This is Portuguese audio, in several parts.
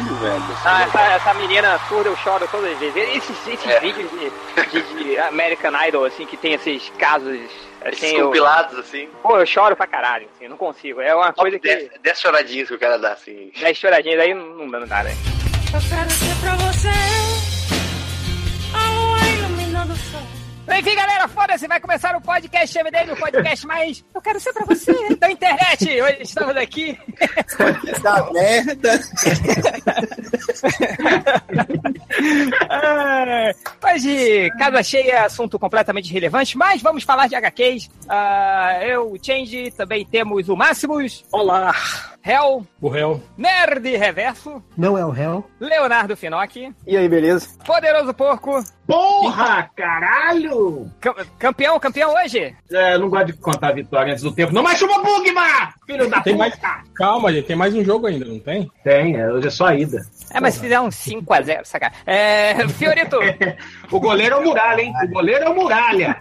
caralho, velho. Ah, essa, essa menina surda eu choro todas as vezes. Esses, esses É. vídeos de, de- de American Idol, assim, que tem esses casos. Esses Assim, eu, compilados, assim. pô, eu choro pra caralho, assim, não consigo. É uma coisa que. Dez, dez choradinhas que o cara dá, assim. Dez choradinhas aí não, não dá nada. Eu quero ser pra você Enfim, galera, foda-se, vai começar o podcast MDM, o podcast mais. Eu quero ser pra você da internet. Hoje estamos aqui. Essa merda. Ah, Hoje, casa cheia, assunto completamente irrelevante, mas vamos falar de HQs. Ah, eu, o Change, também temos o Máximos. Olá. Hel, O réu. Nerd Reverso, Não é o réu? Leonardo Finocchi, E aí, beleza? Poderoso Porco, Porra, caralho! cam- campeão, campeão hoje. É, não gosto de contar a vitória antes do tempo. Não mais chupa Bugma! Filho da Tem puta! mais. Calma, gente, tem mais um jogo ainda, não tem? Tem, é, hoje é só a ida. É, mas se fizer um 5x0, saca. É, Fiorito, O goleiro é o Muralha, hein? O goleiro é o Muralha.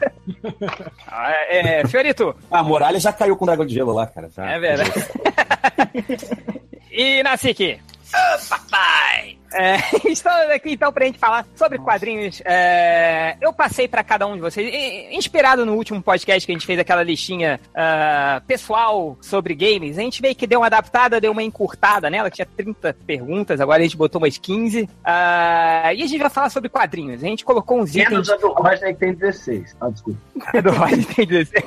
Ah, é, Fiorito, A muralha já caiu com o dragão de gelo lá, cara. Já. é verdade. e Nasiki. Ô, papai! É, estamos aqui então pra gente falar sobre quadrinhos. É, eu passei pra cada um de vocês, inspirado no último podcast que a gente fez aquela listinha ah, pessoal sobre games. A gente veio que deu uma adaptada, deu uma encurtada nela, tinha 30 perguntas, agora a gente botou umas 15. Ah, e a gente vai falar sobre quadrinhos. A gente colocou uns itens. Menos a do que tem 16. Ah, desculpa. A do tem 16.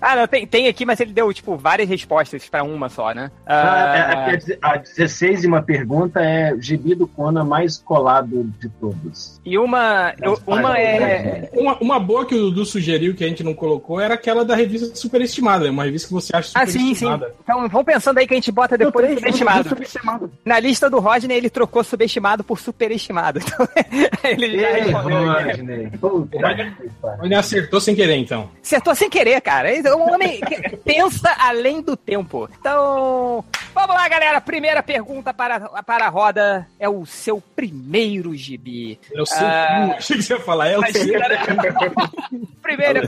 ah, não, tem, tem aqui, mas ele deu, tipo, várias respostas pra uma só, né? Ah, Ah, é, é, a 16 e uma pergunta é gibi do Conan mais colado de todos. e uma, eu- uma é. Uma, uma boa que o Dudu sugeriu que a gente não colocou era aquela da revista Superestimada, uma revista que você acha Ah, sim, sim. superestimada. Então vamos pensando aí que a gente bota depois do subestimado. Na lista do Rodney, ele trocou subestimado por superestimado. Então, ele já Ei, respondeu. Rodney. Ele acertou sem querer, então. Acertou sem querer, cara. É um homem que pensa além do tempo. Então, vamos lá, galera. Primeira pergunta para, para a roda é o seu primeiro gibi. É o seu Ah. Achei que você ia falar, é o seu. Primeira,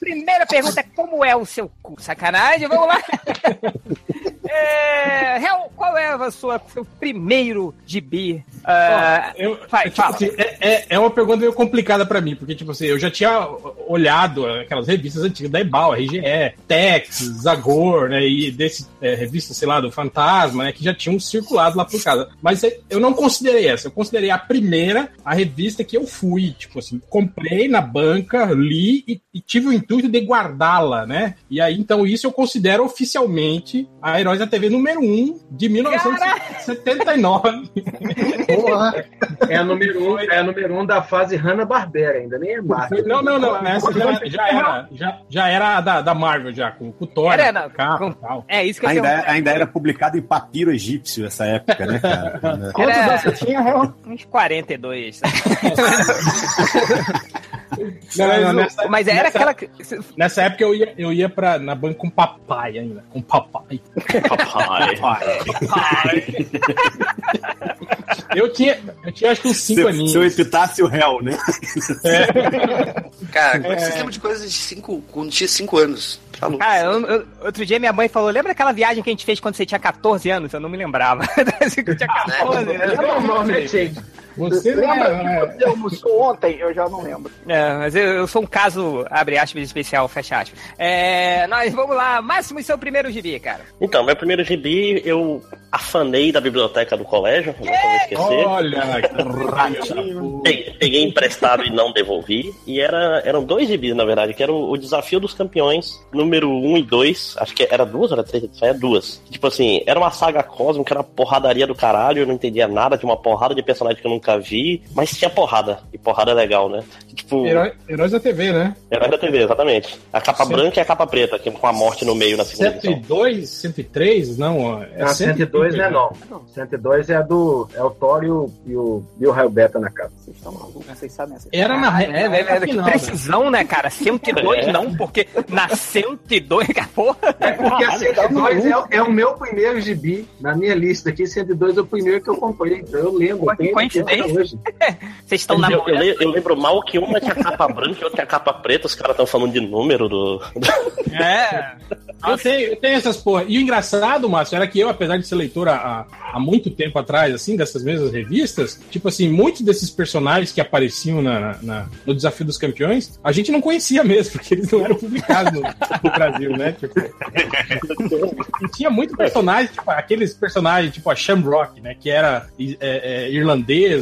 primeira pergunta é como é o seu cu? Sacanagem, vamos lá. É, Hel, qual é a sua, seu primeiro gibi? Ah, Eu, vai, é, tipo assim, é, é- é uma pergunta meio complicada pra mim, porque, tipo assim, eu já tinha olhado aquelas revistas antigas da Ebal, RGE, Tex, Zagor, né, e desse é, revista, sei lá, do Fantasma, né, que já tinham circulado lá por casa. Mas eu não considerei essa, eu considerei a primeira, a revista que eu fui, tipo assim, comprei na banca, li e, e tive o intuito de guardá-la, né, e aí, então, isso eu considero oficialmente a Heróis da TV número 1 de 1979. Porra. É a número um, é a número um da fase Hanna-Barbera, ainda nem é Marvel. Não, não, não. Essa já, já era, já, já era da, da Marvel, já, com, com o Thor, Era, com não, o capa com- tal. É isso que eu Ainda, pergunto. ainda era publicado em papiro egípcio essa época, né, cara? Quantos anos você tinha? Uns 42. Não, não, nessa, Mas era nessa, aquela. que- Nessa época eu ia, eu ia pra, na banca com papai ainda. Com papai. Papai. Eu tinha, eu tinha acho que uns 5 Seu, aninhos. seu epitáfio réu, né? Cara, como é que vocês lembram de coisas de 5, quando tinha 5 anos? Ah, eu- eu- outro dia minha mãe falou: lembra aquela viagem que a gente fez quando você tinha 14 anos? Eu não me lembrava. Você tinha 14 anos. Normalmente, Você não é, Você almoçou ontem? Eu já não lembro. É, mas eu, eu sou um caso, abre aspas, especial, fecha aspas. É, nós vamos lá, Máximo e seu primeiro gibi, cara. Então, meu primeiro gibi eu afanei da biblioteca do colégio, não vou esquecer. Olha, que. Peguei, peguei emprestado e não devolvi. E era, eram dois gibis, na verdade, que era o, o Desafio dos Campeões, número 1 e 2. Acho que era duas ou era três? Só é duas. Tipo assim, era uma saga cósmica, era uma porradaria do caralho, eu não entendia nada, tinha uma porrada de personagem que eu nunca vi, mas tinha porrada. E porrada é legal, né? Tipo, Herói- Heróis da TV, né? herói da TV, exatamente. A capa Certo. branca e a capa preta, que com a morte no meio na segunda edição. 102, 103? Não, é a 102 não é não. 102 é a do. É o Thor e o, e o, e o Raio Beta na capa. Vocês estão malucos. vocês sabem essa Era na Ah, é, na é, reta é, final, né? precisão, né, cara? 102 É. não, porque na 102, cara, porra. É porque a 102 é, é o meu primeiro gibi. Na minha lista aqui, 102 é o primeiro que eu comprei. Então eu lembro. Que coincidência. Hoje. Vocês estão Eu, eu, le- eu lembro mal que uma tinha capa branca e outra tinha capa preta, os caras estão falando de número do. É. Eu tenho, eu tenho essas porra. E o engraçado, Márcio, era que eu, apesar de ser leitor há, há muito tempo atrás, assim, dessas mesmas revistas, tipo assim, muitos desses personagens que apareciam na, na- no Desafio dos Campeões, a gente não conhecia mesmo, porque eles não eram publicados no, no Brasil, né? Tipo, e tinha muito personagem, tipo, aqueles personagens, tipo a Shamrock, né? Que era é, é,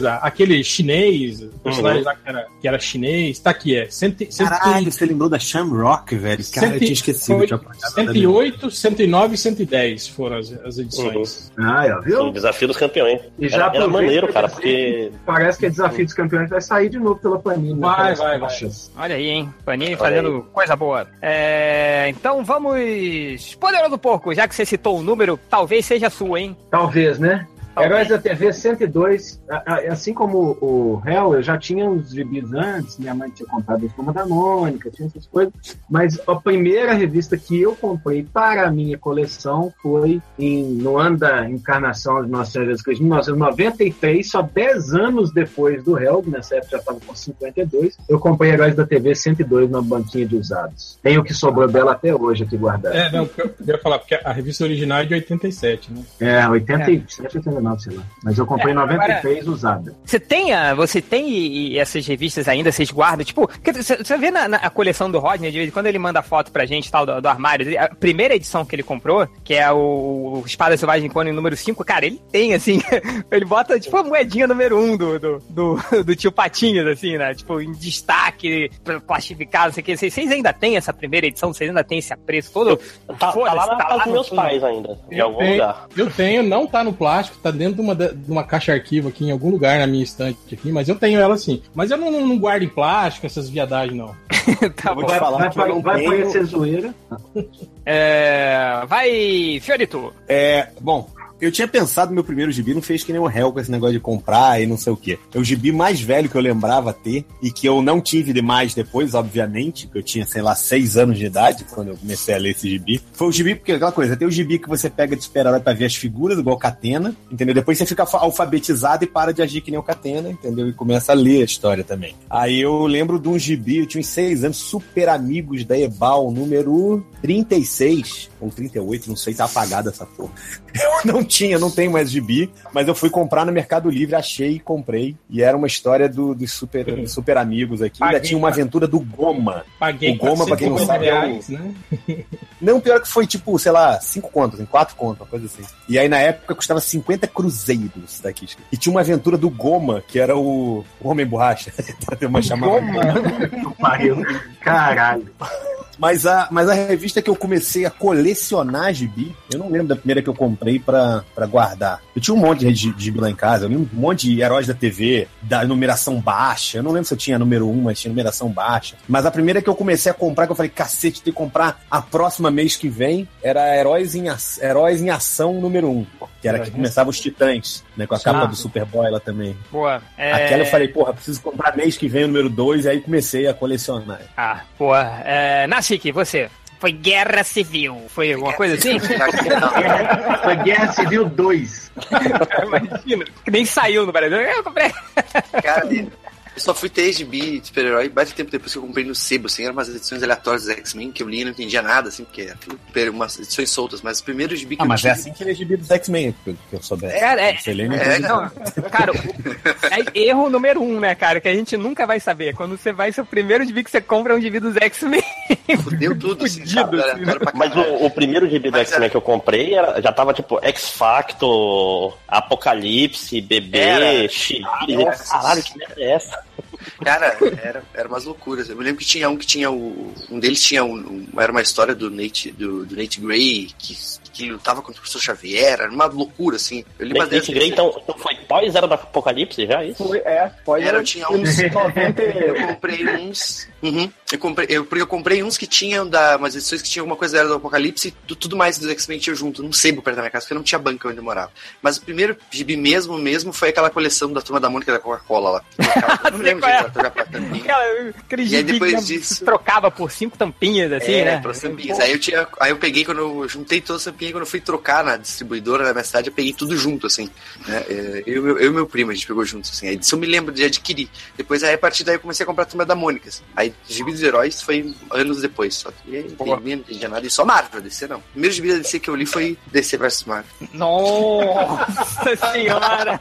aquele chinês, o personagem lá que era, que era chinês, tá aqui, é. Cento, cento, Caralho, você lembrou da Shamrock, velho? Cara, eu tinha esquecido. eu tinha apagado da minha 108, 109 e 110 foram as, as edições. Ah, é, O viu? desafio dos campeões. E já Era, era maneiro, cara, porque. Parece que o Desafio dos Campeões vai sair de novo pela Panini. né? Vai, vai, vai. Olha aí, hein? Panini Olha fazendo coisa boa. É, então vamos. Poderoso Porco, já que você citou o número, talvez seja sua, hein? Talvez, né? Talvez. Heróis da TV 102, a- a- assim como o Hell, eu já tinha uns gibis antes, minha mãe tinha comprado as Turma da Mônica, tinha essas coisas, mas a primeira revista que eu comprei para a minha coleção foi em, no ano da encarnação de Nossa Senhora Jesus Cristo, em 1993, só 10 anos depois do Hell, nessa época já estava com 52, eu comprei Heróis da TV 102 na banquinha de usados. Tem o que sobrou dela até hoje aqui guardado. É, não, eu ia falar, porque a revista original é de 87, né? É, 87, 89, sei lá. Mas eu comprei É, agora- 93 usada. Você tem, a, você tem e- e essas revistas ainda, vocês guardam? Tipo, você vê na, na- a coleção do Rodney, de vez em quando ele manda foto pra gente tal, do, do armário, a primeira edição que ele comprou, que é o, o Espada Selvagem Conan número 5, cara, ele tem, assim, ele bota, tipo, a moedinha número 1 um do, do, do, do tio Patinhas, assim, né? Tipo, em destaque, plastificado, não sei o que. Vocês ainda têm essa primeira edição? Vocês ainda têm esse apreço todo? Tá, tá Foda-se, lá na tá casa lá dos meus fundo. pais ainda, em Eu algum tenho, lugar. eu tenho, não tá no plástico, tá dentro de uma, de uma caixa arquivo aqui, em algum lugar na minha estante aqui, mas eu tenho ela assim. Mas eu não, não, não guardo em plástico, essas viadagens, não. tá Vou bom. te falar Vai, vai, não vai conhecer zoeira. É, vai, Fiorito. É, bom, eu tinha pensado no meu primeiro gibi, não fez que nem o réu com esse negócio de comprar e não sei o quê. É o gibi mais velho que eu lembrava ter e que eu não tive demais depois, obviamente, que eu tinha, sei lá, seis anos de idade quando eu comecei a ler esse gibi. Foi o gibi, porque aquela coisa, tem o gibi que você pega de super-herói pra ver as figuras, igual Catena, entendeu? Depois você fica alfa- alfabetizado e para de agir que nem o Catena, entendeu? E começa a ler a história também. Aí eu lembro de um gibi, eu tinha uns seis anos, Super Amigos da Ebal, número 36 ou 38, não sei, tá apagada essa porra. Eu não tinha, não tenho mais gibi, mas eu fui comprar no Mercado Livre, achei e comprei. E era uma história do- dos super, dos super amigos aqui. Ainda Paguei, tinha uma aventura do Goma. Paguei O Goma, pra quem não 450 sabe, é o- reais, né? Não, pior que foi tipo, sei lá, cinco contos, em quatro contos, uma coisa assim. E aí na época custava 50 cruzeiros daqui. E tinha uma aventura do Goma, que era o, o Homem Borracha. Tem uma chamada. Pariu. Caralho. Mas a, mas a revista que eu comecei a colecionar gibi, eu não lembro da primeira que eu comprei pra, pra guardar. Eu tinha um monte de gi- gibi lá em casa, eu lembro um monte de heróis da TV, da numeração baixa. Eu não lembro se eu tinha número 1, mas tinha numeração baixa. Mas a primeira que eu comecei a comprar, que eu falei, cacete, tem que comprar a próxima mês que vem, era Heróis em, Heróis em Ação número 1. Que era que começava os Titãs, né? Com a capa Ah. do Superboy lá também. Boa. É... Aquela eu falei, porra, preciso comprar mês que vem o número 2, e aí comecei a colecionar. Ah, boa. É, Nassik, você. Foi guerra civil. Foi alguma coisa assim? Foi Guerra Civil 2. Imagina. Que nem saiu no Brasil. Eu comprei. Cara, eu só fui ter gibi de super-herói bastante tempo depois que eu comprei no Sebo, assim, eram umas edições aleatórias dos X-Men que eu li e não entendia nada, assim, porque eram umas edições soltas, mas os primeiros gibi que Ah, eu mas tive... é assim que ele é gibi dos X-Men, que eu- soubesse. É, é, Você lê, não é, não. Cara, é erro número um, né, cara? Que a gente nunca vai saber. Quando você vai, seu primeiro gibi que você compra é um gibi dos X-Men. Fudeu tudo, assim, Fudido, sabe? assim, Aleatório pra Mas o, o primeiro gibi do X-Men era- que eu comprei era, já tava tipo X-Factor, Apocalipse, Bebê, Era. Chile. Caralho, que merda é essa? Cara, era, era umas loucuras. Eu me lembro que tinha um que tinha o. Um deles tinha um. um- era uma história do Nate, do, do Nate Gray, que que lutava contra o professor Xavier, era uma loucura, assim. Eu li Dick dessas. Grey, então, então foi pós Era do Apocalipse já, é isso? Foi, é, pode Era, eu tinha uns. 90 Eu comprei uns. Uhum. Eu comprei, eu, porque eu comprei uns que tinham da, umas edições que tinham alguma coisa da Era do Apocalipse e tu- tudo mais dos X-Men tinha junto, num sebo perto da minha casa, porque não tinha banca onde eu morava. Mas o primeiro gibi mesmo, mesmo, foi aquela coleção da turma da Mônica da Coca-Cola lá. Eu não lembro é. de trocar pra tampinha. Aquela, aquele E aí depois disso- trocava por cinco tampinhas, assim, é, né? pra tampinhas. Aí eu tinha. Aí eu peguei quando eu juntei todas as tampinhas quando eu fui trocar na distribuidora na minha cidade, eu peguei tudo junto, assim. Né? É, Eu, eu, eu e meu primo, a gente pegou juntos, assim. Aí disso eu me lembro de adquirir. Depois aí a partir daí eu comecei a comprar a turma da Mônica. Assim. Aí Gibi dos Heróis foi anos depois. Só que aí, não entendia nada. E só Marvel, DC não. O primeiro gibi da DC que eu li foi DC vs Marvel. Nossa senhora!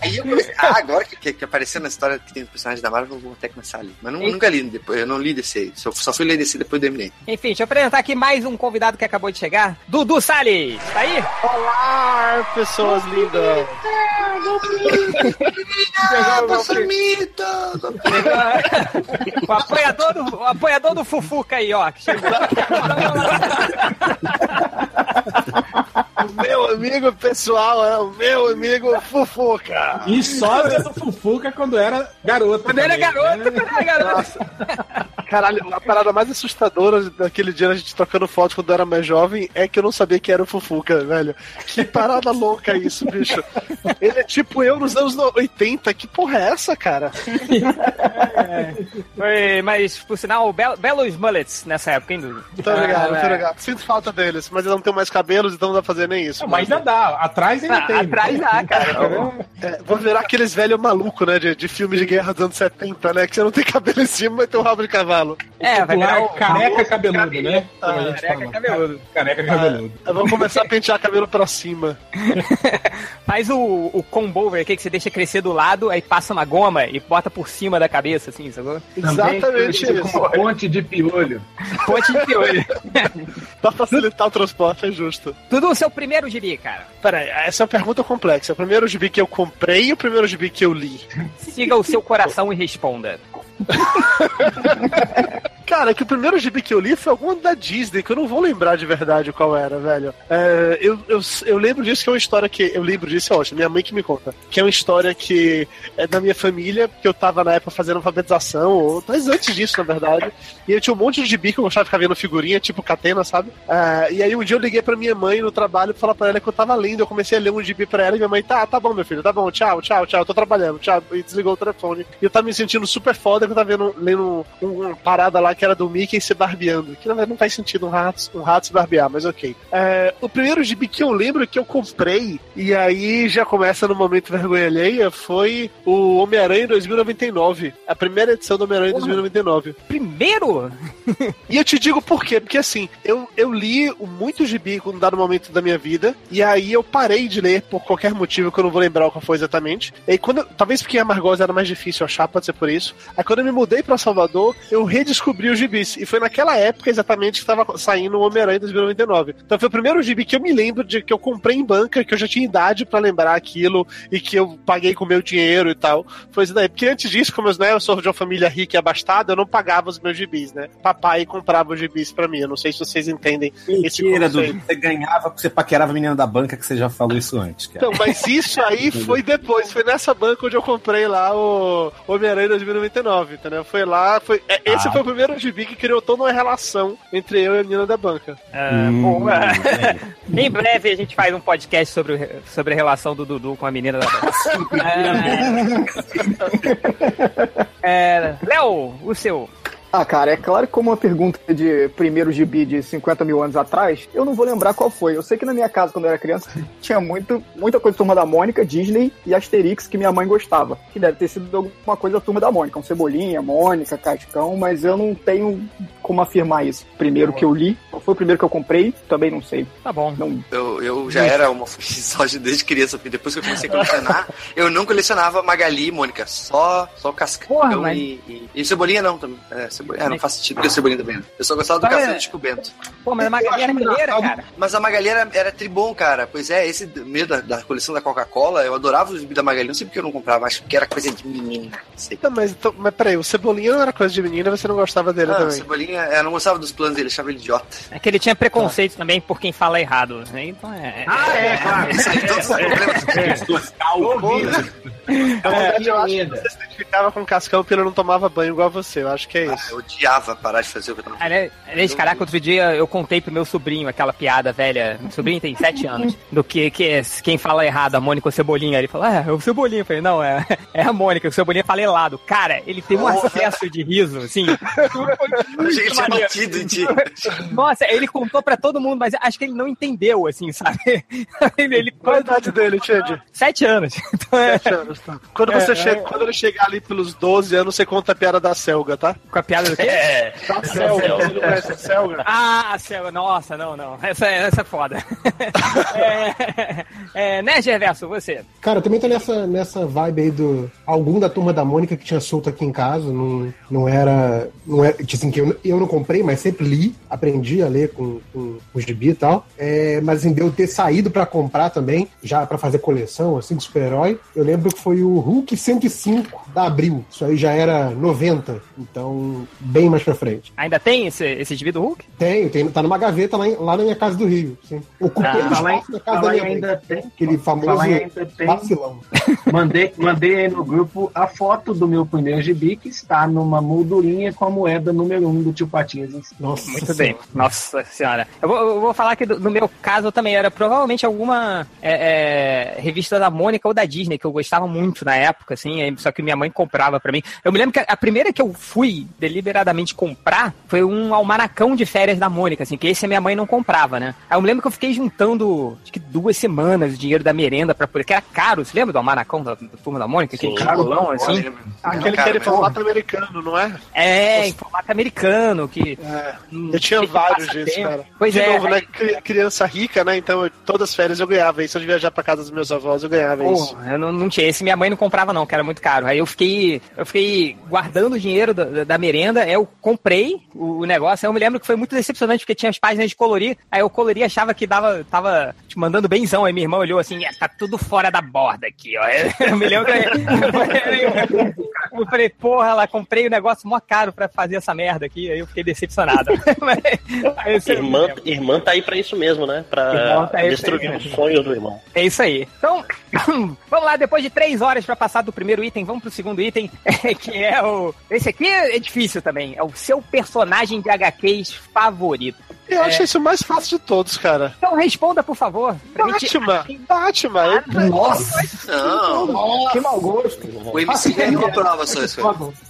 Aí eu comecei, ah, agora que, que, que apareceu na história que tem o personagem da Marvel, eu vou até começar a ler. Mas não, nunca li depois, eu não li DC. Só, só fui ler DC depois do MD. Enfim, deixa eu apresentar aqui mais um convidado que acabou de chegar. Dudu Salles, tá aí? Olá, pessoas lindas! o apoiador do, o apoiador do Fufuca aí, ó. que chegou. O meu amigo pessoal é o meu amigo Fufuca! E sósia do Fufuca quando era garota. Quando era garoto, né? quando era garoto. Caralho, a parada mais assustadora daquele dia a gente trocando foto quando eu era mais jovem é que eu não sabia que era o Fufuca, velho. Que parada louca isso, bicho. Ele é tipo eu nos anos 80. Que porra é essa, cara? Foi, mas, por sinal, bel- belos mullets nessa época, hein, Dudu? Muito obrigado, Ah, muito obrigado. Sinto falta deles, mas eu não tenho mais cabelos, então não dá pra fazer nem isso. Não, mas ainda dá. Atrás ainda Ah, tem. atrás dá, cara. É, vou virar aqueles velhos malucos, né? De, de filme de guerra dos anos 70, né? Que você não tem cabelo em cima, mas tem um rabo de cavalo. É, vai virar o careca cabeludo, né? Como a gente careca fala. cabeludo. Careca cabeludo. Eu vou começar a pentear cabelo pra cima. Faz o, o combover aqui que você deixa crescer do lado, aí passa uma goma e bota por cima da cabeça, assim, sacou? Exatamente isso. como ponte de piolho. Ponte de piolho. Pra facilitar o transporte, é justo. Tudo o seu primeiro gibi, cara. Peraí, essa é uma pergunta complexa. O primeiro gibi que eu comprei e o primeiro gibi que eu li? Siga o seu coração e responda. Cara, que o primeiro gibi que eu li foi algum da Disney, que eu não vou lembrar de verdade qual era, velho. É, eu, eu, eu lembro disso que é uma história que. Eu lembro disso, é ótimo, minha mãe que me conta. Que é uma história que é da minha família, que eu tava na época fazendo alfabetização, ou mas antes disso, na verdade. E eu tinha um monte de gibi que eu gostava de ficar vendo figurinha, tipo Catena, sabe? É, e aí um dia eu liguei pra minha mãe no trabalho pra falar pra ela que eu tava lendo. Eu comecei a ler um gibi pra ela e minha mãe, tá, tá bom, meu filho, tá bom, tchau, tchau, tchau, eu tô trabalhando, tchau. E desligou o telefone. E eu tava me sentindo super foda que eu tava vendo, lendo um- uma parada lá que era do Mickey se barbeando. Que na verdade não faz sentido um rato, um rato se barbear, mas ok. É, o primeiro gibi que eu lembro que eu comprei, e aí já começa no momento vergonha alheia, foi o Homem-Aranha 2099. A primeira edição do Homem-Aranha 2099. Primeiro? E eu te digo por quê? Porque assim, eu, eu li muito gibi em um dado momento da minha vida, e aí eu parei de ler por qualquer motivo que eu não vou lembrar qual foi exatamente. E quando, talvez porque a Margosa era mais difícil achar, pode ser por isso. Aí quando eu me mudei pra Salvador, eu redescobri os gibis. E foi naquela época exatamente que tava saindo o Homem-Aranha 2099. Então foi o primeiro gibi que eu me lembro de que eu comprei em banca, que eu já tinha idade pra lembrar aquilo, e que eu paguei com meu dinheiro e tal. Foi isso daí. Porque antes disso, como eu, né, eu sou de uma família rica e abastada, eu não pagava os meus gibis, né? Papai comprava os gibis pra mim. Eu não sei se vocês entendem esse Mentira, conceito. Dudu. Você ganhava porque você paquerava a menina da banca, que você já falou isso antes, cara. Então, mas isso aí foi depois, foi nessa banca onde eu comprei lá o Homem-Aranha 2099, entendeu? Foi lá, foi. é, Esse Ah. foi o primeiro gibi que criou toda uma relação entre eu e a menina da banca. Ah, Hum, é. Em breve a gente faz um podcast sobre, sobre a relação do Dudu com a menina da é... é, Léo, o seu. Ah, cara, é claro que como uma pergunta de primeiro gibi de 50 mil anos atrás, eu não vou lembrar qual foi. Eu sei que na minha casa, quando eu era criança, tinha muito, muita coisa Turma da Mônica, Disney e Asterix que minha mãe gostava. Que deve ter sido alguma coisa da Turma da Mônica. Um Cebolinha, Mônica, Cascão, mas eu não tenho como afirmar isso. Primeiro que eu li, qual foi o primeiro que eu comprei, também não sei. Tá bom. Não, Eu, eu já era uma soja desde criança, porque depois que eu comecei a colecionar, eu não colecionava Magali e Mônica, só, só Cascão Porra, mas- e, e, e Cebolinha não também. É, Cebolinha, é, não faz sentido porque o Cebolinha também. Eu só gostava do Ah, é. Cacete Chico Bento. Pô, mas a Magali era mineira, cara. Mas a Magali era, era tribom, cara. Pois é, esse meio da, da coleção da Coca-Cola, eu adorava os da Magali, não sei porque eu não comprava, acho que era coisa de menina. Sei. Não, mas, então, mas peraí, o Cebolinha não era coisa de menina, você não gostava dele Ah, o também. Cebolinha, eu não gostava dos planos dele, achava ele idiota. É que ele tinha preconceito também por quem fala errado. né? Então é. Ah, é, claro. Isso aí, todos os problemas. Na verdade, eu acho que você se identificava com o Cascão porque ele não tomava banho igual você. Eu acho que é Ah, isso. Eu odiava parar de fazer o que eu tava fazendo. Aliás, aliás, caraca, outro dia eu contei pro meu sobrinho aquela piada velha. Meu sobrinho tem sete anos. Do que, que é quem fala errado, a Mônica ou Cebolinha. Ele falou, ah, é o Cebolinha. Eu falei, não, é, é a Mônica. O Cebolinha fala helado. Cara, ele tem um acesso de riso, assim. A gente tinha batido em ti. Nossa, ele contou pra todo mundo, mas acho que ele não entendeu, assim, sabe? Ele, ele Qual a idade dele, Tchad? Sete anos. Então é, Sete anos, tá. Quando, você chega, quando ele chegar ali pelos 12 anos, você conta a piada da Selga, tá? com a piada do quê? É, Da Selga. Conhece a Selga? Ah, céu, nossa, não, não. Essa, essa é foda. é, é, né, Gerverso, você? Cara, eu também tô nessa, nessa vibe aí do. Algum da turma da Mônica que tinha solto aqui em casa. Não, não era. Não era tipo assim, que eu, eu não comprei, mas sempre li, aprendi a ler com, com o gibi e tal. É, mas assim, deu ter saído pra comprar também, já pra fazer coleção, assim, de super-herói. Eu lembro que foi o Hulk 105 da Abril. Isso aí já era 90. Então, bem mais pra frente. Ainda tem esse, esse do Hulk? Tenho, tem, tá numa gaveta lá, lá na minha casa do Rio. Sim. Ah, o Fala em- espaço da casa da minha mãe. ainda tem. Aquele famoso tem. vacilão. Mandei, mandei aí no grupo a foto do meu primeiro gibi que está numa moldurinha com a moeda número um do tio Patinhas. Nossa Muito bem. Nossa senhora. Eu vou, eu vou falar que do- no meu caso também era provavelmente alguma é, é, revista da Mônica ou da Disney, que eu gostava muito na época, assim, só que minha mãe comprava pra mim. Eu me lembro que a primeira que eu fui deliberadamente comprar foi um almanacão de férias da Mônica, assim, que esse a minha mãe não comprava, né? Aí eu me lembro que eu fiquei juntando, acho que duas semanas o dinheiro da merenda pra poder, que era caro, você lembra do almanacão da, da turma da Mônica? Aquele carolão, assim? Aquele que era em formato americano, não é? É, em formato americano, que... É. hum, Eu tinha de vários disso, cara. Pois de é. novo, né? cri- Criança rica, né? Então, eu- todas as férias eu ganhava isso. Se eu viajar pra casa dos meus avós, eu ganhava isso. Porra, eu não, não tinha. Esse minha mãe não comprava, não, que era muito caro. Aí eu fiquei, eu fiquei guardando o dinheiro da- da merenda, aí eu comprei o, negócio. Eu me lembro que foi muito decepcionante, porque tinha as páginas de colorir. Aí eu colori achava que dava, tava te mandando benzão. Aí minha irmã olhou assim, "É, tá tudo fora da borda aqui, ó. Eu me lembro que eu falei, porra, lá comprei o negócio mó caro pra fazer essa merda aqui. Aí eu fiquei decepcionado. Sempre Irmã, irmã tá aí pra isso mesmo, né? Pra tá destruir o sonho do irmão. É isso aí. Então, vamos lá, depois de três horas pra passar do primeiro item, vamos pro segundo item, que é o. Esse aqui é difícil também. É o seu personagem de HQs favorito. Eu acho isso o mais fácil de todos, cara. Então responda, por favor. pra gente- Batman! Batman! ele- Nossa, Não, que mau gosto. o MC ganhou a prova só isso.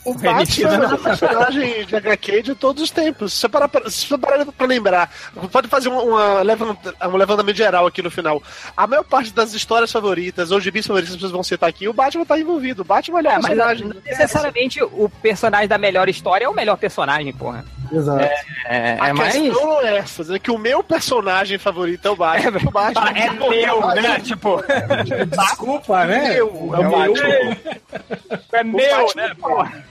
O Batman é o personagem de HQ de todos os tempos. Se você parar pra, se você parar pra lembrar, pode fazer uma, uma levanta- um levantamento geral aqui no final. A maior parte das histórias favoritas, ou gibis favoritos que vocês vão citar aqui, o Batman tá envolvido. O Batman ele é É, um mas não necessariamente o personagem da melhor história é o melhor personagem, porra. Exato. É, A é mais. questão não é essa, é que o meu personagem favorito é o Batman. o Batman É meu, né? Tipo, Desculpa, né? meu, é o Batman. é meu, Batman- né, porra?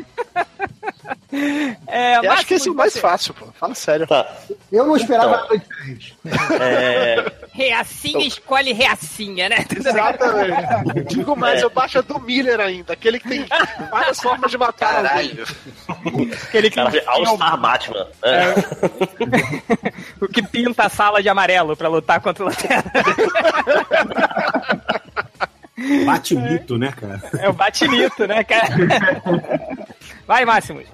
É, Eu acho que esse é o mais fácil, pô. Fala sério. Tá. Eu não esperava Então. nada diferente. É, Reacinha escolhe reacinha, né? Exatamente. Digo mais, É. eu baixo a do Miller ainda, aquele que tem várias formas de matar. Caralho. Aquele que, cara, All-Star Batman. É. o que pinta a sala de amarelo pra lutar contra o Lanterna. Bate mito, né, cara? É o batimito, né, cara? Vai, Máximos.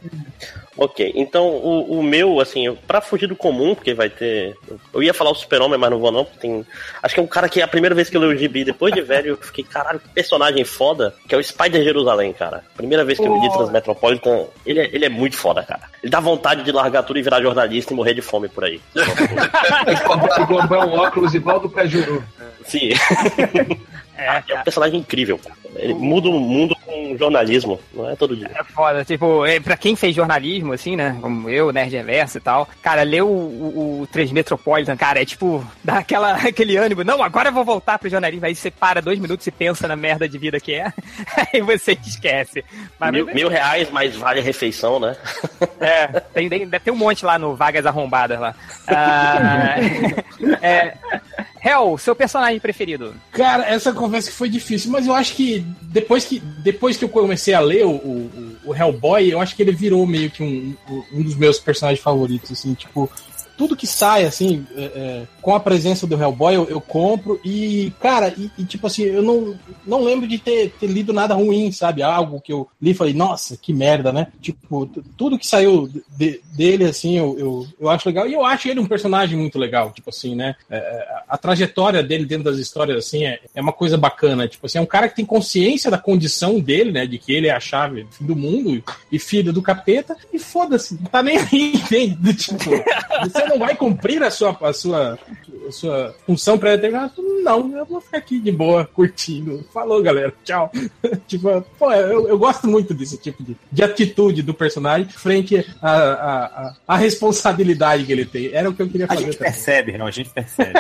Ok, então o, o meu, assim, pra fugir do comum, porque vai ter. Eu ia falar o Super-Homem, mas não vou não, porque tem. Acho que é um cara que a primeira vez que eu li o gibi, depois de velho, eu fiquei, caralho, que personagem foda, que é o Spider Jerusalém, cara. Primeira vez que eu li Transmetropolitan, ele é, ele é muito foda, cara. Ele dá vontade de largar tudo e virar jornalista e morrer de fome por aí. E comprar um óculos igual do Cajuru. Sim. É, um personagem incrível, cara. Ele muda o mundo com jornalismo, não é todo dia. É foda, tipo, é, pra quem fez jornalismo, assim, né? Como eu, Nerd Reverso e tal, cara, ler o, o, o Transmetropolitan, cara, é tipo, dá aquela, aquele ânimo, não, agora eu vou voltar pro jornalismo, aí você para dois minutos e pensa na merda de vida que é, aí você esquece. Mas, Mil, mil reais, mas vale a refeição, né? É, tem, tem, deve ter um monte lá no Vagas Arrombadas lá. Ah, é, Hel, seu personagem preferido? Cara, essa conversa que foi difícil, mas eu acho que depois que, depois que eu comecei a ler o, o, o Hellboy, eu acho que ele virou meio que um, um dos meus personagens favoritos, assim, tipo. Tudo que sai, assim, é, é, com a presença do Hellboy, eu, eu compro. E, cara, e, e, tipo assim, eu não, não lembro de ter, ter lido nada ruim, sabe? Algo que eu li e falei, nossa, que merda, né? Tipo, tudo que saiu de- dele, assim, eu, eu, eu acho legal. E eu acho ele um personagem muito legal, tipo assim, né? É, é, a trajetória dele dentro das histórias, assim, é, é uma coisa bacana. Tipo assim, é um cara que tem consciência da condição dele, né? De que ele é a chave do mundo e filho do capeta. E foda-se, não tá nem aí, entende? Tipo, você não vai cumprir a sua, a sua, a sua função pré-determinada? Não, eu vou ficar aqui de boa, curtindo. Falou, galera, tchau. tipo, pô, eu, eu gosto muito desse tipo de, de atitude do personagem frente à, à, à- à responsabilidade que ele tem. Era o que eu queria A fazer gente também. percebe, não, a gente percebe.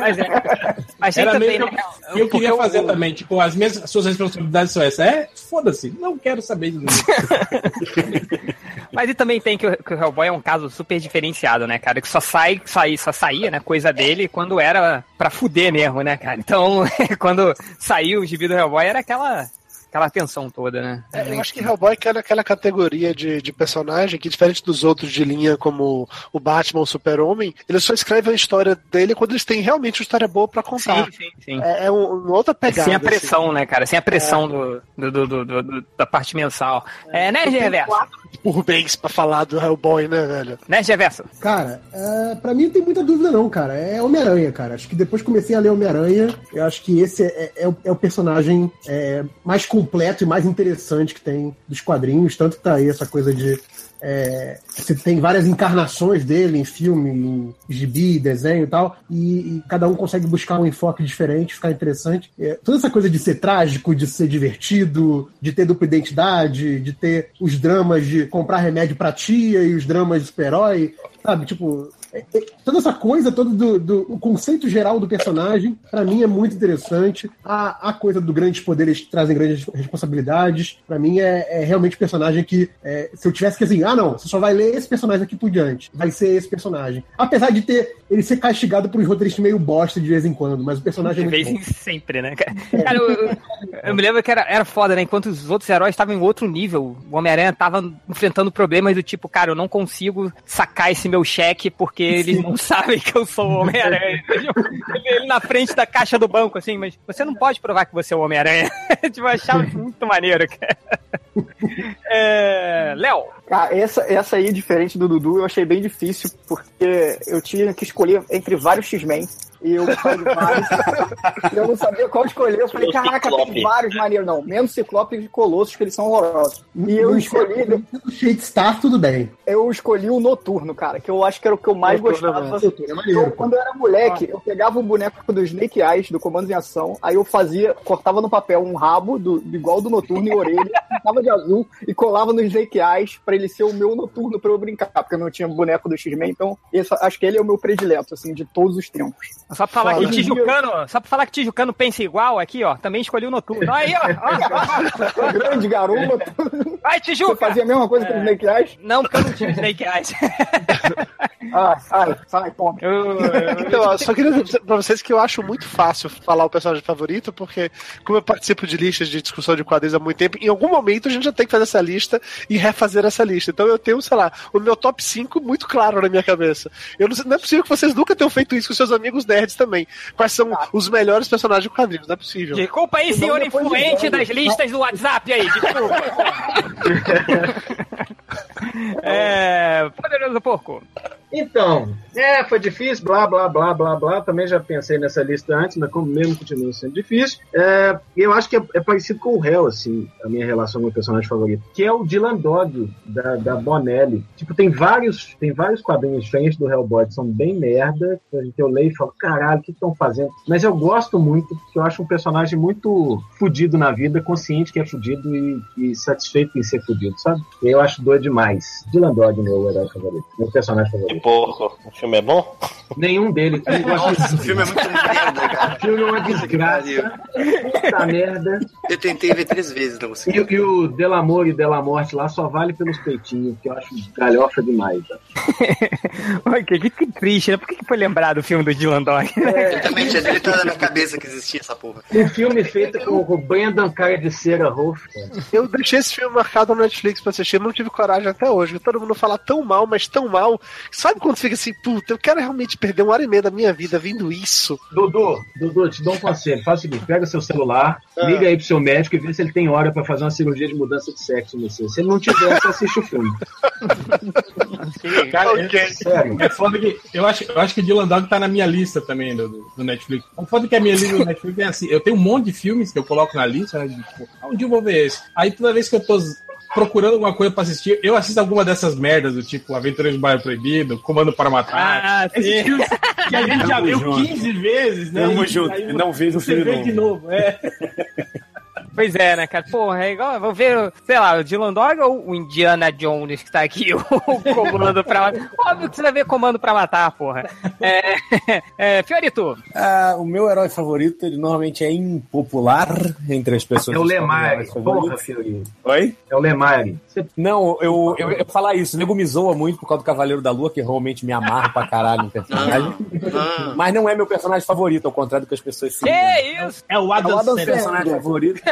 Mas é. A Era também, meio que né? eu, eu queria fazer o- também, tipo, as minhas as suas responsabilidades são essas. É, foda-se, não quero saber disso. Mas e também tem que o, que o Hellboy é um caso super diferenciado, né, cara? Que só sai, sai só saía, né, coisa dele quando era pra fuder mesmo, né, cara? Então, quando saiu o gibi do Hellboy era aquela, aquela tensão toda, né? É, eu acho que Hellboy cai naquela categoria de, de personagem que, diferente dos outros de linha, como o Batman ou o Super-Homem, eles só escrevem a história dele quando eles têm realmente uma história boa pra contar. Sim, sim, sim. É, é um- uma outra pegada. Sem a assim. pressão, né, cara? Sem a pressão do, do, do, do- do- do- da parte mensal. É, né, Reverso? Por bens pra falar do Hellboy, né, velho? Né, Reverso? Cara, é, pra mim não tem muita dúvida não, cara. É Homem-Aranha, cara. Acho que depois que comecei a ler Homem-Aranha, eu acho que esse é, é o, é o personagem é, mais completo e mais interessante que tem dos quadrinhos. Tanto que tá aí essa coisa de... é, você tem várias encarnações dele em filme, em gibi, desenho e tal, e, e cada um consegue buscar um enfoque diferente, ficar interessante. É, toda essa coisa de ser trágico, de ser divertido, de ter dupla identidade, de ter os dramas de comprar remédio pra tia e os dramas de super-herói, sabe? Tipo, toda essa coisa, todo do, do- o conceito geral do personagem, pra mim é muito interessante. A, a coisa do grandes poderes trazem grandes responsabilidades. Pra mim é, é realmente um personagem que, é, se eu tivesse que assim, ah não, você só vai ler esse personagem aqui por diante, vai ser esse personagem. Apesar de ter ele ser castigado por uns roteiristas meio bosta de vez em quando, mas o personagem De é vez em sempre, né, cara? Cara, eu, eu- eu me lembro que era, era foda, né? Enquanto os outros heróis estavam em outro nível, o Homem-Aranha tava enfrentando problemas do tipo, cara, eu não consigo sacar esse meu cheque porque eles não sabem que eu sou o Homem-Aranha. Ele, ele na frente da caixa do banco, assim, mas você não pode provar que você é o Homem-Aranha. tipo, eu achava muito maneiro, cara. É, Léo, Cara, essa, essa aí, diferente do Dudu, eu achei bem difícil, porque eu tinha que escolher entre vários X-Men. E eu escolhi vários. e eu não sabia qual escolher. Eu falei, O caraca, Ciclope. tem vários maneiros. Não, menos Ciclope e Colossus, que eles são horrorosos. E eu escolhi, O Shade Star, tudo bem. eu escolhi o Noturno, cara, que eu acho que era o que eu mais Noturno é gostava. É maneiro, Eu, quando eu era moleque, eu pegava o boneco do Snake Eyes, do Comandos em Ação, aí eu fazia, cortava no papel um rabo do, igual do Noturno e orelha, pintava de azul e colava no Snake Eyes pra ele ser o meu Noturno pra eu brincar, porque eu não tinha boneco do X-Men, então esse- acho que ele é o meu predileto, assim, de todos os tempos. Só pra falar Fala. que Tijucano, só pra falar que Tijucano pensa igual aqui, ó, também escolhi o Noturno. Aí, ó, ó, ó. Grande garoto, Vai, você Tijuca! fazia a mesma coisa com o Snake Eyes? Não, porque eu não tinha Snake Eyes. Ah, sai, sai, toma. Eu- eu- Então, só queria dizer pra vocês que eu acho muito fácil falar o personagem favorito, porque como eu participo de listas de discussão de quadrinhos há muito tempo, em algum momento a gente já tem que fazer essa lista e refazer essa lista. Então eu tenho, sei lá, o meu top 5 muito claro na minha cabeça. Eu não, sei- não é possível que vocês nunca tenham feito isso com seus amigos nerds também. Quais são os melhores personagens de quadrinhos? Não é possível. Desculpa aí, senhor depois influente das listas do WhatsApp aí, desculpa. é. Poderoso Porco. Então, é, foi difícil, blá, blá, blá, blá, blá. Também já pensei nessa lista antes, mas como mesmo continua sendo difícil. É, eu acho que é, é parecido com o Hell, assim, a minha relação com o personagem favorito, que é o Dylan Dog, da, da Bonelli. Tipo, tem vários, tem vários quadrinhos diferentes do Hellboy que são bem merda, que eu leio e falo, caralho, o que estão fazendo? Mas eu gosto muito, porque eu acho um personagem muito fudido na vida, consciente que é fudido e, e satisfeito em ser fudido, sabe? Eu acho doido demais. Dylan Dog, meu herói favorito, meu personagem favorito. Porco. O filme é bom? Nenhum deles. Eu Nossa, o filme é muito merda, cara. O filme é uma desgraça. Puta merda. Eu tentei ver três vezes, não consegui. E, e o Delamor e Della Morte lá só vale pelos peitinhos, que eu acho galhofa demais. tá? Olha, que, que triste, né? Por que, que foi lembrado o filme do Dylan Dog? Eu também tinha deletado na minha cabeça que existia essa porra. Um filme feito com o Brandon Cara de Cera Rolf. Eu deixei esse filme marcado no Netflix pra assistir, não tive coragem até hoje. Todo mundo fala tão mal, mas tão mal. Sabe quando fica assim, puta, eu quero realmente perder uma hora e meia da minha vida vendo isso? Dudu, Dudu, te dou um conselho. Faz o seguinte: pega seu celular, liga aí pro seu médico e vê se ele tem hora pra fazer uma cirurgia de mudança de sexo no seu. Se ele não tiver, você assiste o filme. Cara, Ok. Sério. É foda que. Eu acho, eu acho que Dylan Dog tá na minha lista também do, do, Netflix. O foda que a minha lista do Netflix é assim: eu tenho um monte de filmes que eu coloco na lista, né? Tipo, ah, um dia eu vou ver esse. Aí toda vez que eu tô procurando alguma coisa pra assistir, eu assisto alguma dessas merdas, do tipo Aventureiros do Bairro Proibido, Comando para Matar. Ah, Esses sim. filmes que a gente já viu junto. 15 vezes, né? Tamo junto. aí E não vejo o você filme vê novo. de novo. É. Pois é, né, cara? Porra, é igual. Vou ver, sei lá, o Dylan Dog ou o Indiana Jones que tá aqui, o comando pra matar. Óbvio que você vai ver comando pra matar, porra. É, é, Fiorito, Ah, o meu herói favorito, ele normalmente é impopular entre as pessoas. É o que falam Lemar. heróis Porra. Fiorino. Oi? É o Lemar. Você Não, eu, eu, eu falar isso. O nego me zoa muito por causa do Cavaleiro da Lua, que realmente me amarra pra caralho no personagem. Ah, Mas não é meu personagem favorito, ao contrário do que as pessoas que isso? É o É o Adam Adam Sandler. personagem favorito.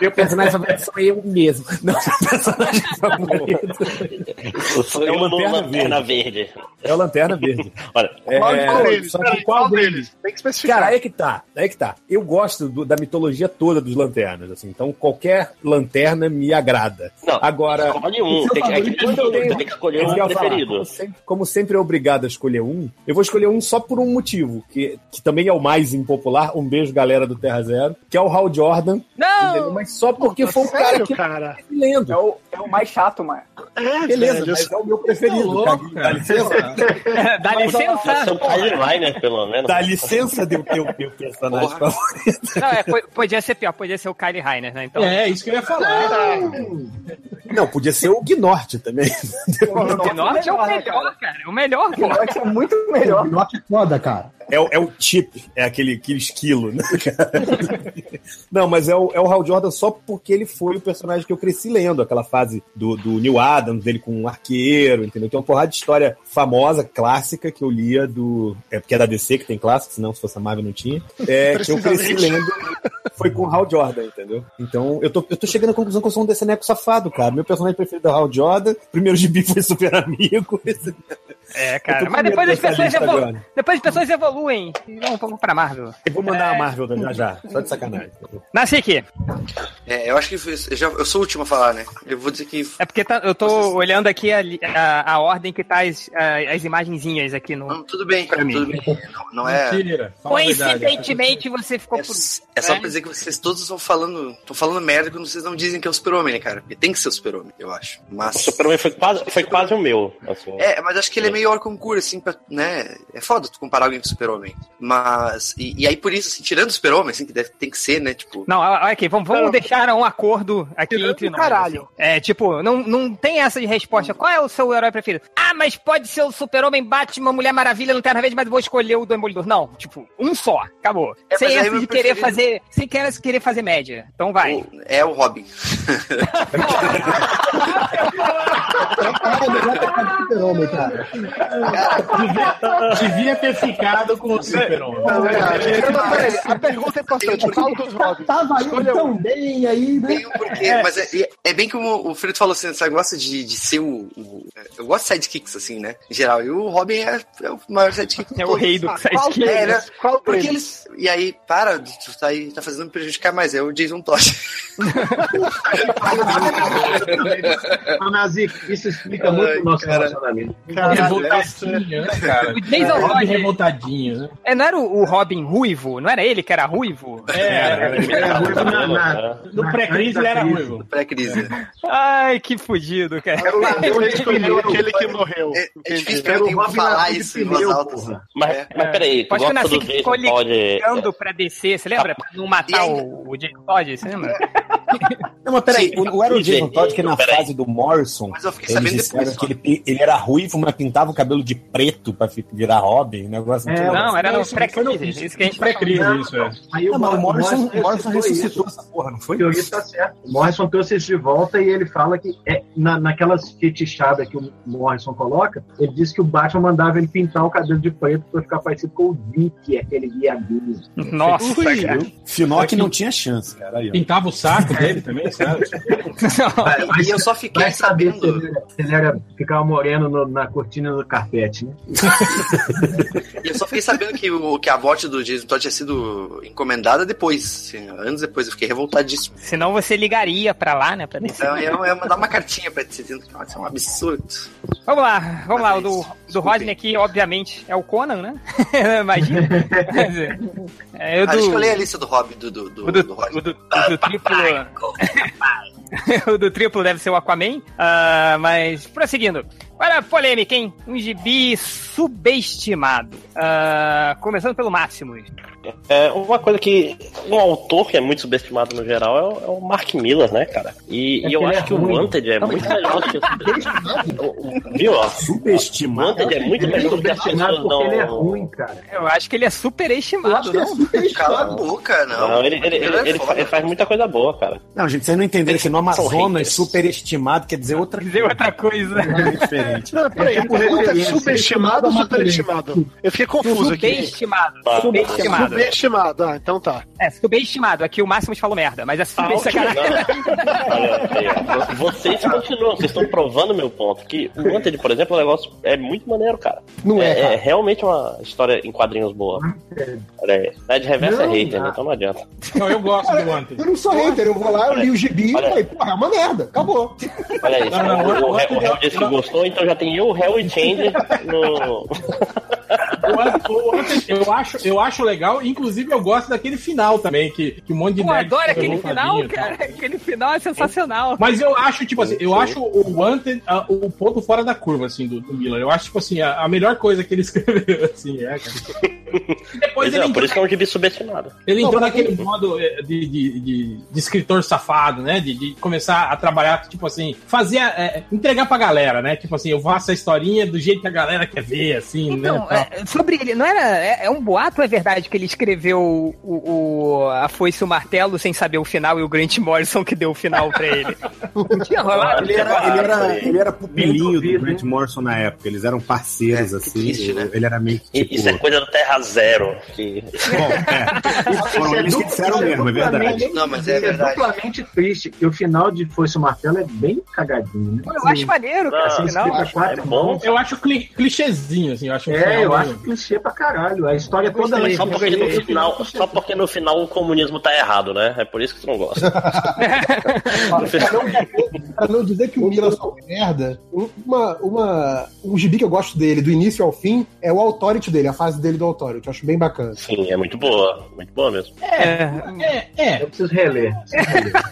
Meu personagem favorito sou eu mesmo. Não, meu personagem favorito Sou É o Lanterna Lanterna Verde. é o Lanterna Verde. Olha, É, Qual deles? só que Peraí, qual deles? Tem que especificar. Cara, aí que tá, aí que tá. Eu gosto do- da mitologia toda dos lanternas, assim. Então qualquer lanterna me agrada. Não, Agora, escolhe um. Tem que, é que favorito, quando eu você tenho- tem que escolher É um ia falar. preferido. Como sempre, como sempre é obrigado a escolher um, eu vou escolher um só por um motivo, que, que também é o mais impopular. Um beijo, galera do Terra Zero, que é o Hal Jordan. Não! Mas só porque foi o cara Sério, que cara? eu lendo. É o, é o mais chato, mano. É, Beleza, velho, mas é o meu preferido. louco, Caguinho. Dá cara. licença, Dá é licença? o Kyle Liner, pelo menos. dá licença de ter o meu personagem Porra. favorito. Não, é, po- podia ser pior, podia ser o Kylie Rainer, né? Então, É, isso que eu ia falar. Não, podia ser o Gnort também. o Norte é o né, melhor, cara. É o melhor, O pô. Norte é muito melhor. Norte é foda, cara. É, o- é o chip, é aquele, aquele esquilo, né, cara? Não, mas é o, é o Hal Jordan só porque ele foi o personagem que eu cresci lendo, aquela fase do, do Neil Adams, dele com um arqueiro, entendeu? Tem uma porrada de história famosa, clássica, que eu lia do. É porque é da DC que tem clássico, senão se fosse a Marvel não tinha. É, que eu cresci lendo, foi com o Hal Jordan, entendeu? Então, eu tô, eu tô chegando à conclusão que eu sou um deceneco safado, cara. Meu personagem preferido é o Hal Jordan, primeiro gibi foi super amigo. É, cara. Mas depois as pessoas, evolu depois as pessoas evoluem e vão vão pra Marvel. Eu vou mandar a Marvel já já, só de sacanagem. Nasci é, eu acho que foi- eu, já, eu sou o último a falar, né? Eu vou dizer que. É porque tá- eu tô olhando aqui a, a, a ordem que tá as, a- as imagenzinhas aqui no. Não, tudo bem, Pra mim. tudo bem. Não, não é. Mentira. Coincidentemente, você ficou É, por. é só né? pra dizer que vocês todos estão falando, estão falando merda quando vocês não dizem que é o super-homem, né, cara? Porque tem que ser o super-homem, eu acho. O Mas. Superman foi quase, foi quase o meu. Assim. É, mas acho que ele é meio concurso, assim, pra, né? É foda tu comparar alguém com o super-homem. Mas. E, e aí, por isso, assim, tirando o super-homem, assim, que deve, tem que ser, né? Tipo. Não, olha aqui, vamos, vamos deixar um acordo aqui Tirando entre nós. caralho. assim. É, tipo, não, não tem essa de resposta. Qual é o seu herói preferido? Ah, mas pode ser o Super-Homem, Batman, Mulher Maravilha, Lanterna Verde, mas vou escolher o Demolidor. Não, tipo, um só, acabou. É, sem essa de querer preferido- fazer. Sem querer, querer fazer média. Então vai. o- É o Robin. É super-homem, cara. Devia ter ficado com o Super-Homem. Não, é, peraí, a pergunta é importante. Qual dos Robins? Tava indo Escolha tão um. bem aí, né? Tem um porquê, mas é, é- é bem como o Frito falou assim, você gosta de, de ser o, o- Eu gosto de sidekicks, assim, né? Em geral. E o Robin é, é o maior sidekick É o rei do Qual sidekick. É, né? Qual Porque eles. E aí, para, tu tá, aí, tá fazendo me prejudicar mais. É o Jason Todd. Ô, Nazik, isso explica muito o nosso cara. relacionamento. Caralho, Revoltadinho, né, cara? O Jason Robin revoltadinho, né? É, não era o, o Robin ruivo? Não era ele que era ruivo? É, Era ruivo na- na- no pré-crise ele era crise. ruivo. Pré-crise. Ai, que fudido, cara. Era o ladrão Ele de escolheu pneu. aquele que morreu. É, é difícil pra Era que Robin falar isso em voz alta. assim. Mas, É. mas peraí, tu Acho que o gosta do Jason Todd... ligando pra descer, você lembra? Pra não matar o, Jason Todd, você lembra? Não, mas peraí, o, o era o Jason Todd que na. Fase do Morrison, Mas eu fiquei eles sabendo disseram depois, que ele, ele era ruivo, mas pintava o cabelo de preto pra virar Robin, um negócio É. Não, era no Isso pré-crise. Isso que a gente Pré-crise, isso é. Aí Não, mas o Morrison, o Morrison ressuscitou isso. essa porra, não foi? O Teoria tá certo. O Morrison trouxe isso de volta e ele fala que é, na, naquelas fetichadas que o Morrison coloca, ele disse que o Batman mandava ele pintar o cabelo de preto pra ficar parecido com o Vic, aquele viadinho. Nossa, cara. Finock não tinha chance, cara. Aí. Pintava o saco dele também, sabe? E eu só fiquei Vai saber se sabendo. ele era, se ele era ficava moreno no- na cortina do carpete, né? E eu só fiquei sabendo que, o, que a morte do Jason Todd tinha sido encomendada depois. assim, anos depois. Eu fiquei revoltadíssimo. Senão você ligaria pra lá, né? Pra. Então eu ia mandar uma cartinha pra ele dizendo que isso é um absurdo. Vamos lá, vamos lá. O do, do. Rodney aqui, obviamente, é o Conan, né? Imagina. Quer dizer, é, o Ah, deixa eu do, ler a lista do Hobby do, do, do, do, do o Roger. do, o do triplo. o do triplo deve ser o Aquaman. Ah, mas, prosseguindo. Olha a polêmica, hein? Um gibi subestimado. Ah, começando pelo máximo. É uma coisa que um autor que é muito subestimado no geral é o, é o Mark Miller, né, cara? E, É e eu acho é que o. Wanted é muito melhor do que o, o- Viu, ó? O Subestimado. Wanted é muito é melhor do que as subestimado pessoas porque ele é não. ruim, cara. Eu acho que ele é superestimado, não? Cala a boca, não. Não, ele, ele, ele, é ele fa- foda. ele faz muita coisa boa, cara. Não, gente, vocês não entenderam que no Amazonas superestimado quer dizer outra Dizer outra coisa. coisa diferente. Não, peraí, É tipo pergunta é referência. subestimado ou superestimado? Eu fiquei confuso aqui. Subestimado. Ah, Subestimado. Subestimado, ah, então tá. É, subestimado. Aqui o Máximo falou merda, mas é Ah, subestimado. aí, ó. Vocês continuam, vocês estão provando meu ponto. Que o Wanted, por exemplo, o negócio é muito maneiro, cara. Não é, É, cara. é realmente uma história em quadrinhos boa. Olha aí. É de reverso é Não, hater, não. né? Então não adianta. Não, eu gosto do Wanted. Eu não sou hater, eu vou lá, eu li o gibi e falei, porra, é uma merda, acabou. Olha aí. Não, não, o, o, disse que gostou, então já tem eu, o Hell e Change no. Eu, acho, eu acho legal, inclusive eu gosto daquele final também, que, que um monte de Eu nerd adoro aquele final, cara. Aquele final é sensacional. Mas eu acho, tipo assim, eu acho o Wanted ah, o ponto fora da curva, assim, do, do Miller. Eu acho, tipo assim, a, a melhor coisa que ele escreveu, assim, é, cara. E depois Pois ele é, por entrou, isso que é um gibi subestimado. ele Não, entrou mas naquele ele- modo eh, de, de, de, de escritor safado, né? De, de começar a trabalhar, tipo assim, fazer, eh, entregar pra galera, né? Tipo assim, eu faço a historinha do jeito que a galera quer ver, assim, Então, né? é, sobre ele, não era. É, é um boato, é verdade que ele escreveu o, o, a foice e o martelo sem saber o final e o Grant Morrison que deu o final pra ele? Não tinha rolado? Ele era, ele era, ele era pupilinho do Grant Morrison na época. Eles eram parceiros, É, que assim. triste, né? Ele era meio que, E tipo... Isso é coisa do Terra Zero. Que... Bom, é. Foram eles que disseram mesmo, é verdade. Não, mas é verdade. duplamente triste. E o final de Foice o Martelo é bem cagadinho, né? Eu acho maneiro, cara, Não, esse final. Explica quatro é bom. Eu acho cli, clichêzinho, assim, eu acho um É, final eu acho clichê pra caralho. A história toda ali. só porque, no final, só porque no final o comunismo tá errado, né? É por isso que você não gosta. Pra não dizer que o Miller só é merda, uma, uma, um gibi que eu gosto dele, do início ao fim, é o Authority dele, a fase dele do Authority. Eu acho bem bacana. Sim, é muito boa. Muito boa mesmo. É, É, é. Eu preciso reler. preciso reler.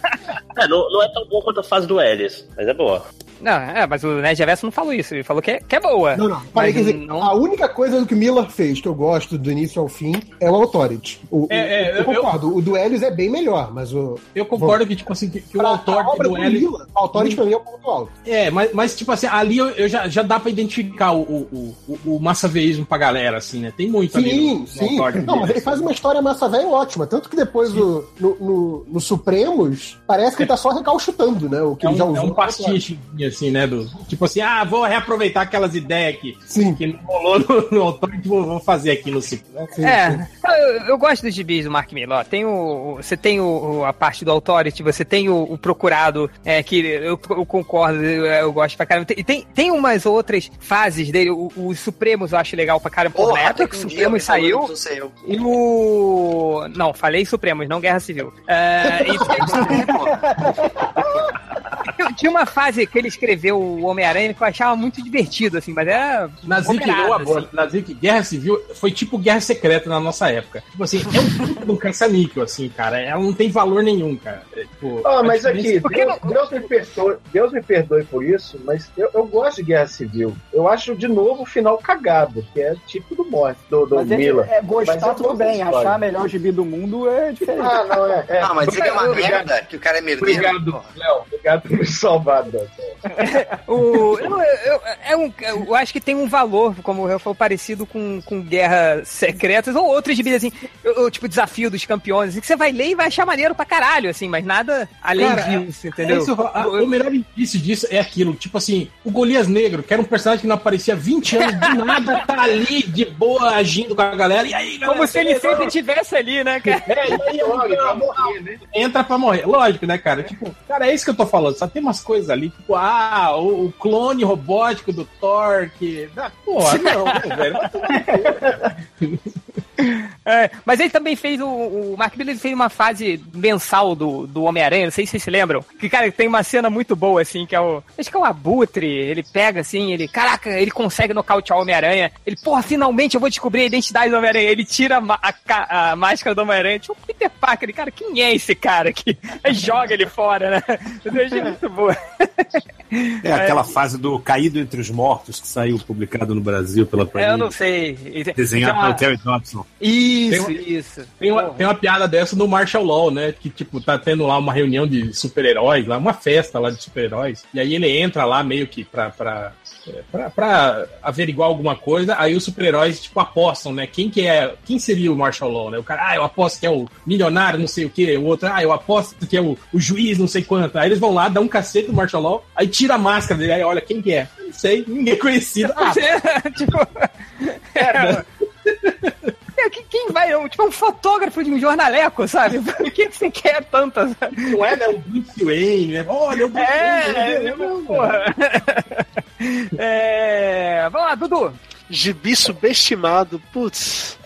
É, não, não é tão bom quanto a fase do Ellis, mas é boa. Não, é, mas o Ned Reverso não falou isso. Ele falou que é, que é boa. Não, não. Parei, Mas quer dizer, não- a única coisa que o Miller fez que eu gosto do início ao fim é o Authority. O, É, é, eu, eu- concordo, o do Helios é bem melhor, mas o. Eu concordo que, tipo assim, que, que o pra- autor a obra do do o Authority pra mim é o ponto alto. É, mas, mas tipo assim, ali eu, eu já, já dá pra identificar o, o, o, o massaveísmo pra galera, assim, né? Tem muito ali. Sim, no- no sim. autor Não, mas ele faz uma história massa velha ótima. Tanto que depois o, no, no, no Supremos, parece que ele tá só recalchutando, né? O que É ele já um, usou. é um pastiche, assim, né? Do, tipo assim, ah, vou reaproveitar aquelas ideias que, Sim. que não rolou no, no autor e vou, vou fazer aqui no ciclo. Né? sim, sim. É, eu, eu gosto dos gibis do Mark Miller. Tem o, você tem o, a parte do Authority, você tem o, o Procurado, é, que eu, eu concordo, eu, eu gosto pra caramba. E tem, tem umas outras fases dele, o, o Supremos eu acho legal pra caramba. Pô, na Porra, época que o Supremos saiu, eu. e o. Não, falei Supremos, não Guerra Civil. É, e tem- tinha uma fase que ele escreveu o Homem-Aranha que eu achava muito divertido, assim, mas era. Nazik, moderado, eu adoro. assim. Nazik, Guerra Civil foi tipo Guerra Secreta na nossa época. Tipo assim, é um puta de um caça-níquel, assim, cara. Ela não tem valor nenhum, cara. Tipo, Ah, mas a aqui, diferença- Por que Deus, Deus me perdoe, Deus me perdoe por isso, mas eu, eu gosto de Guerra Civil. Eu acho, de novo, o final cagado, que é tipo do morte, do, do Mas é, Mila. é, gostar Mas eu tudo bem, achar melhor gibi do mundo é diferente. Ah, não, é. é. Ah, mas que é uma merda, que o cara é merdeiro. Obrigado, Léo. Obrigado por Deus. O, eu, eu, é um, eu acho que tem um valor, como eu falou, parecido com, com Guerras Secretas ou outros gibis, assim, tipo Desafio dos Campeões, assim, que você vai ler e vai achar maneiro pra caralho, assim, mas nada além Cara, disso, É entendeu? isso, a- o melhor indício disso é aquilo, tipo assim, o Golias Negro, que era um personagem que não aparecia há 20 anos, do nada tá ali de boa agindo com a galera, e aí, galera, Como se ele sempre estivesse ali, né, cara? É, e aí, pra morrer, né? entra pra morrer. Lógico, né, cara? Tipo, cara, é isso que eu tô falando. Só tem umas coisas ali, tipo, ah, o, o clone robótico do Thor, que. Ah, porra, não, velho. Vai tomar. É, mas ele também fez o. O Mark Miller fez uma fase mensal do, do Homem-Aranha, não sei se vocês se lembram. Que, cara, tem uma cena muito boa, assim, que é o. Acho que é o Abutre. Ele pega assim, ele. Caraca, ele consegue nocautear o Homem-Aranha. Ele, porra, finalmente eu vou descobrir a identidade do Homem-Aranha. Ele tira a, a a máscara do Homem-Aranha. Tipo, o Peter Parker, ele, cara, quem é esse cara aqui? Aí joga ele fora, né? Eu achei muito boa. É aquela fase do Caído entre os Mortos que saiu publicado no Brasil pela É, eu Panini. não sei. Desenhado Tem uma- pelo Terry Dodson. Isso, Tem uma- isso. Tem uma, tem uma piada dessa no Martial Law, né? Que, tipo, tá tendo lá uma reunião de super-heróis, lá, uma festa lá de super-heróis. E aí ele entra lá meio que pra. pra é, Pra, pra averiguar alguma coisa, aí os super-heróis, tipo, apostam, né? Quem que é. Quem seria o Marshall Law, né? O cara, ah, eu aposto que é o milionário, não sei o quê. O outro, ah, eu aposto que é o, o juiz, não sei quanto. Aí eles vão lá, dão um cacete no Marshall Law, aí tira a máscara dele, aí olha, quem que é? Não sei, ninguém conhecido. Ah, tipo. É, é, que- quem vai? Tipo, um fotógrafo de um jornaleco, sabe? Por que você quer tantas? não é, né? O Bruce Wayne, né? Olha, o Bruce É, Wayne. é, porra. É, vamos lá, Dudu. Gibi subestimado, putz.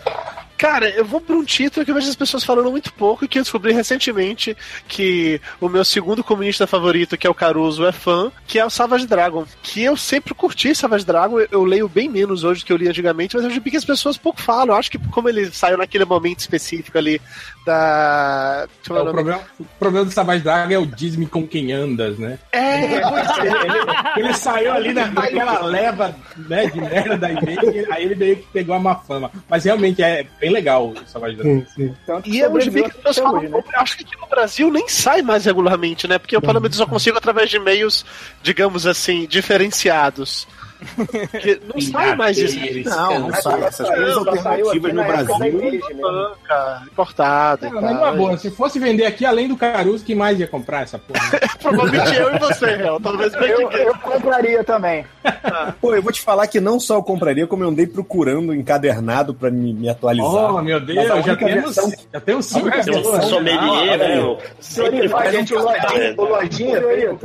Cara, eu vou pra um título que eu vejo as pessoas falando muito pouco e que eu descobri recentemente que o meu segundo comunista favorito, que é o Caruso, é fã, que é o Savage Dragon. Que eu sempre curti Savage Dragon, eu, eu leio bem menos hoje do que eu li antigamente, mas é um gibi que as pessoas pouco falam. Eu acho que como ele saiu naquele momento específico ali da. é É, o problema, o problema do Savage Dragon é o diz-me com quem andas, né? É, Ele, ele saiu ali na, naquela leva né, de merda da e aí ele meio que pegou a má fama. Mas realmente é bem legal o Savage Dragon. Sim, sim. Tanto E é um gibi que as pessoas até falam hoje, né? Eu acho que aqui no Brasil nem sai mais regularmente, né? Porque eu pelo menos só consigo através de meios, digamos assim, diferenciados. Porque não sai mais isso. Não, não sai. Essas coisas alternativas no Brasil. Mesmo. Banca, importada Não, mas tal. boa, se fosse vender aqui além do Caruso, quem mais ia comprar essa porra? Provavelmente eu e você, Real. Talvez bem Eu, eu compraria também. Pô, eu vou te falar que não só eu compraria, como eu andei procurando encadernado pra me, me atualizar. Oh, meu Deus, já temos, versão- já temos cinco versão- sommelier, né? Eu sempre A gente, o Lojinha, o Lojinha.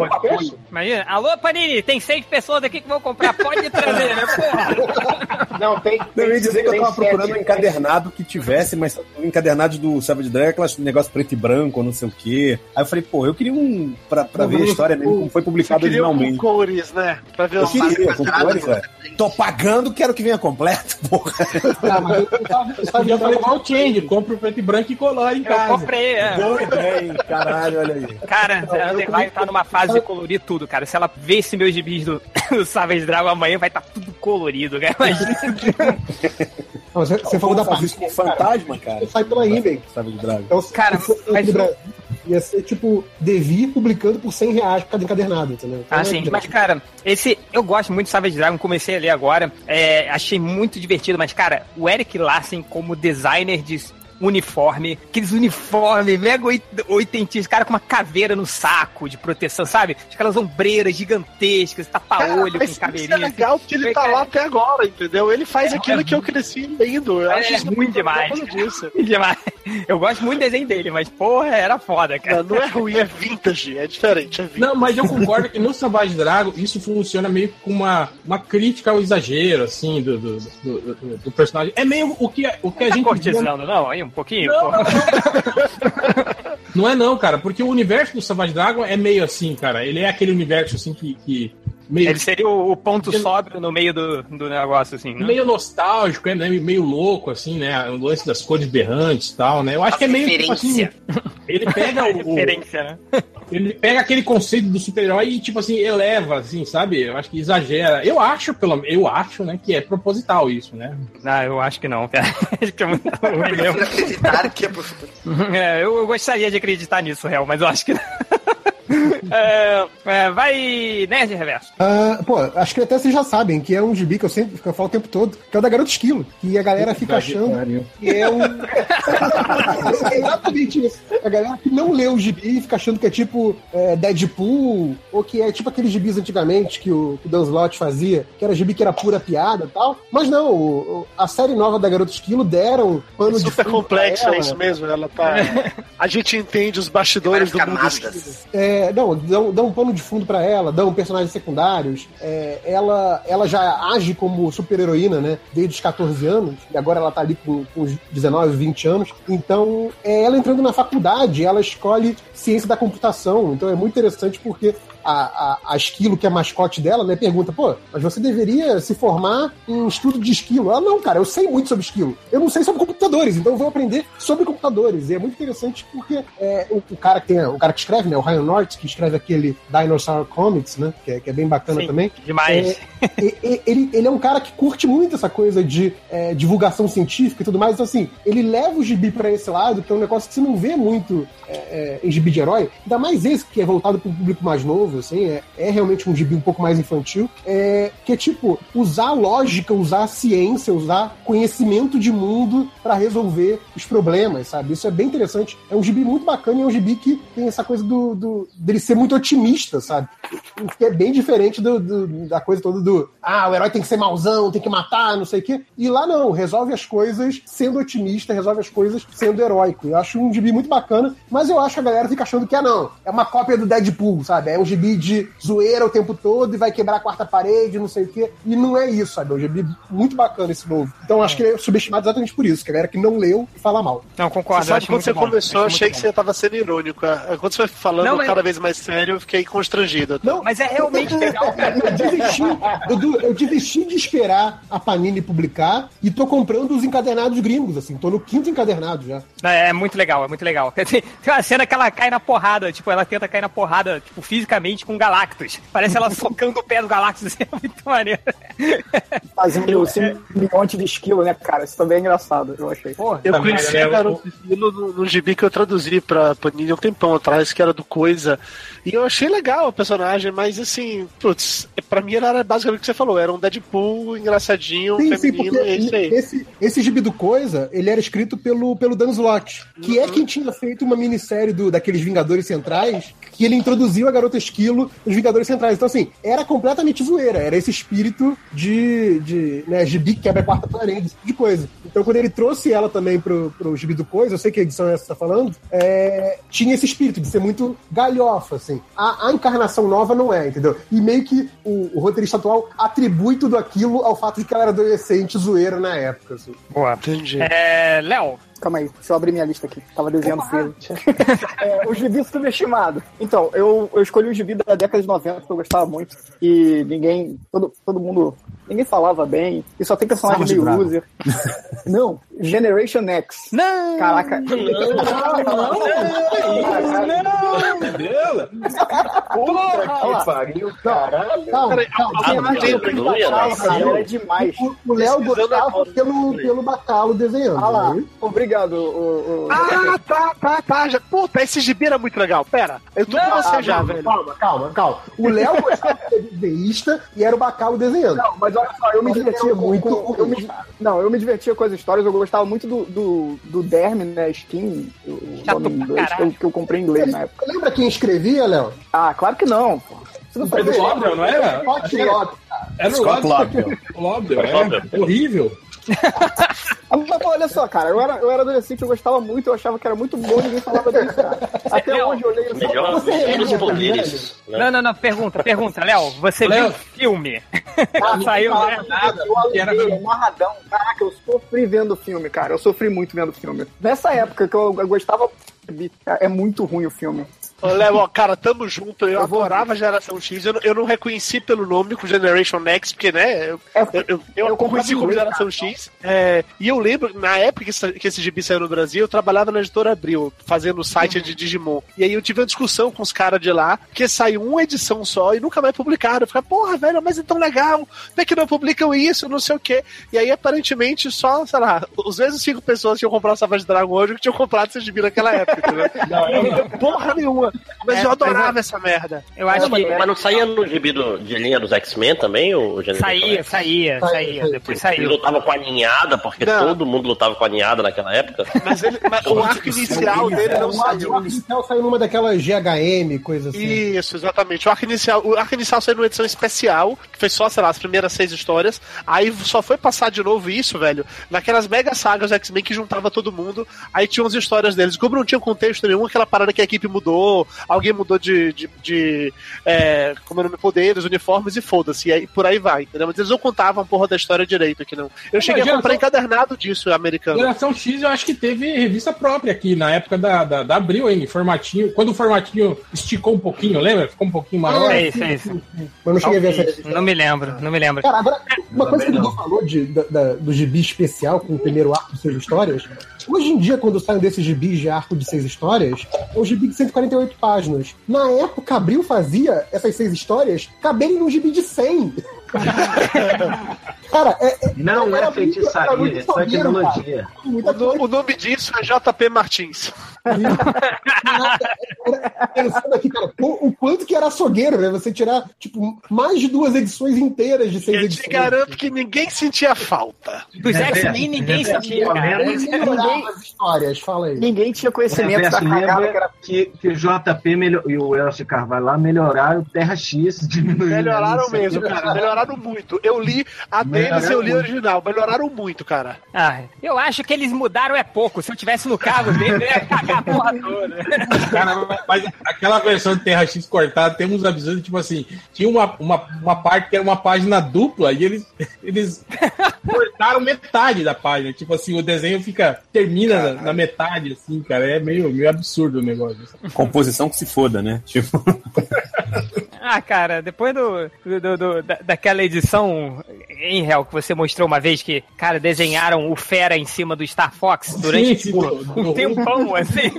Imagina, alô, Panini, tem seis pessoas aqui que vão comprar, pode trazer, né, porra? Não, tem. Não, eu ia dizer que eu tem tava procurando um encadernado que tivesse, mas encadernados do Savage Dragon, aquelas negócio preto e branco, não sei o quê. Aí eu falei, pô, eu queria um pra, pra ver a história mesmo, como foi publicado queria um com originalmente. cores, né? Pra ver Eu os queria, com cores, é. Tô pagando, quero que venha completo, porra. Ah, mas eu tava- eu tava Eu igual o Change, compra o preto e branco e colore em Eu casa. comprei, é. Boa ideia? Caralho, olha aí. Cara, a Underline tá numa fase de colorir tudo, cara. Se ela ver esse meus gibis do, do Savage Dragon amanhã, vai estar tudo colorido, cara. Imagina. Não, você, você falou da parte com o fantasma, cara. sai pela eBay. Savage Dragon. Então, Cara, se fosse mas ia ser tipo Devir publicando por 100 reais por cada encadernado, entendeu? Então, Ah, é sim. Mas, cara, esse. Eu gosto muito de Savage Dragon, comecei a ler agora. é, achei muito divertido, mas, cara, o Eric Larsen como designer de uniforme, aqueles uniformes mega oit- oitentistas, cara com uma caveira no saco de proteção, sabe? Aquelas ombreiras gigantescas, tapa-olho com isso é caveirinha. legal porque ele tá lá até agora, entendeu? Ele faz É, aquilo é que eu cresci lendo. Eu É, acho é isso muito demais. causa disso. Demais. Eu gosto muito do desenho dele, mas, porra, era foda, cara. Não, não é ruim, é vintage, é diferente, é vintage. Não, mas eu concordo que no Savage Dragon isso funciona meio com uma, uma crítica ao exagero, assim, do, do, do, do- do personagem. É meio o que, o que a Tá gente. via- cortesando, não? Aí um pouquinho? Não. Não é não, cara, porque o universo do Savage Dragon é meio assim, cara. Ele é aquele universo assim que, que, meio, Ele seria o, o ponto sóbrio no meio do, do negócio, assim, né? meio nostálgico, é, né? meio louco, assim, né? O lance das cores berrantes e tal, né? Eu acho que é meio tipo assim. Ele pega o, né? Ele pega aquele conceito do super-herói e, tipo assim, eleva, assim, sabe? Eu acho que exagera. Eu acho, pelo eu acho, né, que é proposital isso, né? Não, eu acho que não, cara. Acho que é muito ruim mesmo. acreditar que é por... É, eu, eu gostaria de acreditar nisso, real, mas eu acho que não. É, é, vai, Nerd Reverso. Ah, pô, acho que até vocês já sabem que é um gibi que eu sempre que eu falo o tempo todo, que é o da Garota Esquilo. E a galera fica achando que é um. é exatamente isso. A galera que não lê o gibi fica achando que é tipo é, Deadpool, ou que é tipo aqueles gibis antigamente que o, que o Dan Slott fazia, que era gibi que era pura piada e tal. Mas não, o- a série nova da Garota Esquilo deram pano de Super pra complexo, é isso mesmo. Ela tá. A gente entende os bastidores do mundo. camadas. É, dão, dão um pano de fundo pra ela, dão personagens secundários. É, ela, ela já age como super-heroína, né? Desde os 14 anos, e agora ela tá ali com, com os 19, 20 anos. Então, é, ela entrando na faculdade, ela escolhe ciência da computação. Então é muito interessante porque a, a, a Esquilo, que é a mascote dela, né, pergunta: pô, mas você deveria se formar em estudo de esquilo. Ela, não, cara, eu sei muito sobre esquilo. Eu não sei sobre computadores, então eu vou aprender sobre computadores. E é muito interessante porque é, o, o cara que tem, o cara que escreve, né, o Ryan North, que escreve aquele Dinosaur Comics, né, que é, que é bem bacana Sim, também. demais. É, ele, ele é um cara que curte muito essa coisa de é, divulgação científica e tudo mais. Então, assim, ele leva o gibi pra esse lado, que é um negócio que você não vê muito é, é, em gibi de herói. Ainda mais esse, que é voltado pro público mais novo, assim, é, é realmente um gibi um pouco mais infantil. É, que é tipo, usar lógica, usar ciência, usar conhecimento de mundo pra resolver os problemas, sabe? Isso é bem interessante. É um gibi muito bacana e é um gibi que tem essa coisa do, do dele ser muito otimista, sabe? Que é bem diferente do, do- da coisa toda do ah, o herói tem que ser mauzão, tem que matar, não sei o quê. E lá não, resolve as coisas sendo otimista, resolve as coisas sendo heróico. Eu acho um gibi muito bacana, mas eu acho que a galera fica achando que é não. É uma cópia do Deadpool, sabe? É um gibi de zoeira o tempo todo e vai quebrar a quarta parede, não sei o quê. E não é isso, sabe? É um gibi muito bacana esse novo. Então acho que ele é subestimado exatamente por isso, que a galera que não leu fala mal. Não, concordo. Você eu sabe, quando você bom, começou, eu achei que bom. você tava sendo irônico. É, Quando você foi falando Não, mas- cada vez mais sério, eu fiquei constrangido. Não, Mas é realmente legal. Eu desisti, Dudu, eu desisti de esperar a Panini publicar e tô comprando os encadernados gringos, assim. Tô no quinto encadernado já. É, é muito legal, é muito legal. Tem, tem uma cena que ela cai na porrada, tipo, ela tenta cair na porrada, tipo, fisicamente com Galactus. Parece ela socando o pé do Galactus, assim, é muito maneiro. Fazendo o simbionte de esquilo, né, cara? Isso também é engraçado, eu achei. Porra. Eu conheci né, a Garota Esquilo no, no gibi que eu traduzi pra Panini há um tempão atrás, que era do Coisa. E eu achei legal o personagem, mas assim, putz, pra mim era basicamente o que você falou, era um Deadpool engraçadinho, Sim, sim, feminino, porque é isso aí. esse, esse gibi do Coisa, ele era escrito pelo, pelo Dan Slott, que é quem tinha feito uma minissérie do, daqueles Vingadores Centrais, que ele introduziu a Garota Esquilo nos Vingadores Centrais. Então, assim, era completamente zoeira, era esse espírito de, de né, gibi que quebra a quarta parede, esse tipo de coisa. Então, quando ele trouxe ela também pro, pro gibi do Coisa, eu sei que a edição é essa que você tá falando, é, tinha esse espírito de ser muito galhofa, assim. A, a encarnação nova não é, entendeu? E meio que o, o roteirista atual atribui tudo aquilo ao fato de que ela era adolescente zoeira na época, assim. Boa. Entendi. É, Léo, Calma aí, deixa eu abrir minha lista aqui. Tava desenhando filme. é, o gibi subestimado. Então, eu, eu escolhi o gibi da década de 90 que eu gostava muito. E ninguém. Todo, todo mundo. Ninguém falava bem. E só tem personagem meio bravo. loser. Não, Generation X. Não! Caraca. que pariu, caralho. Calma, calma. Tinha mais Aleluia, tempo que bacalo, nossa. cara, Era demais. O, o Léo gostava pelo, pelo Bacalo desenhando. Ah lá, né? Obrigado. O, o- Ah, tá, tá, tá. Já, puta, esse gibi era muito legal. Pera, eu tô com você já, velho. Calma, calma, calma. O Léo gostava de ser desenhista e era o Bacalo desenhando. Não, mas olha só, eu me divertia muito. muito eu me- não, eu me divertia com as histórias, eu gostava muito do, do, do Derm, né? Skin, o Chato nome inglês, que eu, que eu comprei em inglês na época. Você lembra quem escrevia, Léo? Ah, claro que não. Você não Foi do sabia? Lobdell, não era? Scott Lobdell. Era o Scott Lobdell. Lobdell. é. Horrível. Mas olha só, cara, eu era, eu era adolescente, eu gostava muito, eu achava que era muito bom, ninguém falava disso, cara. Até Léo, hoje eu leio Melhor Você é né? Não, não, não, pergunta, pergunta, Léo, você Léo. viu o filme? Ah, Saiu, não né? nada, eu que era- aluguei, amarradão. Caraca, eu sofri vendo o filme, cara. Eu sofri muito vendo o filme. Nessa época que eu, eu gostava. É muito ruim o filme. Ô, Léo, ó, cara, tamo junto. Eu, adorava a Geração X. Eu, não- eu não reconheci pelo nome com Generation Next, porque, né, eu, É, eu, eu, eu eu conheci como Geração X. é, e eu lembro, na época que esse, que esse gibi saiu no Brasil, eu trabalhava na editora Abril, fazendo o site de Digimon. E aí eu tive uma discussão com os caras de lá, porque saiu uma edição só e nunca mais publicaram. Eu ficava, porra, velho, mas é tão legal. Por que não publicam isso? Não sei o quê. E aí, aparentemente, só, sei lá, os mesmos cinco pessoas que tinham comprado o Savage Dragon hoje que tinham comprado esse gibi naquela época, entendeu? Não, porra nenhuma. Mas É, eu mas adorava essa merda. Eu acho mas, que. mas não saía no gibi do- de linha dos X-Men também, o Saía, X? saía, saía. Depois Ele saiu. lutava com a ninhada, porque Não. todo mundo lutava com a ninhada naquela época. Mas, ele, mas o arco inicial dele não o saiu. arco inicial saiu numa daquelas GHM, coisa assim. Isso, exatamente. O arco inicial, o arco inicial saiu numa edição especial, que foi só, sei lá, as primeiras seis histórias. Aí só foi passar de novo isso, velho, naquelas mega sagas do X-Men que juntava todo mundo. Aí tinha umas histórias deles. Como não tinha contexto nenhum, aquela parada que a equipe mudou, alguém mudou de. de, de é, como é o nome, poderes, uniformes e foda-se. E aí por aí vai, entendeu? Mas eles não contavam porra da história direito aqui, não. Eu cheguei a geração- comprar encadernado disso, americano. Geração X eu acho que teve revista própria aqui, na época da, da, da Abril, hein? Formatinho. Quando o formatinho esticou um pouquinho, lembra? Ficou um pouquinho maior. É isso, é isso. Mas eu não cheguei a ver essa revista. Não me lembro, não me lembro. Cara, agora, uma coisa que o Dudu falou de, da, da- do gibi especial com o primeiro arco de seis histórias. Hoje em dia, quando saem desses gibis de arco de seis histórias, é um gibi de 148 páginas. Na época, Abril fazia essas seis histórias caberem num gibi de 100. Cara, é, é, Não é era feitiçaria, é só fogueiro, tecnologia. Muita O, o nome disso é JP Martins. Pensando aqui, cara, o, o quanto que era açougueiro, né? Você tirar, tipo, mais de duas edições inteiras de seis Eu te edições. garanto que ninguém sentia falta. Dos X-Men ninguém sentia, cara. Ninguém as histórias, fala aí. Ninguém tinha conhecimento da Reverso, cagada que era. que, que o JP melhor, e o Elcio Carvalho lá melhoraram o Terra X. Melhoraram isso aqui, mesmo, cara. Melhoraram muito. Eu li a deles e eu li a original. Melhoraram muito, cara. Ah, eu acho que eles mudaram é pouco. Se eu tivesse no cargo dele, eu ia cagar a porra toda. Cara, mas aquela versão de Terra X cortada tem uns absurdos, tipo assim, tinha uma, uma, uma parte que era uma página dupla e eles, eles cortaram metade da página. Tipo assim, o desenho fica. termina na, na metade, assim, cara. É meio, meio absurdo o negócio. Composição que se foda, né? Tipo, Ah, cara, depois do, do- do- da- daquela edição em real que você mostrou uma vez que, cara, desenharam o Fera em cima do Star Fox durante Sim, sim, tipo, do- do- um tempão, assim.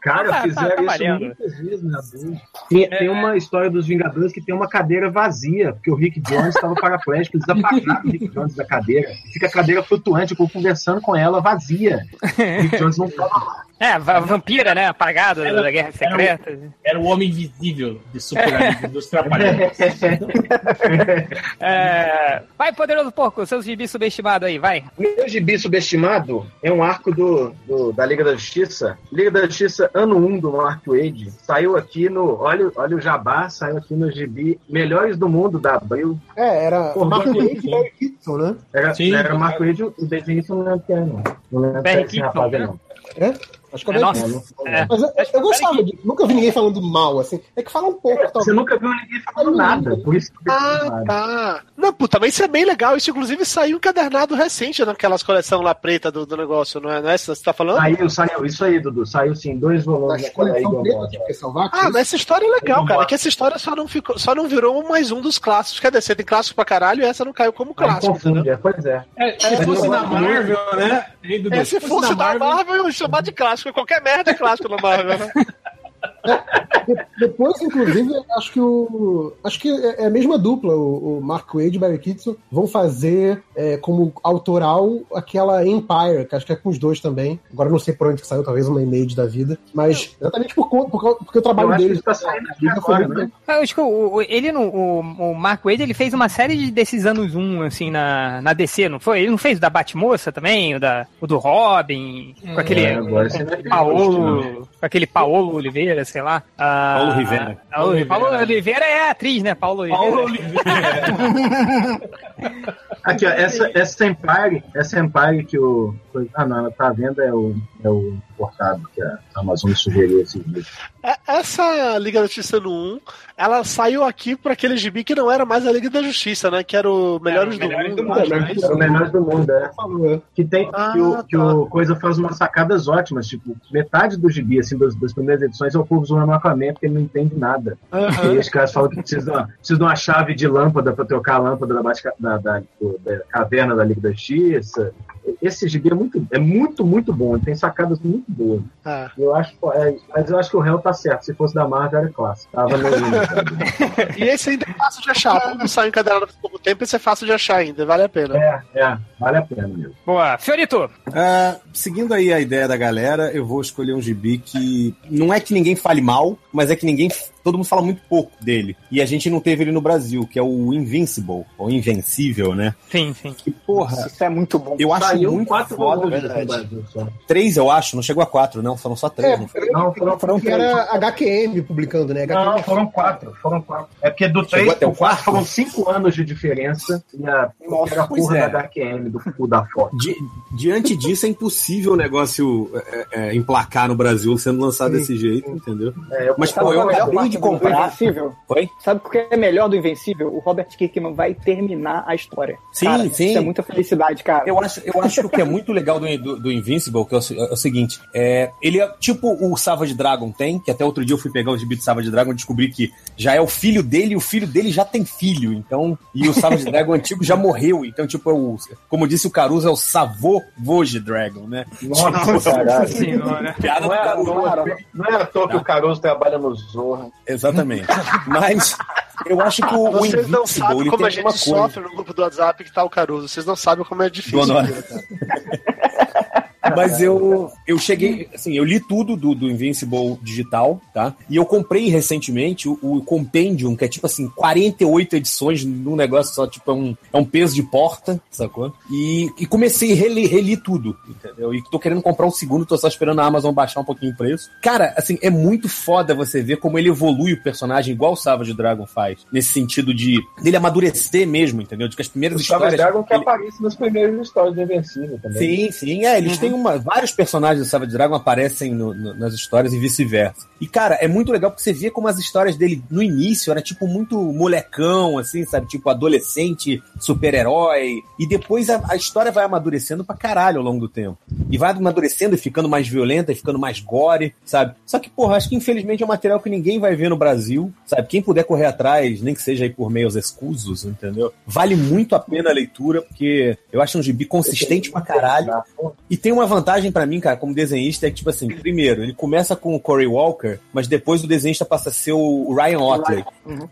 Cara, Tá- fizeram tá- tá isso valendo. muitas vezes na Abril. Tem, tem uma história dos Vingadores que tem uma cadeira vazia, porque o Rick Jones estava paraplégico, eles apagaram o Rick Jones da cadeira. E fica a cadeira flutuante, eu vou conversando com ela vazia. O Rick Jones não tava lá. É, va- vampira, né? Apagado da Guerra Secreta. Era o homem invisível de Super Dos Trapalhões. É... Vai, Poderoso Porco, seus gibis subestimados aí, vai. Meu gibi subestimado é um arco do, do- da Liga da Justiça. Liga da Justiça, ano 1 do Mark Wade. Saiu aqui no. Olha, olha o Jabá, saiu aqui no gibi Melhores do Mundo da Abril. É, era Pô, Mark Wade e Barry Kitson, né? Era, Sim, era o Mark. Wade, o desenhista não lembro quem é, não. Não lembro quem é esse rapaz, né? não. É? Acho que é, É, nossa. Kitson. É. Mas eu, eu gostava disso. Nunca vi ninguém falando mal, assim. É que fala um pouco, Você talvez. nunca viu ninguém falando nada, por isso que Ah, tá. Não, puta, mas isso é bem legal. Isso, inclusive, saiu encadernado recente naquelas coleção lá preta do, do negócio, não é? Não é essa que você tá falando? Saiu, saiu, isso aí, Dudu. Saiu sim, dois volumes Na aí coleção preta igual. de que salvar. Ah, mas essa história é legal, cara. Que essa história só não, ficou, só não virou mais um dos clássicos. Quer dizer, você tem clássico pra caralho e essa não caiu como clássico. confunde, é, pois é. É, se fosse na Marvel, né? É, se fosse da Marvel, eu ia chamar de clássico. Qualquer merda é clássico na Marvel, né? De- Depois, inclusive, acho que o. Acho que é é a mesma dupla, o, o Mark Wade e Barry Kitson, vão fazer é, como autoral aquela Empire, que acho que é com os dois também. Agora eu não sei por onde que saiu, talvez uma image da vida. Mas exatamente por conta, por, porque o trabalho isso tá agora, muito né? Eu acho que o, o- ele não, o, o Mark Wade ele fez uma série de desses anos 1, assim, na, na DC, não foi? Ele não fez o da Batmoça também, o, da, o do Robin, com aquele É, agora você vai Paolo, com aquele Paolo Oliveira, sei lá. Ah, Paulo Rivera. Paulo, Paulo Oliveira é a atriz, né? Paulo Oliveira. Paulo Oliveira. Aqui, ó, essa, essa Empire, essa Empire que o. Ah, não, tá vendo é o, é o portado que a Amazon sugeriu esses dias. É, Essa Liga da Justiça no 1, ela saiu aqui por aquele gibi que não era mais a Liga da Justiça, né? Que era o Melhores, do, Melhores Mundo. do Mundo, né? É o melhor do mundo, é. Falou. Que tem Ah, que, o, que tá. o Coisa faz umas sacadas ótimas, tipo, metade do gibi, assim, das, das primeiras edições é o povo zoando o Aquaman porque ele não entende nada. Aham. E os caras falam que precisa, precisa de uma chave de lâmpada pra trocar a lâmpada da, da, da- do- da caverna da Liga da Justiça. Esse gibi é muito, é muito, muito bom. Ele tem sacadas muito boas. Ah. Eu acho, é, mas eu acho que o réu tá certo. Se fosse da Marvel, era clássico. Tava no? E esse ainda é fácil de achar. Como saiu encadenado por pouco tempo, esse é fácil de achar ainda, vale a pena. É, é, vale a pena mesmo. Boa. Fiorito, Ah, seguindo aí a ideia da galera, eu vou escolher um gibi que não é que ninguém fale mal, mas é que ninguém. Todo mundo fala muito pouco dele. E a gente não teve ele no Brasil, que é o Invincible, ou Invencível, né? sim, sim. Que porra, Isso é muito bom. eu acho Saiu muito quatro foda, verdade. no Brasil só. Três, eu acho, não chegou a quatro, não, foram só três. É, não foi? Não, foram, foram que era HQM publicando, né? HQM Não, foram quatro. Foram quatro. É porque do Chegou 3 até o pro 4 quarto? foram cinco anos de diferença e a, Nossa, era a pois porra é. da HQM, do cu da foto. Di- diante disso, é impossível o negócio é, é, emplacar no Brasil sendo lançado Sim. desse jeito, entendeu? É, eu Mas, pô, eu é acabei de do comprar. Invencível? Oi? Sabe o que é melhor do Invencível? O Robert Kirkman vai terminar a história. Sim, Cara, sim. Isso é muita felicidade, cara. Eu acho, eu acho que o que é muito legal do, do, do Invincible que é o, é o seguinte: é, ele é tipo o Savage Dragon tem, que até outro dia eu fui pegar o gibi do Savage Dragon e descobri que já é o filho dele e o filho dele já tem filho. Então, e o Savage Dragon antigo já morreu. Então, tipo, é o, como disse o Caruso, é o Savô Voge Dragon, né? Nossa. Senhora. Piada do Não é, Caruso. não, é, não é à toa que o Caruso trabalha no Zorra. Exatamente. Mas eu acho que o, o Vocês não sabem como a gente uma coisa. sofre no grupo do WhatsApp que tá o Caruso. Vocês não sabem como é difícil. Aquilo, cara. Mas eu, eu cheguei, assim, eu li tudo do, do Invincible digital, tá? E eu comprei recentemente o, o Compendium, que é tipo assim, 48 edições num negócio só, tipo, é um, é um peso de porta, sacou? E, e comecei a reli, reli tudo, entendeu? E tô querendo comprar o segundo, tô só esperando a Amazon baixar um pouquinho o preço. Cara, assim, é muito foda você ver como ele evolui o personagem, igual o Savage Dragon faz, nesse sentido de dele amadurecer mesmo, entendeu? De que as primeiras O Savage histórias. Dragon que ele- aparece nas primeiras histórias do Invencível também. Sim, sim, é, eles têm uma. Vários personagens do Savage Dragon aparecem no- no- nas histórias e vice-versa. E, cara, é muito legal porque você vê como as histórias dele no início era tipo muito molecão, assim, sabe? Tipo adolescente, super-herói. E depois a, a história vai amadurecendo pra caralho ao longo do tempo. E vai amadurecendo e ficando mais violenta e ficando mais gore, sabe? Só que, porra, acho que infelizmente é um material que ninguém vai ver no Brasil, sabe? Quem puder correr atrás, nem que seja aí por meios escusos, entendeu? Vale muito a pena a leitura, porque eu acho um gibi consistente pra caralho. E tem uma vantagem pra mim, cara, como desenhista, é que, tipo assim, primeiro, ele começa com o Corey Walker, mas depois o desenhista passa a ser o Ryan Otley.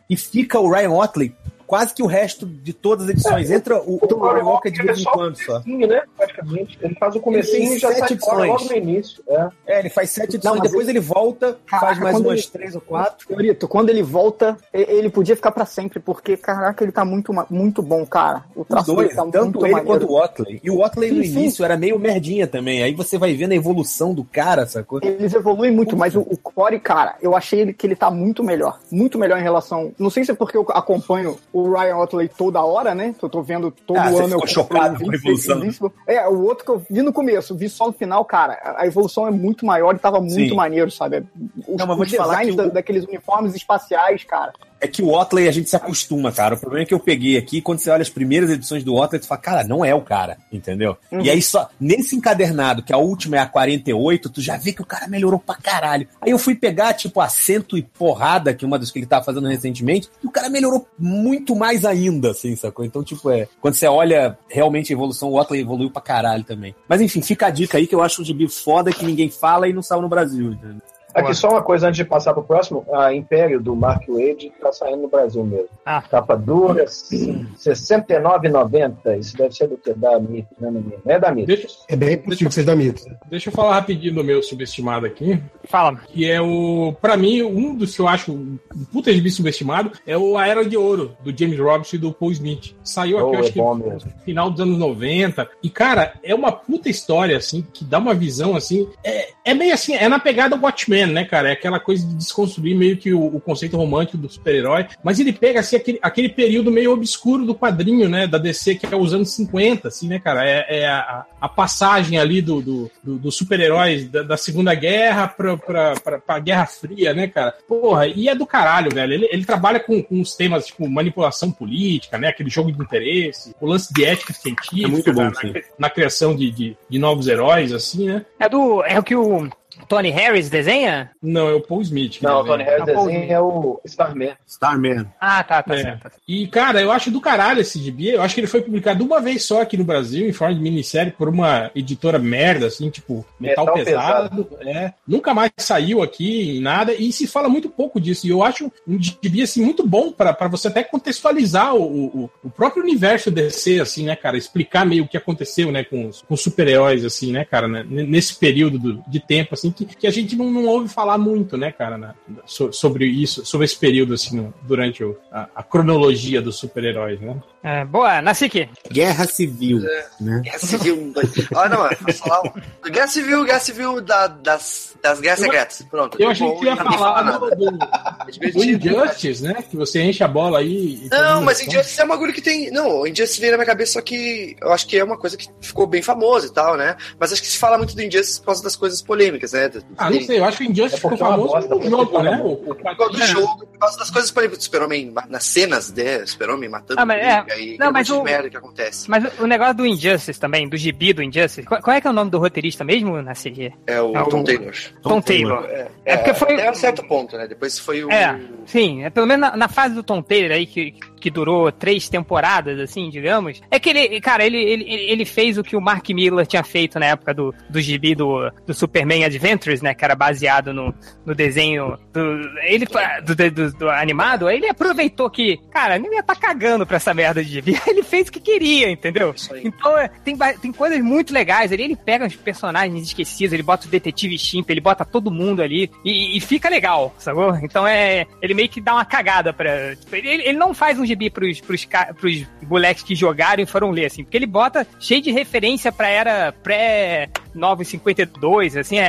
E fica o Ryan Otley quase que o resto de todas as edições. Entra o, o Corey Walker de vez em quando só. né? Praticamente. Ele faz o comecinho Ele e já sai sete fora edições. logo no início. É. É, ele faz sete edições, Não, depois ele, volta, faz Caraca, mais quando umas ele- três ou quatro. Fiorito, quando ele volta, ele podia ficar pra sempre, porque, caraca, ele tá muito, muito bom, cara. O Os traço dois, dele tá tanto muito ele maneiro. quanto o Otley. E o Otley no Sim, sim. início era meio merdinha também. Aí você vai vendo a evolução do cara, sacou? Eles evoluem muito, mas o, o Corey, cara, eu achei ele, que ele tá muito melhor. Muito melhor em relação. Não sei se é porque eu acompanho o Ryan Otley toda hora, né? Eu tô vendo todo Ah, ano. eu chocado com a evolução. Invincible. É, o outro que eu vi no começo, vi só no final, cara, a- evolução é muito maior e tava muito Sim. maneiro, sabe? Os, Não, os designs que o- da- daqueles uniformes espaciais, cara. É que o Otley a gente se acostuma, cara. O problema é que eu peguei aqui, quando você olha as primeiras edições do Otley, tu fala, cara, não é o cara, entendeu? E aí só, nesse encadernado, que a última é a 48, tu já vê que o cara melhorou pra caralho. Aí eu fui pegar, tipo, a cento e porrada, que é uma das que ele tava fazendo recentemente, e o cara melhorou muito mais ainda, assim, sacou? Então, tipo, é, quando você olha realmente a evolução, o Otley evoluiu pra caralho também. Mas enfim, fica a dica aí que eu acho um gibi foda que ninguém fala e não saiu no Brasil, entendeu? Aqui só uma coisa antes de passar pro próximo, a Império do Mark Wade tá saindo no Brasil mesmo. Ah. Capa dura, R$ 69,90. Isso deve ser do que? Da Mito, né? Não é da Mito. Deixa, É bem possível que seja da mito. deixa eu falar rapidinho do meu subestimado aqui. Fala. que é o, Pra mim, um dos que eu acho um puta gibi subestimado é o A Era de Ouro, do James Robinson e do Paul Smith. Saiu aqui, Oh, eu acho é que no final dos anos 90. E, cara, é uma puta história, assim, que dá uma visão, assim, é, é meio assim, é na pegada Watchmen, Superman, né, cara? É aquela coisa de desconstruir meio que o, o conceito romântico do super-herói. Mas ele pega, assim, aquele, aquele período meio obscuro do quadrinho, né, da DC, que é os anos 50, assim, né, cara? É, é a, a passagem ali do, do, do, dos super-heróis da, da Segunda Guerra pra, pra, pra, pra Guerra Fria, né, cara? Porra, e é do caralho, velho. Ele, ele trabalha com, com os temas, tipo, manipulação política, né? Aquele jogo de interesse, o lance de ética científica, É muito bom, na, na, na criação de, de, de novos heróis, assim, né? É do. É o que o Tony Harris desenha? Não, é o Paul Smith. que Não, o desenha. Tony Harris Tá bom, desenha é o Starman. Starman. Ah, tá, tá É. certo. E, cara, eu acho do caralho esse gibi. Eu acho que ele foi publicado uma vez só aqui no Brasil, em forma de minissérie, por uma editora merda, assim, tipo, metal, Metal pesado. É. Nunca mais saiu aqui em nada. E se fala muito pouco disso. E eu acho um gibi, assim, muito bom pra pra você até contextualizar o, o, o próprio universo DC, assim, né, cara? Explicar meio o que aconteceu, né, com os, com os super-heróis, assim, né, cara? né, Nesse período do- de tempo, assim, que, que a gente não, não ouve falar muito, né, cara, na- so- sobre isso, sobre esse período, assim, no- durante o- a, a cronologia dos super-heróis, né? É, boa, Nasik. Guerra Civil, né? Guerra Civil. Olha, não, mano, posso falar um. Guerra Civil, Guerra Civil da- das, das Guerras Secretas. Pronto. Eu achei que ia falar do, do, É do. Injustice, né? Que você enche a bola aí. e Não, mas. Injustice é um bagulho que tem. Não, Injustice veio na minha cabeça, só que eu acho que é uma coisa que ficou bem famosa e tal, né? Mas acho que se fala muito do Injustice por causa das coisas polêmicas, né? Ah, não sei, eu acho que o Injustice É ficou é famoso bosta, no porque jogo, fala né? muito. O, o Por causa do É. jogo, por causa das coisas polêmicas do Super-Homem, nas cenas de Super-Homem matando Ah, mas é. e Não, mas o- merda que acontece. Mas o- negócio do Injustice também, do gibi do Injustice, qual, qual é que é o nome do roteirista mesmo, Nasik? É o É o- Tom Taylor. Tom Taylor. É, É porque foi- Até um certo ponto, né? Depois foi o. É, sim, é pelo menos na, na fase do Tom Taylor aí, que, que durou três temporadas, assim, digamos. É que ele, cara, ele, ele, ele fez o que o Mark Miller tinha feito na época do, do gibi do, do Superman Adventures, né? Que era baseado no, no desenho do. Ele, do, do, do animado, aí ele aproveitou que, cara, nem ia tá cagando pra essa merda de gibi. Ele fez o que queria, entendeu? Então, é, tem, tem coisas muito legais ali. Ele pega os personagens esquecidos, ele bota o detetive Chimp, ele bota todo mundo ali e, e fica legal, sacou? Então é. Ele meio que dá uma cagada pra. tipo, ele, ele não faz um gibi pros, pros, pros moleques que jogaram e foram ler, assim, porque ele bota cheio de referência pra era pré. 952, assim, é,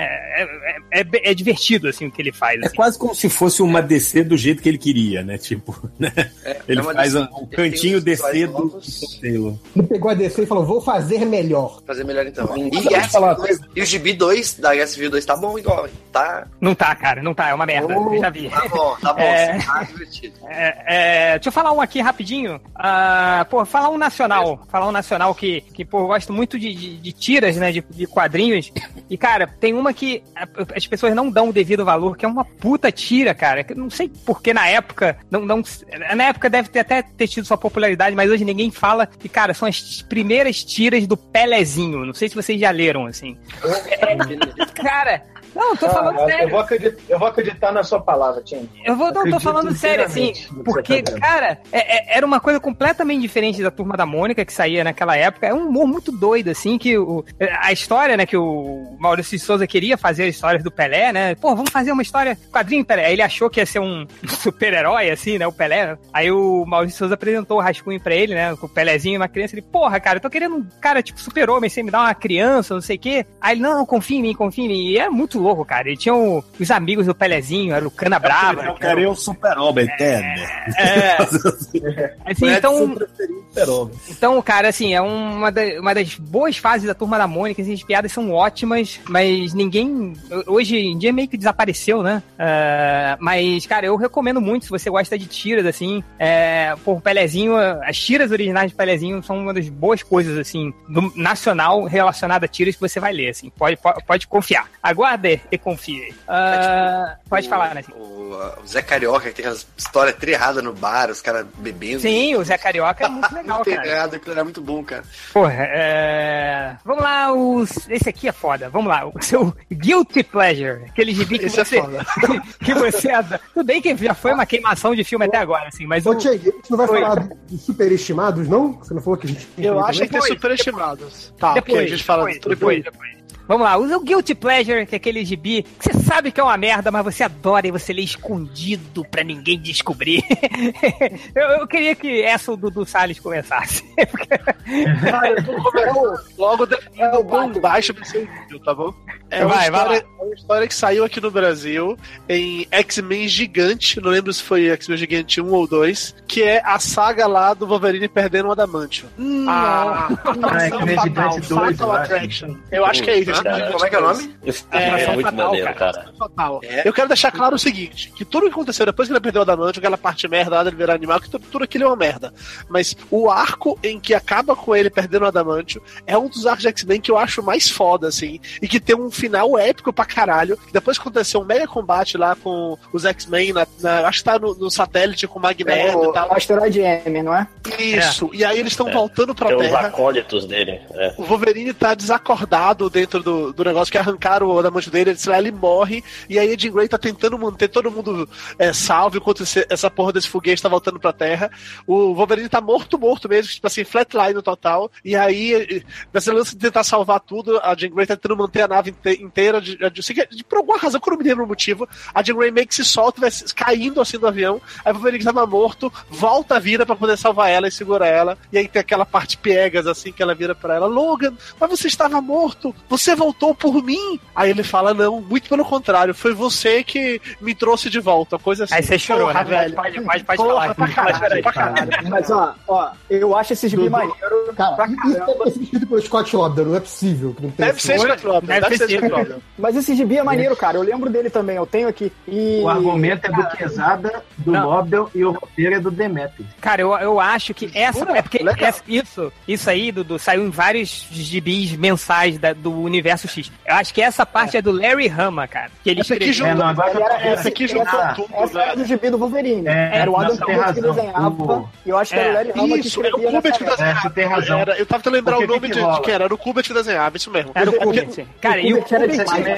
é, é, é divertido, assim, o que ele faz. É assim. quase como se fosse uma DC do jeito que ele queria, né? Tipo, né? Ele é faz DC. um cantinho DC do Taylor. Ele pegou a DC e falou: vou fazer melhor. Fazer melhor então. E, Deixa eu Guerra falar Civil 2, e o GB 2 da Guerra Civil 2 tá bom igual? Tá, Não tá, cara, não tá, é uma merda, Oh. eu já vi. tá bom, tá bom. É. Tá divertido. É, é, deixa eu falar um aqui rapidinho. Ah, pô, falar um nacional. Falar um nacional que, que pô, eu gosto muito de, de, de tiras, né? De, de quadrinhos. E, cara, tem uma que as pessoas não dão o devido valor, que é uma puta tira, cara. Que não sei porque na época. Não, não, na época deve ter até ter tido sua popularidade, mas hoje ninguém fala. E, cara, são as primeiras tiras do Pelezinho. Não sei se vocês já leram, assim. Cara. Não, tô falando Ah, eu, sério. vou acreditar, eu vou acreditar na sua palavra, Tim. Eu vou, não, tô falando sério, assim, porque, você tá cara, é- é- era uma coisa completamente diferente da Turma da Mônica que saía naquela época. É um humor muito doido, assim, que o, a história, né, que o Maurício de Souza queria fazer as histórias do Pelé, né? Pô, vamos fazer uma história, quadrinho Pelé. Aí ele achou que ia ser um super-herói, assim, né, o Pelé. Aí o Maurício de Souza apresentou o rascunho pra ele, né, com o Pelézinho, uma criança. Ele, porra, cara, eu tô querendo um cara, tipo, super-homem, sem me dar uma criança, não sei o quê. Aí ele, não, confia em mim, confia em mim. E é muito louco, cara. Ele tinha o- os amigos do Pelézinho, era o Cana Brava. Eu quero o super-homem, entende? É, assim, então, super-homem. então, cara, assim, é uma, da- uma das boas fases da Turma da Mônica, assim, as piadas são ótimas, mas ninguém, hoje em dia meio que desapareceu, né? Ah, mas, cara, eu recomendo muito, se você gosta de tiras, assim, é, o Pelezinho, as tiras originais de Pelezinho são uma das boas coisas, assim, do nacional relacionada a tiras que você vai ler, assim, pode, pode, pode confiar. Aguarde e confie. Ah, pode falar, né? O, o Zé Carioca, que tem aquelas histórias errada no bar, os caras bebendo. Sim, o Zé Carioca é muito legal, cara. errado, aquilo era muito bom, cara. Porra, é... Vamos lá, os... esse aqui é foda. Vamos lá, o seu Guilty Pleasure. Aquele gibi que Esse é você... foda. que você... adora. Tudo bem que já foi uma queimação de filme até agora, assim, mas Ô, o... Tchê, a gente não vai Oi. falar dos superestimados, não? Você não falou que a gente. Eu acho que tem Depois, superestimados. Tá, depois, ok, a gente fala depois, depois, depois. Vamos lá, o seu Guilty Pleasure, que é aquele gibi que você sabe que é uma merda, mas você adora e você lê escondido pra ninguém descobrir. eu, eu queria que essa o Dudu Salles começasse. Eu tô começando logo definindo o quão baixo vai ser o tá bom? É uma, Vai, vai história, é uma história que saiu aqui no Brasil em X-Men Gigante, não lembro se foi X-Men Gigante 1 ou 2, que é a saga lá do Wolverine perdendo o Adamantium. Ah, X-Men Gigante 2, eu acho. Eu acho que é isso. Cara, Como é que é o nome? É, É, muito fatal, maneiro, cara. Fatal. É. Eu quero deixar claro o seguinte: que tudo que aconteceu depois que ele perdeu o Adamantium, aquela parte merda lá dele virar animal, que tudo, tudo aquilo é uma merda. Mas o arco em que acaba com ele perdendo o Adamantium é um dos arcos de X-Men que eu acho mais foda, assim, e que tem um final épico pra caralho. Depois que aconteceu um mega combate lá com os X-Men, na, na- acho que tá no, no satélite com o Magneto É, e tal. o asteroide M, não é? Isso. E aí eles estão É. voltando pra Tem os Terra. acólitos dele. É. O Wolverine tá desacordado dentro do, do negócio que arrancaram o adamante dele, ele, ele morre, e aí Jean Grey tá tentando manter todo mundo é, salvo enquanto esse- essa porra desse foguete tá voltando pra Terra. O Wolverine tá morto, morto mesmo, tipo assim, flatline no total, e aí, nessa lance de tentar salvar tudo, a Jean Grey tá tentando manter a nave inte- inteira, de, de, de- de- por alguma razão, que eu não me lembro o motivo, a Jean Grey meio que se solta, vai caindo assim do avião, aí o Wolverine tava morto, volta a vida pra poder salvar ela e segura ela, e aí tem aquela parte piegas assim, que ela vira pra ela, Logan, mas você estava morto, você voltou por mim? Aí ele fala, não, muito pelo contrário, foi você que me trouxe de volta, coisa assim. Aí você chorou, Porra, né? velho. Pode, pode, pode Porra, falar. pra caralho, pra caralho. Mas ó, ó, eu acho esse gibi maneiro. Cara, pra isso deve ter sido escrito pelo Scott Lobdell, não é possível que não tenha Deve ser. Scott Lobdell, Deve ser Scott. Lobdell. Mas esse gibi é maneiro, cara. Eu lembro dele também, eu tenho aqui. E... O argumento é do Quesada, do Não. Lobdell e o roteiro é do Demetrius. Cara, eu, eu acho que essa. Jura? É porque essa- isso, isso aí, Dudu, saiu em vários gibis mensais da- do universo X. Eu acho que essa parte é, do Larry Hama, cara. Que ele Essa aqui escreveu. juntou, É, não, agora era- essa essa aqui juntou Ah, tudo, Essa era né? do gibi do Wolverine. É, era o Adam Kubert que desenhava. O- E eu acho que era É. o Larry Hama que Isso, é o escrevia Kubert que desenhava. É, tem razão. Era, eu tava tentando lembrar Porque o nome que de, de quem era. Era o Kubert que desenhava, isso mesmo. Era o Kubert. Cara, e o Kubert era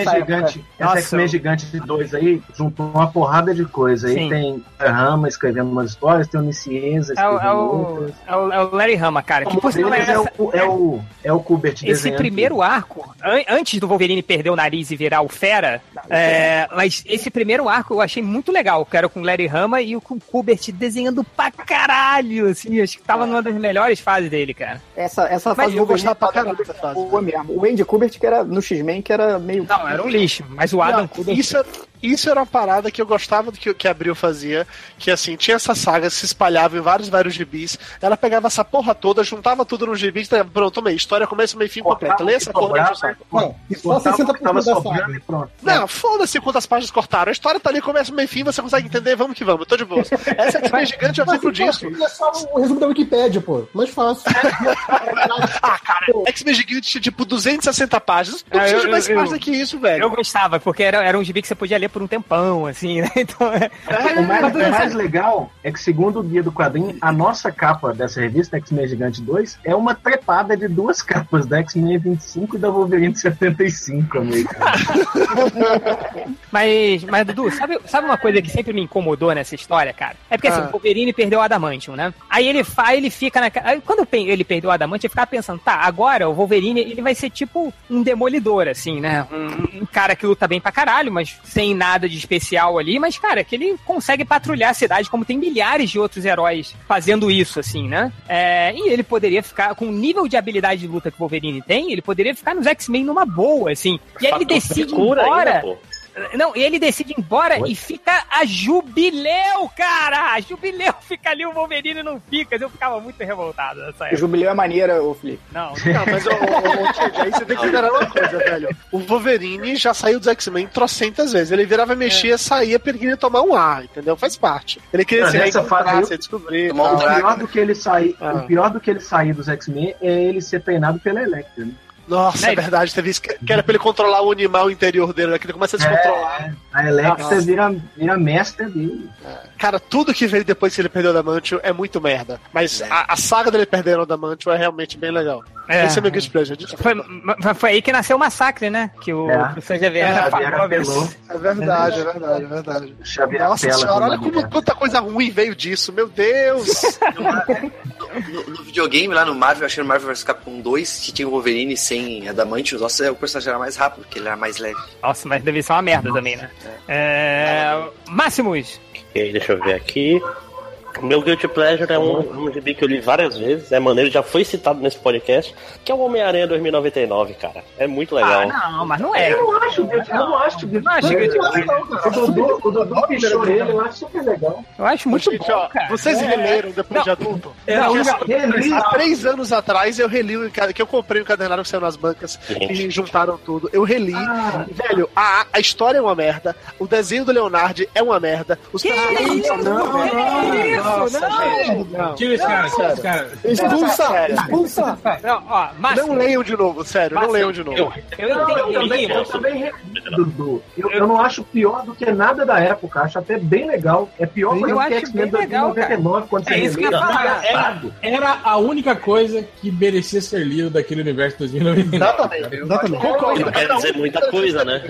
época. Gigante, esse X-Men Gigante 2 aí juntou uma porrada de coisa. Aí tem Rama escrevendo umas histórias, tem o É é, escrevendo é, o, é o Larry Hama, cara. Que por sinal é, é, essa- o, é, o, é o Kubert esse desenhando primeiro arco, antes do Wolverine perder o nariz e virar o Fera, é, mas esse primeiro arco eu achei muito legal, que era com o Larry Hama e o com o Kubert desenhando pra caralho, assim, acho que tava numa das melhores fases dele, cara. Essa, essa Mas fase eu do Wolverine gostava pra caralho dessa fase. mesmo. O Andy Kubert, que era no X-Men, que era meio. Não, era um lixo, mas o Adam Não, Kubert... isso, isso era uma parada que eu gostava do que, que a Abril fazia, que assim, tinha essa saga, se espalhava em vários, vários gibis, ela pegava essa porra toda, juntava tudo no gibi, e pronto, tomei, história começa, meio fim completo, lê essa porra. Não, isso só Cortava o que 60% tava da saga. e pronto. Não, foda-se quantas páginas cortaram. A história tá ali, começa, meio fim, você consegue entender, vamos que vamos, eu tô de boa. Essa X-Men gigante é um exemplo disso. É só o resumo da Wikipédia, pô. Mais fácil. Ah, cara, X-Men gigante tinha tipo 260 páginas. Não Ah, precisa de mais páginas que isso, velho. Eu gostava, porque era, era um gibi que você podia ler por um tempão, assim, né? Então, é... O mais, o mais legal é que, segundo o guia do quadrinho, a nossa capa dessa revista, X-Men Gigante 2, é uma trepada de duas capas, da X-Men 25 e da Wolverine 75, amigo. Mas, mas Dudu, sabe, sabe uma coisa que sempre me incomodou nessa história, cara? É porque assim, Ah. o Wolverine perdeu o Adamantium, né? Aí ele faz, ele fica na. Aí quando ele perdeu o Adamantium, eu ficava pensando, tá, agora o Wolverine ele vai ser tipo um demolidor, assim, né? Um, um cara que luta bem pra caralho, mas sem nada de especial ali, mas, cara, que ele consegue patrulhar a cidade, como tem milhares de outros heróis fazendo isso, assim, né? É, e ele poderia ficar, com o nível de habilidade de luta que o Wolverine tem, ele poderia ficar nos X-Men numa boa, assim. E aí ele decide ir embora. ainda. Não, e ele decide ir embora e fica a Jubileu, cara! A Jubileu fica ali, o Wolverine não fica. Eu ficava muito revoltado nessa O época. Jubileu é maneira, ô Felipe. Não, Não, mas ô, ô, aí você tem que uma coisa, velho. O Wolverine já saiu dos X-Men trocentas vezes. Ele virava, mexia, saía porque queria tomar um ar, entendeu? Faz parte. Ele queria Mas se reencontrar, fase aí- se descobrir. Tomar um. O pior do que ele sair, Ah. o pior do que ele sair dos X-Men é ele ser treinado pela Electra, né? Nossa, Né, é verdade. Teve isso que era pra ele controlar o animal interior dele, né? Que ele começa a descontrolar. A Electra Nossa. vira, vira mestre dele. Cara, tudo que veio depois que ele perdeu o Adamantio é muito merda. Mas a, a saga dele perdendo o Adamantio é realmente bem legal. É. Esse é meu guilty pleasure. foi, foi aí que nasceu o massacre, né? Que o É. professor Xavier É. Xavier apelou. É verdade, é verdade, é verdade. Xavier Nossa apela senhora, olha como quanta coisa ruim veio disso, meu Deus! No, no videogame, lá no Marvel, achei no Marvel vs Capcom 2, que tinha o Wolverine sem Adamantium, nossa, o personagem era mais rápido, porque ele era mais leve. Nossa, mas deve ser uma merda também, né? É... Máximos! Ok, deixa eu ver aqui. O meu Guilty Pleasure é um, um gibi que eu li várias vezes, é maneiro, já foi citado nesse podcast, que é o Homem-Aranha 2099, cara. É muito legal. Ah, não, mas não é. Eu não acho, eu não acho. Eu não acho que O Dodô, o Dodô pichou ele, eu acho super legal. Eu acho muito Gente, bom, ó, cara. vocês É. releram depois Não. de adulto? É, Porque, eu assim, reli, há tá. três anos atrás eu reli o que eu comprei o encadernado que saiu nas bancas e juntaram tudo. Eu reli. Ah. E, velho, a, a história é uma merda. O desenho do Leonardo é uma merda. Os personagens são uma merda. Nossa, gente. Não. Tira esse cara, tira esse cara. Expulsa! Expulsa! Não, ó, Márcio, Não leiam de novo, sério, não leiam de novo. eu, eu Não, eu também, eu também Dudu. Eu, eu não acho pior do que nada da época. Acho até bem legal. É pior do que X-Men bem legal, 2099, quando É você isso que eu ia é. Era a única coisa que merecia ser lido daquele universo 2099. Exatamente, exatamente. Que não quer dizer muita coisa, né?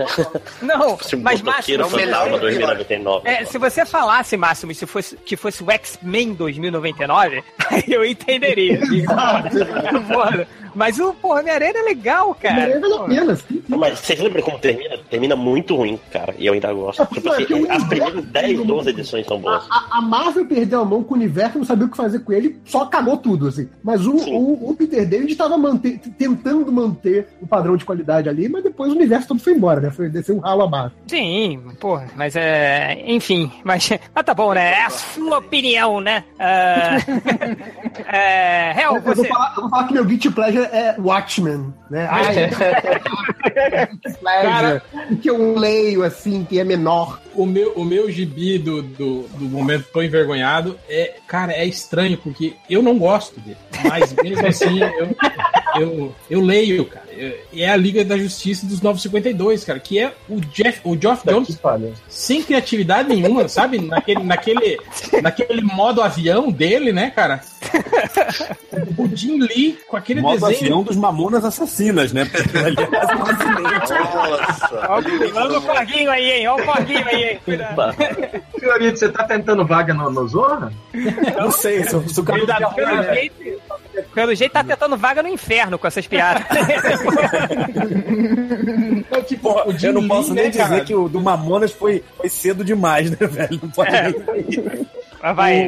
Não, mas motoqueiro Márcio, fantasma 2099. é, se você falasse, Máximo, se fosse, que fosse o X-Men 2099, aí eu entenderia. Porra, mas o porra, Homem-Aranha é legal, cara. Homem-Aranha vale a pena, sim. Mas vocês lembram como termina? Termina muito ruim, cara. E eu ainda gosto. É porque Tipo assim, é as primeiras 10, do 12 edições são boas. A, a Marvel perdeu a mão com o universo, não sabia o que fazer com ele, só cagou tudo, assim. Mas o, o, o Peter David estava manter, tentando manter o padrão de qualidade ali, mas depois o universo todo foi embora, né? Foi descer um ralo abaixo. Sim, porra, mas é. Enfim, mas, mas tá bom, né? É a sua opinião, né? Ah, é, Hel, Eu vou, você. falar, eu vou falar que meu Guilty Pleasure é Watchmen, né? Ai, Pleasure, que eu leio, assim, que é menor. O meu, o meu gibi do, do, do momento Tô Envergonhado é, cara, é estranho, porque eu não gosto dele. Mas mesmo assim, eu, eu, eu leio, cara. É a Liga da Justiça dos 952, cara, que é o Jeff, o Geoff Jones sem criatividade nenhuma, sabe? Naquele, naquele, naquele modo avião dele, né, cara? O Jim Lee com aquele Modo desenho. avião dos mamonas assassinas, né? Aliás, um acidente. Olha o corguinho aí, hein? Olha o corguinho aí, hein? Cuidado. Fiorito, você tá tentando vaga no, no Zorra? Não sei, se, o- cara Pelo, pelo jeito, pelo jeito tá tentando vaga no inferno com essas piadas. Então, tipo, o Jim Eu não Lee, posso né, nem dizer cara? que o do Mamonas foi, foi cedo demais, né, velho? Não pode nem Mas vai,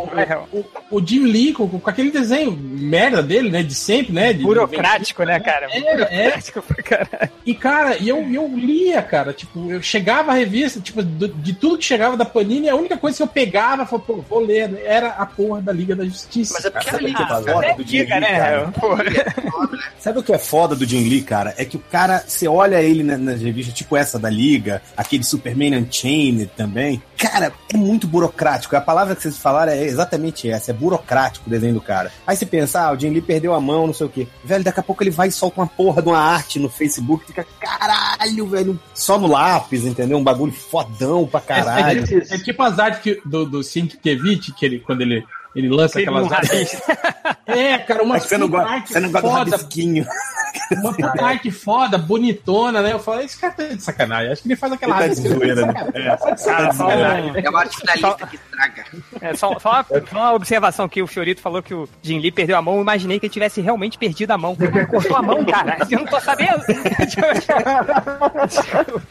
O-. O, o Jim Lee com, com aquele desenho merda dele, né? De sempre, né? De, Burocrático, né, cara? É, é. Burocrático pra caralho. E, cara, e eu, eu lia, cara, tipo, eu chegava a revista, tipo, do- de tudo que chegava da Panini, a única coisa que eu pegava, falava, pô, vou ler, né, era a porra da Liga da Justiça. Mas é porque Sabe o ali, que é cara, foda do Jim Lee, né, cara? Porra. Sabe o que é foda do Jim Lee, cara? É que o cara, você olha ele na- nas revistas, tipo essa da Liga, aquele Superman Unchained também. Cara, é muito burocrático. A palavra que vocês falaram é exatamente essa: é burocrático o desenho do cara. Aí você pensa, ah, o Jim Lee perdeu a mão, não sei o quê. Velho, daqui a pouco ele vai e solta uma porra de uma arte no Facebook, fica caralho, velho, só no lápis, entendeu? Um bagulho fodão pra caralho. É tipo as artes que- do, do Sienkiewicz, que ele, quando ele, ele lança Ele aquelas artes. É, cara, uma Mas você não gosta, você não gosta foda, uma puta arte foda, bonitona, né? Eu falo, esse cara tá de sacanagem. Acho que ele faz aquela Ele tá arte. de zoeira, né? É. Cara, só, um- É uma arte finalista que estraga. é, só, só uma, só uma observação que o Fiorito falou que o Jim Lee perdeu a mão. Eu imaginei que ele tivesse realmente perdido a mão. Ele cortou a mão, cara. Eu não tô sabendo.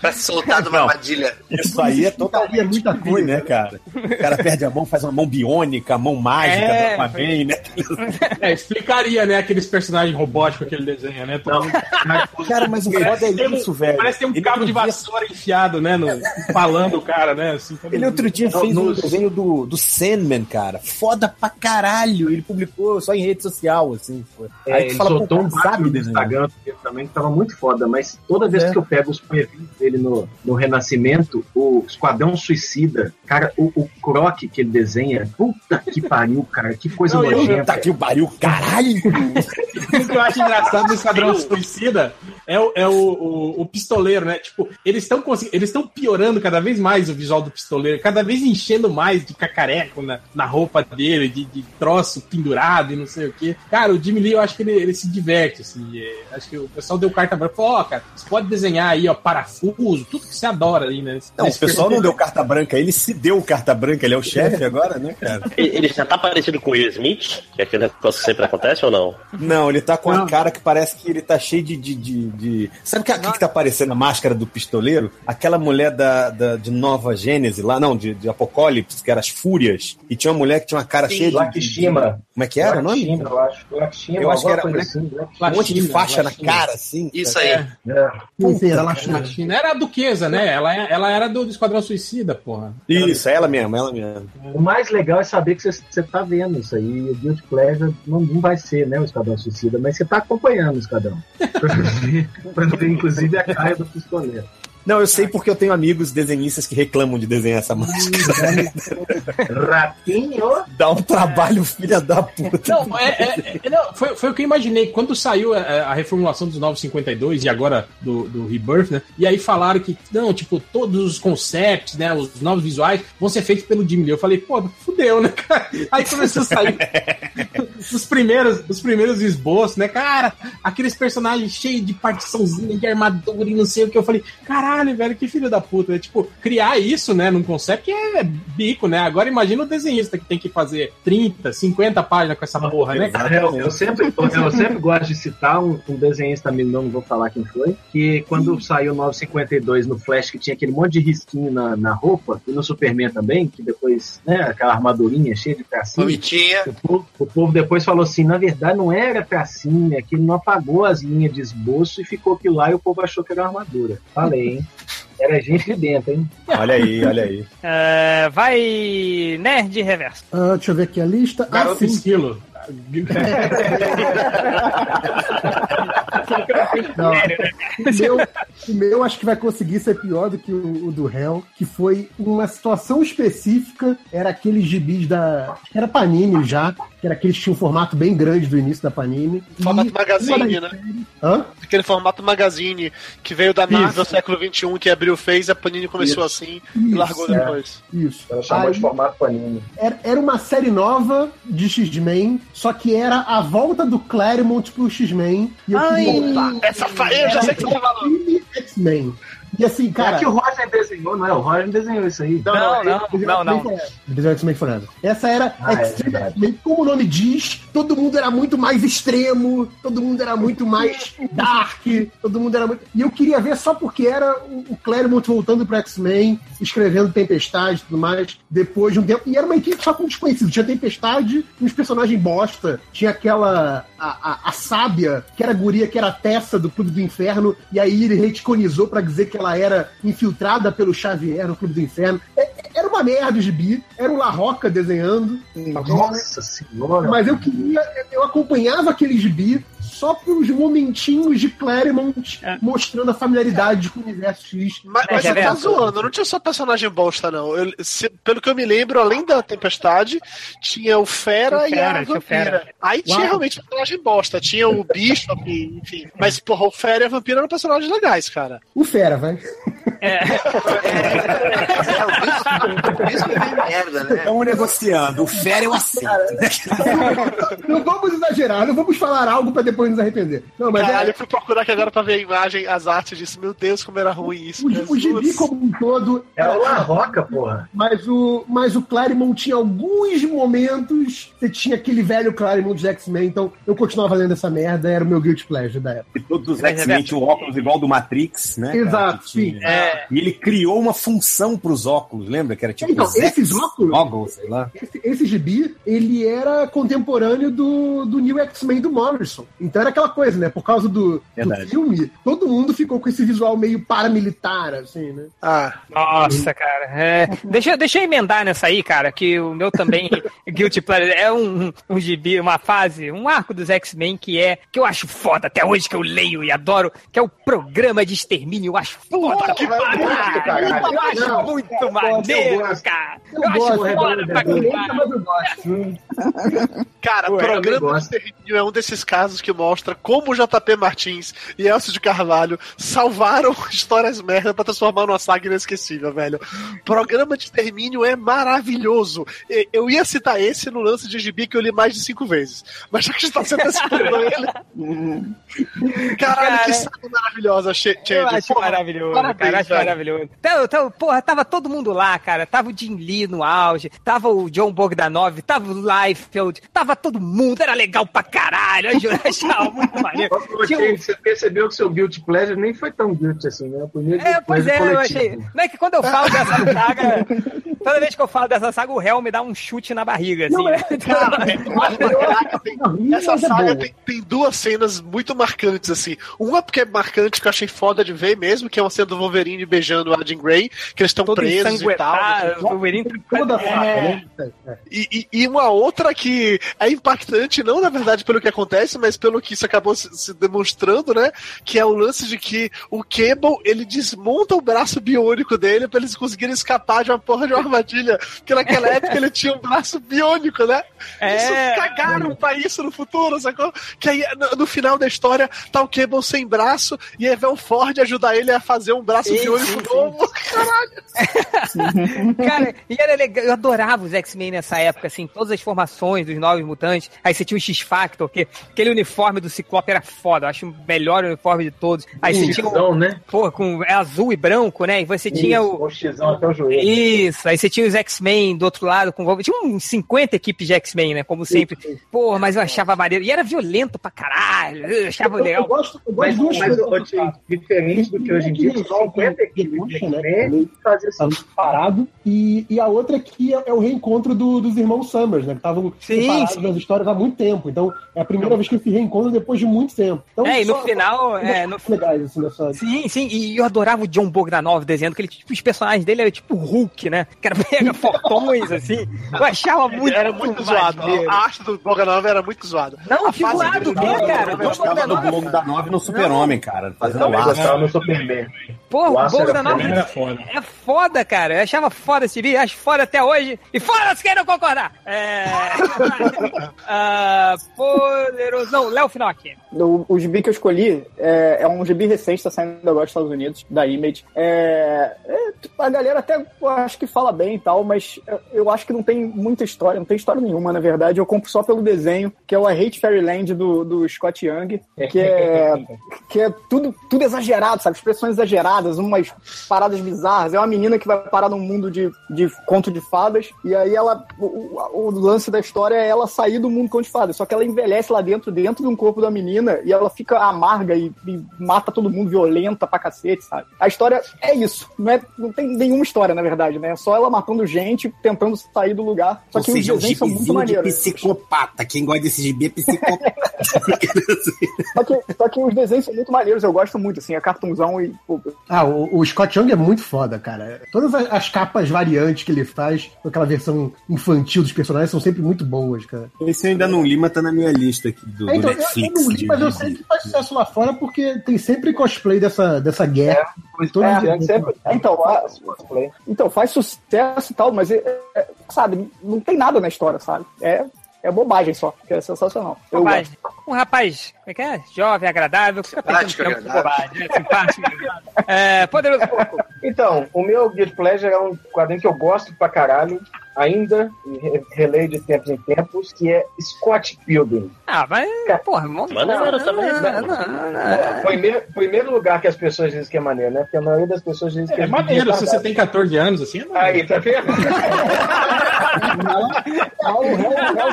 Pra se soltar de uma armadilha. Isso aí é Explicaria totalmente muita ruim, coisa. né, cara? O cara perde a mão, faz uma mão biônica, mão mágica É, do Aquaman, né? É, explicaria, né, aqueles personagens robóticos que ele desenha, né? Todo mundo- Cara, mas o foda é um- isso, velho. Parece que tem um Ele cabo de dia- vassoura enfiado, né? No, falando o cara, né? Assim, Ele mundo- outro dia fez um desenho do, do Sandman, cara. Foda pra caralho. Ele publicou só em rede social, assim. pô. É, Aí ele tu fala, pô, soltou um sabe no desenhar. Instagram também que tava muito foda, mas toda vez É. que eu pego os previews dele no, no Renascimento, o Esquadrão Suicida, cara, o, o Croc que ele desenha, puta que pariu, cara, que coisa nojenta. Puta que pariu, caralho! O que eu acho engraçado no Esquadrão Suicida é, o, é o, o, o pistoleiro, né? Tipo, eles estão eles estão piorando cada vez mais o visual do pistoleiro, cada vez enchendo mais de cacareco na, na roupa dele, de, de troço pendurado e não sei o quê. Cara, o Jimmy Lee, eu acho que ele, ele se diverte, assim. é, acho que o pessoal deu carta branca. Falou, ó, cara, você pode desenhar aí, ó, parafuso, tudo que você adora ali, né? Não, o pessoal não deu carta branca, ele se deu carta branca, ele é o chefe agora, né, cara? Ele já tá parecido com o Will Smith, que é aquele negócio que sempre acontece ou não? Não, ele tá com a cara que parece que ele tá cheio de, de, de, de. Sabe o que, que, que tá parecendo a máscara do pistoleiro? Aquela mulher da, da- de Nova Gênese lá, não, de, de Apocalipse, que era as Fúrias. E tinha uma mulher que tinha uma cara Sim, cheia de- de. Lakshima. Como é que era o nome? Eu acho. Eu acho que era assim. Um monte de faixa na cara, assim. Isso cara. aí. É. Sim, era lá A China era a duquesa, né? Ela, é- ela era do, do Esquadrão Suicida, porra. Isso, é ela mesmo, ela mesmo. O mais legal é saber que você- você tá vendo isso aí. O Guilty Pleasure não, não vai ser, né, o Esquadrão Suicida, mas você tá acompanhando o Esquadrão. Pra ver, pra ver, inclusive, a cara do pistoleiro. Não, eu sei porque eu tenho amigos desenhistas que reclamam de desenhar essa máscara. Ratinho! Dá um trabalho, filha da puta. Não, é, é- é- não, foi, foi o que eu imaginei. Quando saiu a, a reformulação dos 952 e agora do, do Rebirth, né? E aí falaram que, não, tipo, todos os concepts, né? Os novos visuais vão ser feitos pelo Jim Lee. Eu falei, pô, fudeu, né, cara? Aí começou a sair os primeiros, os primeiros esboços, né? Cara, aqueles personagens cheios de partiçãozinha, de armadura e não sei o que. Eu falei, caralho, velho, que filho da puta. né? Tipo, criar isso, né, num concept é bico, né? Agora imagina o desenhista que tem que fazer 30, 50 páginas com essa porra, né, cara? Eu, eu sempre, eu sempre gosto de citar um, um desenhista amigo, não vou falar quem foi, que quando saiu o 952 no Flash, que tinha aquele monte de risquinho na, na roupa, e no Superman também, que depois, né, aquela armadurinha cheia de tracinho. O o povo depois falou assim: na verdade não era tracinha, que ele não apagou as linhas de esboço e ficou aquilo lá e o povo achou que era uma armadura. Falei, hein? Era gente de dentro, hein? Olha aí, olha aí. É, vai, Nerd Reverso. Ah, deixa eu ver aqui a lista. Ah, Garoto sim. esquilo. Não. O meu, o meu acho que vai conseguir ser pior do que o, o do Hell, que foi uma situação específica, era aqueles gibis da. acho que Era Panini já, que era aqueles que tinham um formato bem grande do início da Panini. E Formato magazine, uma das- né? Hã? Aquele formato magazine que veio da Marvel Isso. século XXI, que abriu, fez, a Panini começou assim e Isso, largou é. depois. Isso. Ela chamou Aí- de formato panini. Era, era uma série nova de X-Men, só que era a volta do Claremont pro X-Men. E eu queria... Essa fa... Eu já sei que você tá falando. Filme X-Men. E assim, Cara, cara. que o Roger desenhou, não é? O Roger desenhou isso aí. Não, não, não, não. Desenho X-Men Forever. Essa era Ah, é Extreme verdade. X-Men, como o nome diz, todo mundo era muito mais extremo, todo mundo era muito mais dark, todo mundo era muito. E eu queria ver só porque era o Claremont voltando pro X-Men, escrevendo Tempestade e tudo mais, depois de um tempo. E era uma equipe só com desconhecidos. Tinha Tempestade, uns personagens bosta. Tinha aquela. A, a, a sábia, que era a guria, que era a Tessa do Clube do Inferno, e aí ele reticonizou pra dizer que ela era infiltrada pelo Xavier no Clube do Inferno. É- é- Era uma merda o gibi, era o La Roca desenhando. Nossa senhora. Mas eu queria, eu acompanhava aquele gibi só pelos momentinhos de Claremont mostrando a familiaridade com o universo X. Mas, É, mas você tá vendo? zoando, não tinha só personagem bosta, não. Eu- se- pelo que eu me lembro, além da Tempestade, tinha o Fera, O e Fera, a tinha o Vampira. Fera. Aí tinha Uau. realmente personagem bosta. Tinha o Bishop, enfim. Mas, porra, o Fera e a Vampira eram personagens legais, cara. O Fera, vai. Isso que vem merda, né? Estamos negociando. O Fera eu aceito. Não vamos exagerar, não vamos falar algo pra depois nos arrepender. Não, mas Caralho, é, eu fui procurar aqui agora pra ver a imagem, as artes disso. Meu Deus, como era ruim isso. o, o gibi como um todo. É o La Roca, porra. Mas o, mas o Claremont tinha alguns momentos. Você tinha aquele velho Claremont de X-Men, então eu continuava lendo essa merda, era o meu Guilty Pleasure da época. E todos os X-Men tinham óculos igual do Matrix, né? cara? Exato, tinha. sim. É, E ele criou uma função pros óculos, lembra? Que era tipo Então, esses óculos- Goggles, sei lá. Esse, esse gibi, ele era contemporâneo do, do New X-Men do Morrison. Então era aquela coisa, né? Por causa do, do filme, todo mundo ficou com esse visual meio paramilitar, assim, né? Ah, Nossa, cara. É, deixa, deixa eu emendar nessa aí, cara, que o meu também, Guilty Pleasure, é um, um gibi, uma fase, um arco dos X-Men que é, que eu acho foda até hoje, que eu leio e adoro, que é o programa de extermínio. Eu acho foda, que caralho. caralho. Eu acho Não, muito eu maneiro, gosto. cara. Eu Eu, acho foda pra caralho. Cara, Ué, eu programa de extermínio é um desses casos que mostra como o JP Martins e Elcio de Carvalho salvaram histórias merda pra transformar numa saga inesquecível, velho. Programa de extermínio é maravilhoso. Eu ia citar esse no lance de gibi que eu li mais de cinco vezes. Mas já que está sendo citando ele. Caralho, Cara, que saga maravilhosa, Che- Eu Change. acho Porra, maravilhoso, parabéns, cara. Acho maravilhoso. Então, então, porra, tava todo mundo lá, cara. Tava o Jim Lee no auge, tava o John Bogdanov, tava o Liefeld, tava todo mundo, era legal pra caralho. Achava muito maneiro. Um- Você percebeu que seu guilty pleasure nem foi tão guilty assim, né? O primeiro É, pois é, pleasure eu coletivo. achei. Não é que quando eu falo dessa saga, toda vez que eu falo dessa saga, o réu me dá um chute na barriga, assim. Não, é, Essa Mas é saga boa. tem, tem duas cenas muito marcantes, assim. Uma porque é marcante, que eu achei foda de ver mesmo, que é uma cena do Wolverine beijando a Jean Grey, que eles estão presos e tal. o Wolverine Toda saga, É. né? É. E, e- e uma outra que é impactante, não na verdade pelo que acontece, mas pelo que isso acabou se, demonstrando, né? Que é o lance de que o Cable ele desmonta o braço biônico dele pra eles conseguirem escapar de uma porra de uma armadilha. Porque naquela época ele tinha um braço biônico, né? É. Isso cagaram pra isso no futuro, sacou? Que aí no, no final da história tá o Cable sem braço e vem o Ford ajudar ele a fazer um braço Sim, biônico sim, sim. novo. Caralho! Cara, e era legal, eu adorava os X-Men nessa época, assim, todas as formações dos novos mutantes. Aí você tinha o X-Factor, que aquele uniforme do Ciclope era foda, eu acho o melhor uniforme de todos. Aí você tinha o. Xizão, né? Pô, com é azul e branco, né? E você tinha Isso, o. o Xizão até o joelho. Isso, aí você tinha os X-Men do outro lado com. Tinha uns 50 equipes de X-Men, né? Como sempre. Porra, mas eu achava maneiro. E era violento pra caralho. Eu achava Eu, eu legal. gosto, eu Mas, gosto mas ô, Tim, diferente do que hoje em dia, só 50 equipes de X-Men fazia assim. Estavam separados. E, e a outra que é, é o reencontro do- dos irmãos Summers, né? Que estavam Sim, separados sim. nas histórias há muito tempo. Então, é a primeira vez que eles se reencontram depois de muito tempo. Então, É, e no só- final, é, no- legais, assim, dessa... Sim, sim, e eu adorava o John Bogdanov desenhando, que ele, tipo, os personagens dele eram tipo Hulk, né? Que era mega fortões, assim. Eu achava muito. Era muito zoado. maneiro. A arte do Bogdanov era muito zoada. Não, a fase zoado, dele- que, cara? Eu gostava do Bogdanov. No Super-Homem, cara. Fazendo gostava no Superman. Pô, O o aço era foda. é foda, cara. Eu achava foda esse vídeo, acho foda até hoje. E foda-se quem não concordar. É. ah, poderoso. Não, Léo Final aqui. O, o gibi que eu escolhi é, é um gibi recente, tá saindo agora dos Estados Unidos, da Image. É, é, a galera até eu acho que fala bem e tal, mas eu, eu acho que não tem muita história, não tem história nenhuma, na verdade. Eu compro só pelo desenho, que é o I Hate Fairyland do, do Scott Young, que é, que é tudo, tudo exagerado, sabe? Expressões exageradas, umas paradas bizarras. É uma menina que vai parar num mundo de, de conto de fadas, e aí ela. O, o- lance da história é ela sair do mundo conto de fadas. Só que ela envelhece lá dentro, dentro de um corpo da menina, e ela fica amarga e, e mata todo mundo, violenta pra cacete, sabe? A história é isso. Não, é, não tem nenhuma história, na verdade, né? É só ela matando gente, tentando sair do lugar. Só Ou que os seja, um desenhos são muito maneiros. psicopata. Quem gosta desse gibi é psicopata. Só que, só que os desenhos são muito maneiros, eu gosto muito, assim, é cartunzão e. pô, Ah, o, o Scott Young é muito foda, cara. Todas as, as capas variantes que ele faz, com aquela versão infantil dos personagens, são sempre muito boas, cara. Esse eu ainda não li, mas tá na minha lista aqui do, do É, então, eu, eu Netflix. não li, mas eu sei que faz sucesso lá fora porque tem sempre cosplay dessa, dessa guerra. Todos É, os desenhos. sempre- então, a- então, faz sucesso e tal, mas, é- é, sabe, não tem nada na história, sabe? É, é bobagem só, que é sensacional. Eu Rapaz, gosto. um rapaz, como é que é? Jovem, agradável, Simpático, agradável. bobagem. É simpático, agradável. É, poderoso pouco. Então, o meu Guilty Pleasure é um quadrinho que eu gosto pra caralho, ainda, re- releio de tempos em tempos, que é Scott Pilgrim. Ah, mas, porra, também, né? É, Primeiro, primeiro lugar que as pessoas dizem que é maneiro, né? Porque a maioria das pessoas dizem que É maneiro, se você tem 14 anos, assim, é maneiro. Aí, tá vendo?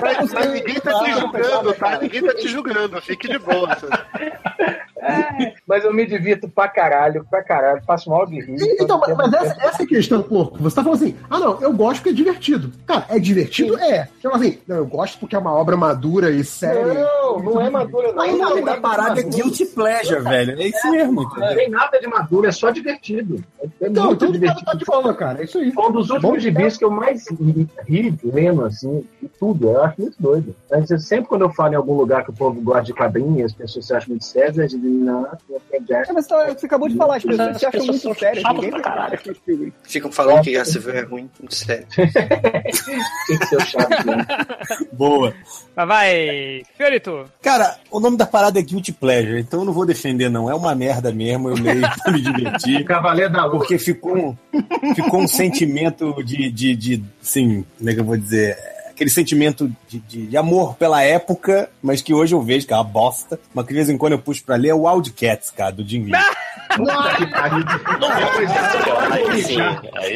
Mas, mas ninguém tá te julgando, tá? Ninguém tá te julgando, fique de boa. Mas eu me divirto pra caralho, pra caralho, faço mal de rir. Então, mas, mas essa, essa é a questão, pô. Você tá falando assim, ah, não, eu gosto porque é divertido. Cara, é divertido? É. Então, assim, não, eu gosto porque é uma obra madura e séria. Não, não é madura, não. Aí Não não, tem a parada de é guilty pleasure, velho. É isso mesmo. Não entendeu? tem nada de maduro, é só divertido. É, é Então, muito então tá, divertido. tá de boa, cara. É isso aí. Foi um dos últimos gibis que eu mais ri, ri lendo, assim, e tudo. Eu acho muito doido. Mas eu- sempre quando eu falo em algum lugar que o povo gosta de quadrinhos, as pessoas se acham muito sérias, eles dizem, não, não tem É, mas tá- você acabou de falar, as pessoas As se acham muito sérias. Ficam falando que essa é ruim, muito sério. Tem que ser o chato. Né? Boa. Mas vai, Fiorito. Cara, o nome da parada é Guilty Pleasure, então eu não vou defender, não. É uma merda mesmo, eu leio pra me divertir. Cavaleiro da Lua. Porque ficou um, ficou um sentimento de, de, de, assim, como é que eu vou dizer? Aquele sentimento de, de, de amor pela época, mas que hoje eu vejo que é uma bosta. Mas que de vez em quando eu puxo pra ler é o Wildcats, cara, do Jim Lee.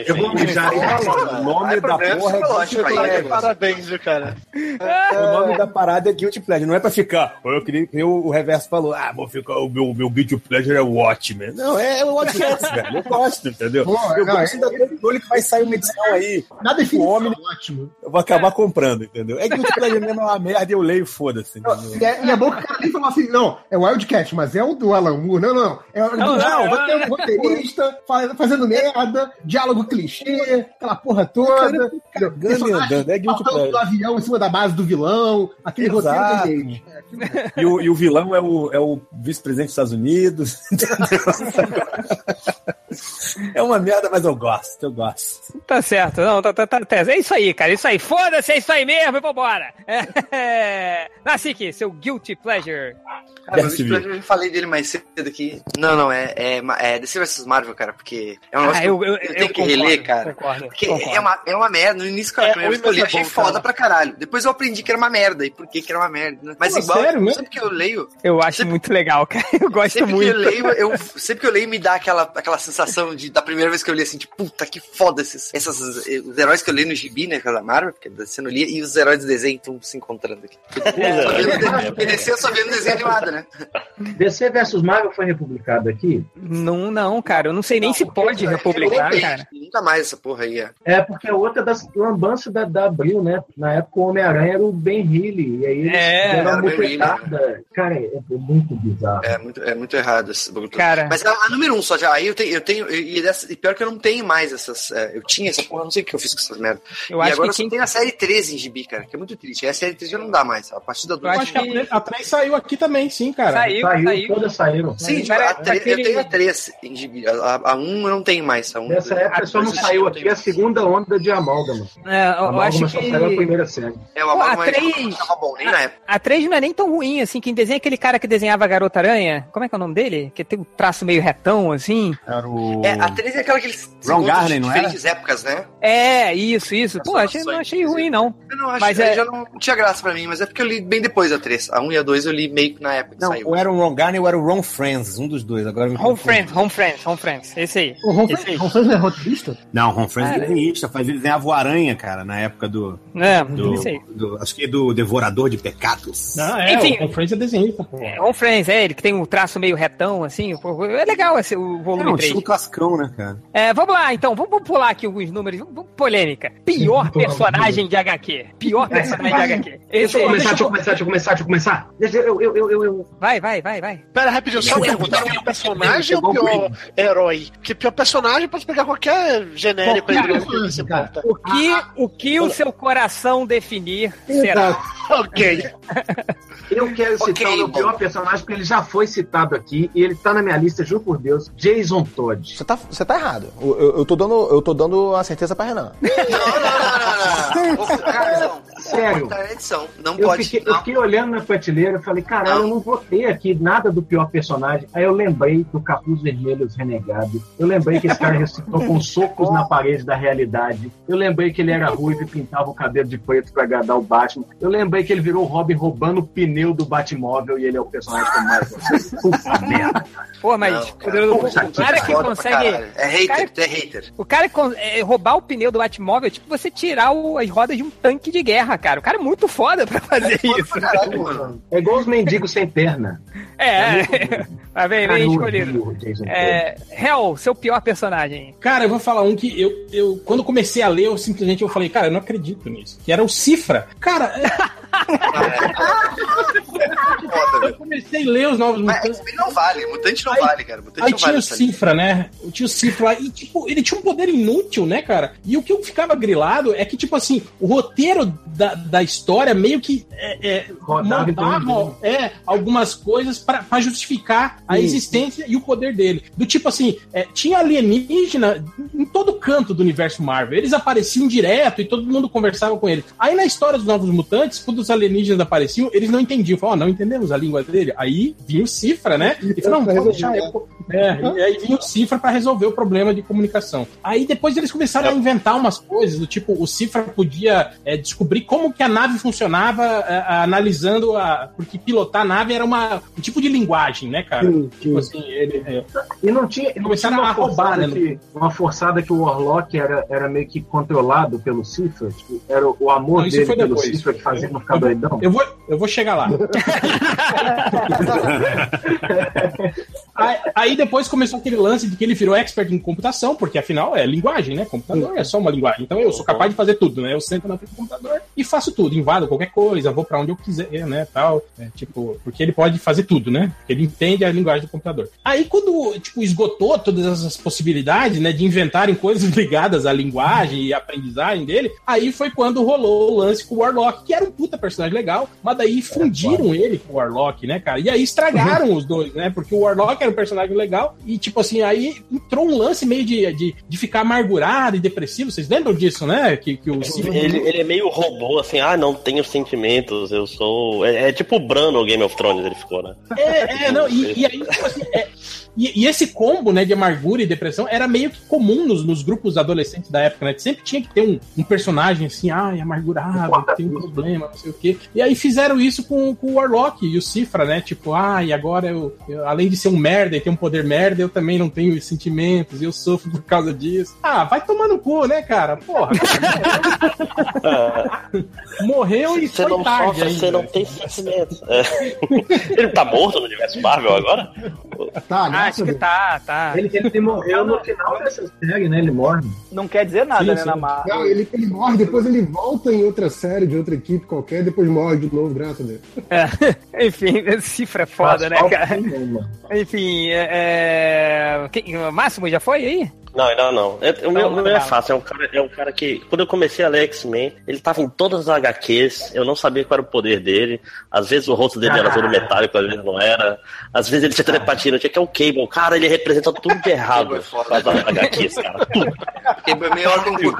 Eu vou mijar O nome da porra é Guilty Pleasure. Parabéns, viu, cara? O nome da parada é Guilty Pleasure. Não é pra ficar. Eu queria que o, reverso falou: ah, vou ficar. O meu, meu Guilty Pleasure é o Watchmen. Não, é o Watchmen, velho. Eu gosto, entendeu? Eu não, gosto da controle que vai sair uma edição aí. Na definição, O homem- ótimo. Eu vou acabar comprando, entendeu? É Guilty Pleasure mesmo, é uma merda e eu leio, foda-se. entendeu? E é, é bom que o cara nem falou assim, não, é o Wildcat, mas é o do Alan Moore. Não, não. É o do Não, vai ter um roteirista fa- fazendo merda, diálogo clichê, aquela porra toda. Cagando e andando, é Guilty Saltando do Pleasure. avião em cima da base do vilão, aquele Exato. roteiro da Yates. E o, e o vilão é o, é o vice-presidente dos Estados Unidos. É uma merda, mas eu gosto, eu gosto. Tá certo, não, tá, tá, tá, tá. É isso aí, cara, é isso aí. Foda-se, é isso aí mesmo, e vambora. É... Nassik, seu Guilty Pleasure. Cara. Guilty eu falei dele mais cedo aqui. Não, não, é, é, é DC vs Marvel, cara, porque é um negócio Ah, eu, que eu, eu, eu tenho que concordo, reler, cara. Concordo, Porque concordo. é uma, é uma merda. No início, cara, É, primeira vez que eu li, é achei bom, foda cara. pra caralho. Depois eu aprendi que era uma merda. E por que que era uma merda, né? Mas Pô, igual, sério mesmo? sempre que eu leio, Eu acho muito legal, cara. Eu gosto sempre que muito. eu leio, eu, sempre que eu leio, me dá aquela, aquela sensação de, da primeira vez que eu li, assim, de puta, que foda esses, essas, os heróis que eu li no gibi, né, da Marvel, porque você não lia, e os heróis do desenho estão se encontrando aqui. É. Só vendo- DC eu só vendo desenho animado, né? DC vs Marvel foi republicado aqui? Não, não, cara. Eu não sei nem se pode republicar, cara. Nunca mais essa porra aí, é. É, porque é outra das lambanças da, da Abril, né? Na época o Homem-Aranha era o Ben Healy, e aí eles É, deram era uma o Ben Reilly, muletada. Cara, é, é muito bizarro. É muito, é muito errado esse bagulho. Cara. Mas a, a número um só já. Aí eu tenho, eu tenho e, dessa- e pior que eu não tenho mais essas. é, eu tinha essa porra, eu não sei o que eu fiz com essas merdas. Eu e acho agora que eu só quem. tenho a série 13 em gibi, cara, que é muito triste. Aí a série 13 já não dá mais. A partir da Eu Eu acho que a, a 3 saiu aqui também, sim, cara. Saiu, Saiu, saiu. todas saíram. Sim, tipo, a tre- daquele- eu tenho a 3 em gibi. A, a, a 1 eu não tenho mais. A 1, Nessa época só não saiu aqui a segunda onda de amálgama. É, eu A acho só saiu a que. primeira série. É, o Pô, a mas três- não tava bom, nem na época. A 3 não é nem tão ruim assim. Quem desenha é aquele cara que desenhava a Garota Aranha. Como é que é o nome dele? Que tem um traço meio retão, assim. Era o. É, a 13 é aquela que eles Ron de não era? diferentes épocas, né? É, isso, isso. Pô, achei, não achei ruim, não. Eu não acho, Mas aí é- já não tinha graça pra mim, mas é porque eu li bem depois a 3. A 1 e a 2 eu li meio que na época que Não, saiu. ou era o Ron Garney ou era o Ron Friends, um dos dois. Agora me Home. Friends, Home Friends, Home Friends. Esse aí. O Ron Esse aí. Ron Franz não é roteirista? Não, Ron Friends é desenhista, faz ele desenhava o Aranha, cara, na época do. É, do, do- acho que é do Devorador de Pecados. Não, é, Enfim. o Conferência é desenhista, pô. É, Home Friends, é, ele que tem um traço meio retão, assim. é legal esse, o É volume um 3. estilo cascão, né, cara? É, vamos lá, então. Vamos, vamos pular aqui alguns números. Vamos- Polêmica. Pior personagem de HQ. Pior personagem de HQ. Deixa eu começar, deixa eu começar, deixa eu começar, deixa eu começar. Eu, eu, eu, eu, eu. Vai, vai, vai, vai. Pera, rapidinho, só perguntar pior personagem ou pior herói? Porque pior personagem pode pegar qualquer genérico aí Qualquer do que personagem, se cara. importa. O que, o, que o seu coração definir será? Ok. Eu quero citar Ok, o meu pior personagem, porque ele já foi citado aqui e ele tá na minha lista, juro por Deus, Jason Todd. Você tá, você tá errado. Eu, eu- eu tô dando, eu tô dando a certeza pra Renan. Não, não, não, não, não. Ô, cara, não. Sério. Tá edição. Não Eu pode. fiquei, eu não. fiquei olhando na prateleira e falei, caralho, eu não vou ter aqui nada do pior personagem. Aí eu lembrei do Capuz Vermelho Os Renegados. Eu lembrei que esse cara ressuscitou com socos na parede da realidade. Eu lembrei que ele era ruivo e pintava o cabelo de preto pra agradar o Batman. Eu lembrei que ele virou o Robin roubando o pneu do Batmóvel e ele é o personagem que eu mais gosto. Puta merda. Pô, mas Não, poderoso- Puta o cara que consegue. É hater, cara- tu é hater. O cara que con- é, roubar o pneu do Batmóvel é tipo você tirar o- as rodas de um tanque de guerra, cara. O cara é muito foda pra fazer isso. Caralho, mano. É igual os mendigos sem perna. É. Mas vem, Cara, vem eu escolhido. É, Hell, seu pior personagem. Cara, eu vou falar um que eu, eu quando comecei a ler, eu simplesmente eu falei, cara, eu não acredito nisso. Que era o Cifra. Cara, Foda, eu comecei a ler os novos Mas mutantes. Não vale, mutante não Aí- vale, cara. Mutante Aí não tinha vale. o. Cifra, né? Eu tinha o Cifra lá. E, tipo, ele tinha um poder inútil, né, cara? E o que eu ficava grilado é que, tipo assim, o roteiro da, da história meio que é, é, montava é, algumas coisas pra pra justificar a Sim. existência e o poder dele. Do tipo assim, é, tinha alienígena em todo canto do universo Marvel. Eles apareciam direto e todo mundo conversava com eles. Aí na história dos Novos Mutantes, quando os alienígenas apareciam, eles não entendiam. Falavam, ó, não entendemos a língua dele. Aí vinha o Cifra, né? E falou, não, resolver, deixar eu. É, e aí vinha o Cifra pra resolver o problema de comunicação. Aí depois eles começaram a inventar umas coisas, do tipo, o Cifra podia é, descobrir como que a nave funcionava, é, analisando a. Porque pilotar a nave era uma, um tipo de linguagem, né, cara? Sim, Tipo sim. assim, ele. é, E não tinha, não Começaram tinha uma, a roubar, forçada né, que, uma forçada que o Warlock era, era meio que controlado pelo Cifra. Tipo, era o, amor Não, dele foi pelo depois. Cifra que fazia ele ficar doidão. Eu vou, eu vou chegar lá. aí, aí depois começou aquele lance de que ele virou expert em computação, porque afinal é linguagem, né? Computador é só uma linguagem. Então eu sou capaz de fazer tudo, né? Eu sento na frente do computador e faço tudo, invado qualquer coisa, vou pra onde eu quiser, né? Tal. É, tipo, porque ele pode fazer tudo, né? Porque ele entende a linguagem do computador. Aí quando, tipo, esgotou todas essas possibilidades, né? De inventarem coisas ligadas à linguagem e à aprendizagem dele, aí foi quando rolou o lance com o Warlock, que era um puta personagem legal, mas daí fundiram ele com o Warlock, né, cara? E aí estragaram os dois, né? Porque o Warlock era um personagem legal e, tipo assim, aí entrou um lance meio de, de, de ficar amargurado e depressivo. Vocês lembram disso, né? Que, que o Ele, ele é meio robô, assim, ah, não tenho sentimentos, eu sou. É, é tipo o Bran no Game of Thrones, ele ficou, né? É, é, não, e, e aí, tipo assim, é, e, e esse combo, né, de amargura e depressão era meio que comum nos, nos grupos adolescentes da época, né? Sempre tinha que ter um, um personagem assim, ai, amargurado, tem um problema, não sei o quê. E aí fizeram isso com, com o Warlock e o Cifra, né? Tipo, ai, agora eu, eu, além de ser um merda e ter um poder merda, eu também não tenho sentimentos e eu sofro por causa disso. Ah, vai tomar no cu, né, cara? Porra. Morreu e Você foi não tarde sofre, ainda. você não tem sentimentos. É. Ele tá morto no universo Marvel agora? Tá, Ah, graças acho que tá, tá. Ele, ele morreu no final dessa série, né? Ele morre. Não quer dizer nada, Sim, né, sim. na Marvel. Não, ele, ele morre, depois ele volta em outra série de outra equipe qualquer, depois morre de novo, graças a Deus. É. Enfim, cifra é foda, né, Faz cara? Enfim, é. é... Quem- o Máximo já foi aí? Não, ainda não. É, o meu, é fácil. É um, cara, é um cara que, quando eu comecei a ler X-Men, ele tava em todas as HQs. Eu não sabia qual era o poder dele. Às vezes o rosto dele era todo metálico, às vezes não era. Às vezes ele tinha telepatia, não tinha que é o Cable. Cara, ele representa tudo de errado Cable é foda. com as HQs, cara. Tudo. Cable é melhor concurso.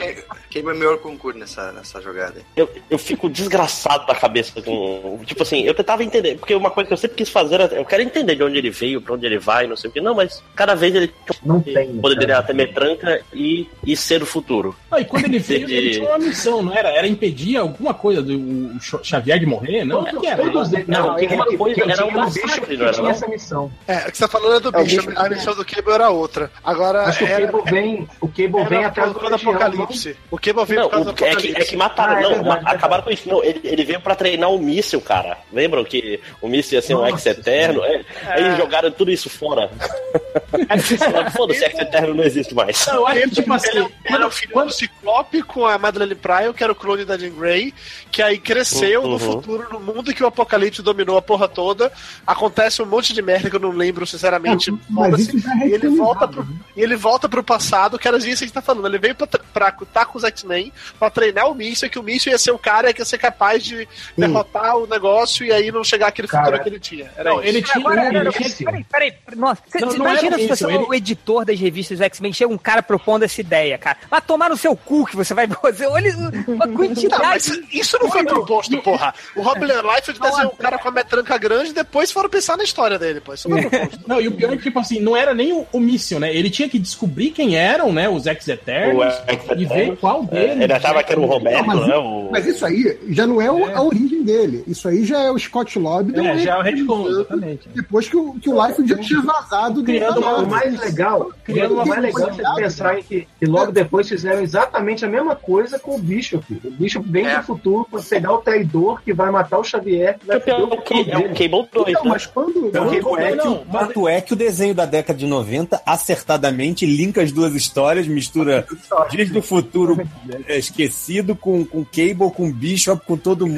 Cable é melhor concurso nessa, nessa jogada. Eu, eu fico desgraçado da cabeça com. Tipo assim, eu tentava entender, porque uma coisa que eu sempre quis fazer era. Eu quero entender de onde ele veio, pra onde ele vai, não sei o que. Não, mas cada vez ele Não tem. o poder dele era ter metranca e, e ser o futuro. Ah, e quando ele veio, De- ele tinha uma missão, não era? Era impedir alguma coisa do o Xavier de morrer? Não, o que que era? Todos eles. Não, Não, tem uma quem- coisa, era um massacre, que não era, tinha não? essa missão. É, o que você tá falando é do É, bicho. bicho- A missão do Cable era outra. Agora, Acho que o era, Cable vem, o Cable vem era atrás do do Apocalipse. O Cable veio Não, por causa o- do é, que, Apocalipse. é que mataram, Ah, é não, ma- verdade. acabaram com isso. Não, ele, ele veio pra treinar o míssil, cara. Lembram que o míssil ia ser um ex-eterno? É, Aí eles jogaram tudo isso fora. Foda-se, ex-eterno não existe mais. Não, eu acho que, tipo assim, Ele era o filho do Ciclope com a Madeleine Pryor, que era o clone da Jean Grey, que aí cresceu Uhum. no futuro, no mundo que o Apocalipse dominou a porra toda. Acontece um monte de merda que eu não lembro, sinceramente. É, mas Foda-se. isso já é e ele volta pro, né? e ele volta pro passado, que era isso que a gente tá falando. Ele veio pra, pra lutar com os X-Men, pra treinar o míssil, que o míssil ia ser o cara que ia ser capaz de derrotar o negócio e aí não chegar aquele Cara, futuro que ele tinha. Era não, isso. ele tinha. Agora, peraí, peraí, nossa, cê, Não, cê não imagina a situação, o editor das revistas X-Men chega um cara propondo essa ideia, cara. Vai tomar no seu cu que você vai fazer. Olha uma Não, quantidade. mas isso não foi proposto, porra. O Rob Liefeld desenhou um cara com a metranca grande e depois foram pensar na história dele, pô. Isso não foi proposto. Não, e o pior é que, tipo assim, não era nem o, o míssil, né? Ele tinha que descobrir quem eram, né? Os ex-eternos O e ver qual É, deles. ele achava que era o Roberto, Não, mas- né? O... Mas isso aí já não é, o- a origem dele. Isso aí já é o Scott Lobdell. É, já é o retcon, exatamente. Depois que o, que o Life já tinha vazado. Criando do- uma- mais legal, Criando uma mais legal é possibilidade. vocês pensarem que, que logo depois fizeram exatamente a mesma coisa com o Bishop. O Bishop vem É. do futuro pra pegar o traidor que vai matar o Xavier, que vai Que é o, o que, é o. Cable 2, Então, né? mas quando. Tanto é, que, não, o- tanto é que o desenho da década de 90 acertadamente linka as duas histórias, mistura Dias do Futuro é, esquecido com, com Cable, com Bishop, com todo o mundo.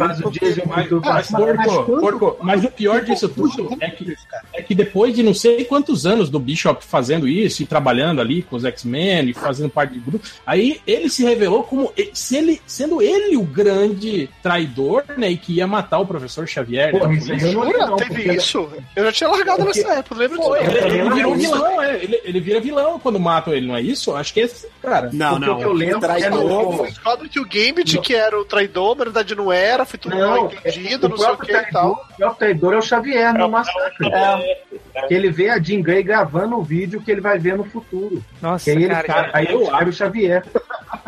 Mas, passado. porco, porco, mas o pior disso tudo é que, é que depois de não sei quantos anos do Bishop fazendo isso e trabalhando ali com os X-Men e fazendo parte do grupo, aí ele se revelou como se ele, sendo ele o grande traidor, né, e que ia matar o professor Xavier. Porra, né, eu não Jura? não, Teve porque- isso? Eu já tinha largado Porque- nessa época, não lembro disso. Pô, não. ele, ele não isso. vilão, é, ele, ele vira vilão quando matam ele, não é isso? Acho que é esse cara. Não, Porque não. o que eu lembro é traidor. Foi descobre que o Gambit, que era o traidor, na verdade não era, foi tudo mal Não, entendido, o não sei o que e tal. o próprio traidor é o Xavier no Massacre. Que ele vê a Jean Grey gravando um vídeo que ele vai ver no futuro. Nossa, Aí ele cara. cara, aí eu era o Xavier.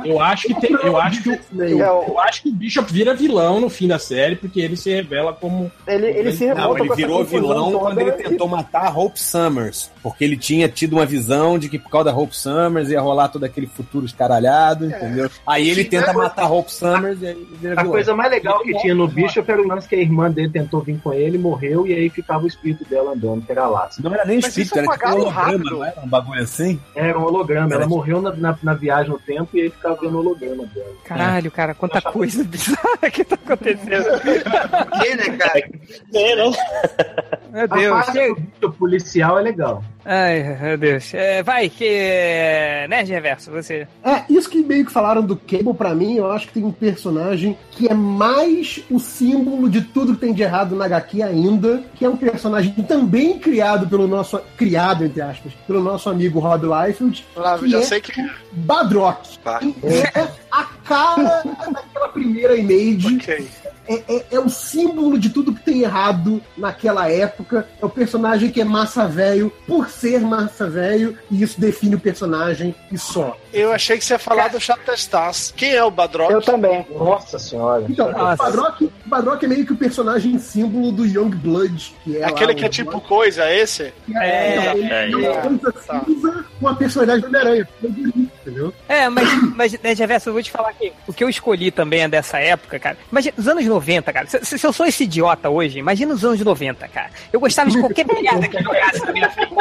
Eu acho que tem, eu acho que o, eu, É, eu acho que o Bishop vira vilão no fim da série porque ele se revela como Ele, ele se Não, ele virou vilão quando ele e- tentou matar a Hope Summers. Porque ele tinha tido uma visão de que por causa da Hope Summers ia rolar todo aquele futuro escaralhado, entendeu? Aí ele Sim, tenta é, matar a Hope Summers e aí vira A vilão. coisa mais legal que tinha no Bishop era o lance que a irmã dele tentou vir com ele, morreu, e aí ficava o espírito dela andando, que era a Lassie. Não era nem Mas espírito, era tipo um holograma, não era um bagulho assim? Era um holograma, ela morreu na, na, na viagem no tempo e aí ficava vendo o holograma dela. Caralho, cara, quanta coisa bizarra que tá acontecendo. Que, né, cara? É, né? Meu A Deus. parte chega. do policial é legal. Ai, meu Deus. É, vai, que. Né, Reverso, você. É, isso que meio que falaram do Cable, pra mim, eu acho que tem um personagem que é mais o símbolo de tudo que tem de errado na HQ ainda, que é um personagem também criado pelo nosso. criado, entre aspas, pelo nosso amigo Rob Liefeld, Lá, que já é sei que. Badrock. Pá. É a cara daquela primeira image. Ok. É, é- é o símbolo de tudo que tem errado naquela época. É o personagem que é massa velho por ser massa velho, e isso define o personagem e só. Eu achei que você ia falar do Chatestas. Quem é o Badrock? Eu também. Nossa senhora. Então, o Nossa. Badrock, o Badrock é meio que o personagem símbolo do Young Blood, que é lá Aquele o- que é tipo coisa, esse? É, É, ele é, é uma é. coisa Tá. cinza com a personagem do Homem-Aranha. Entendeu? É, mas, mas né, Reverso, eu vou te falar que o que eu escolhi também é dessa época, cara. Imagina, os anos 90, cara. Se, se eu sou esse idiota hoje, imagina os anos 90, cara. Eu gostava de qualquer merda que jogasse na minha frente.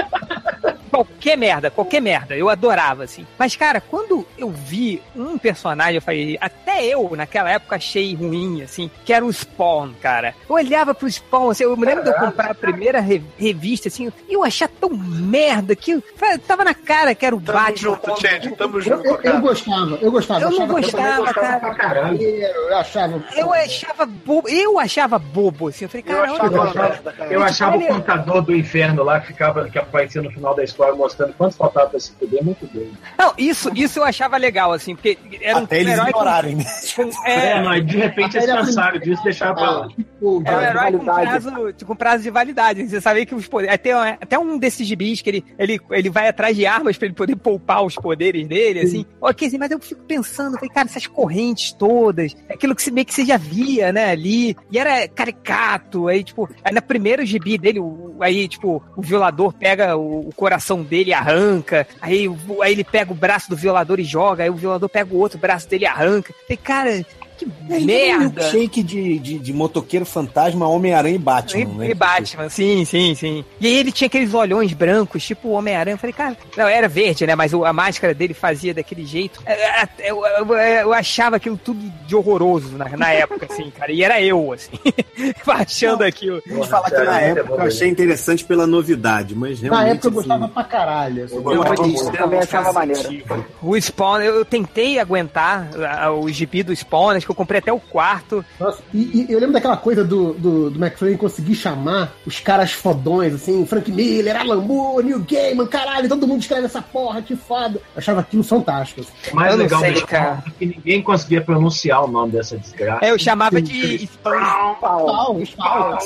Qualquer merda, qualquer merda. Eu adorava, assim. Mas, cara, quando eu vi um personagem, eu falei, até eu, naquela época, achei ruim, assim, que era o Spawn, cara. Eu olhava pro Spawn, assim, eu me lembro de eu comprar a primeira re- revista, assim, e eu achava tão merda que eu- tava na cara que era o Tamo Batman. junto, Change, tamo Eu, junto, eu- eu gostava, eu gostava. Eu não achava que- gostava, Gostava cara. Eu achava. Eu achava bobo, eu achava bobo, assim. Eu falei, Eu cara, Eu achava, merda, cara. eu achava o contador do inferno lá que, ficava, que aparecia no final da história mostrando quantos faltava pra se fuder, muito bem. Não, isso, isso eu achava legal, assim, porque era um Até eles herói ignorarem, né? com- É, é, mas de repente eles cansaram disso e deixaram pra lá. Era um de herói com validade. prazo, com prazo de validade. Você sabia que os poderes. Até, até um desses gibis que ele, ele, ele vai atrás de armas pra ele poder poupar os poderes dele, assim. Ok, assim, mas eu fico pensando, falei, cara, essas correntes todas, aquilo que você meio que você já via, né, ali. E era caricato, aí, tipo, aí na primeira gibi dele, o- aí, tipo, o violador pega o, o coração dele e arranca. Aí, aí ele pega o braço do violador e joga, aí o violador pega o outro braço dele e arranca. Falei, cara, que merda! Shake de, de, de motoqueiro fantasma, Homem-Aranha e Batman, E, né? e Batman, sim, sim, sim. E aí ele tinha aqueles olhões brancos, tipo o Homem-Aranha. Eu falei, cara, não, era verde, né? Mas o- a máscara dele fazia daquele jeito. É, é, Eu, eu- eu achava aquilo tudo de horroroso na, na época, assim, cara. E era eu, assim, achando aquilo. Vou falar que na época eu achei interessante pela novidade, mas Na realmente. época eu assim, gostava pra caralho. assim. eu Eu muito. também achava maneiro. O Spawn, eu tentei aguentar o gibi do Spawn, que eu comprei até o quarto. Nossa, e, e eu lembro daquela coisa do, do, do McFlurry conseguir chamar os caras fodões, assim, Frank Miller, Alan Moore, Neil Gaiman, caralho, todo mundo escreve essa porra, que foda. Eu achava aquilo fantástico. assim. O mais Eu legal sei, desse cara. é que ninguém conseguia pronunciar o nome dessa desgraça. É, eu chamava de Spam. Pau, pau.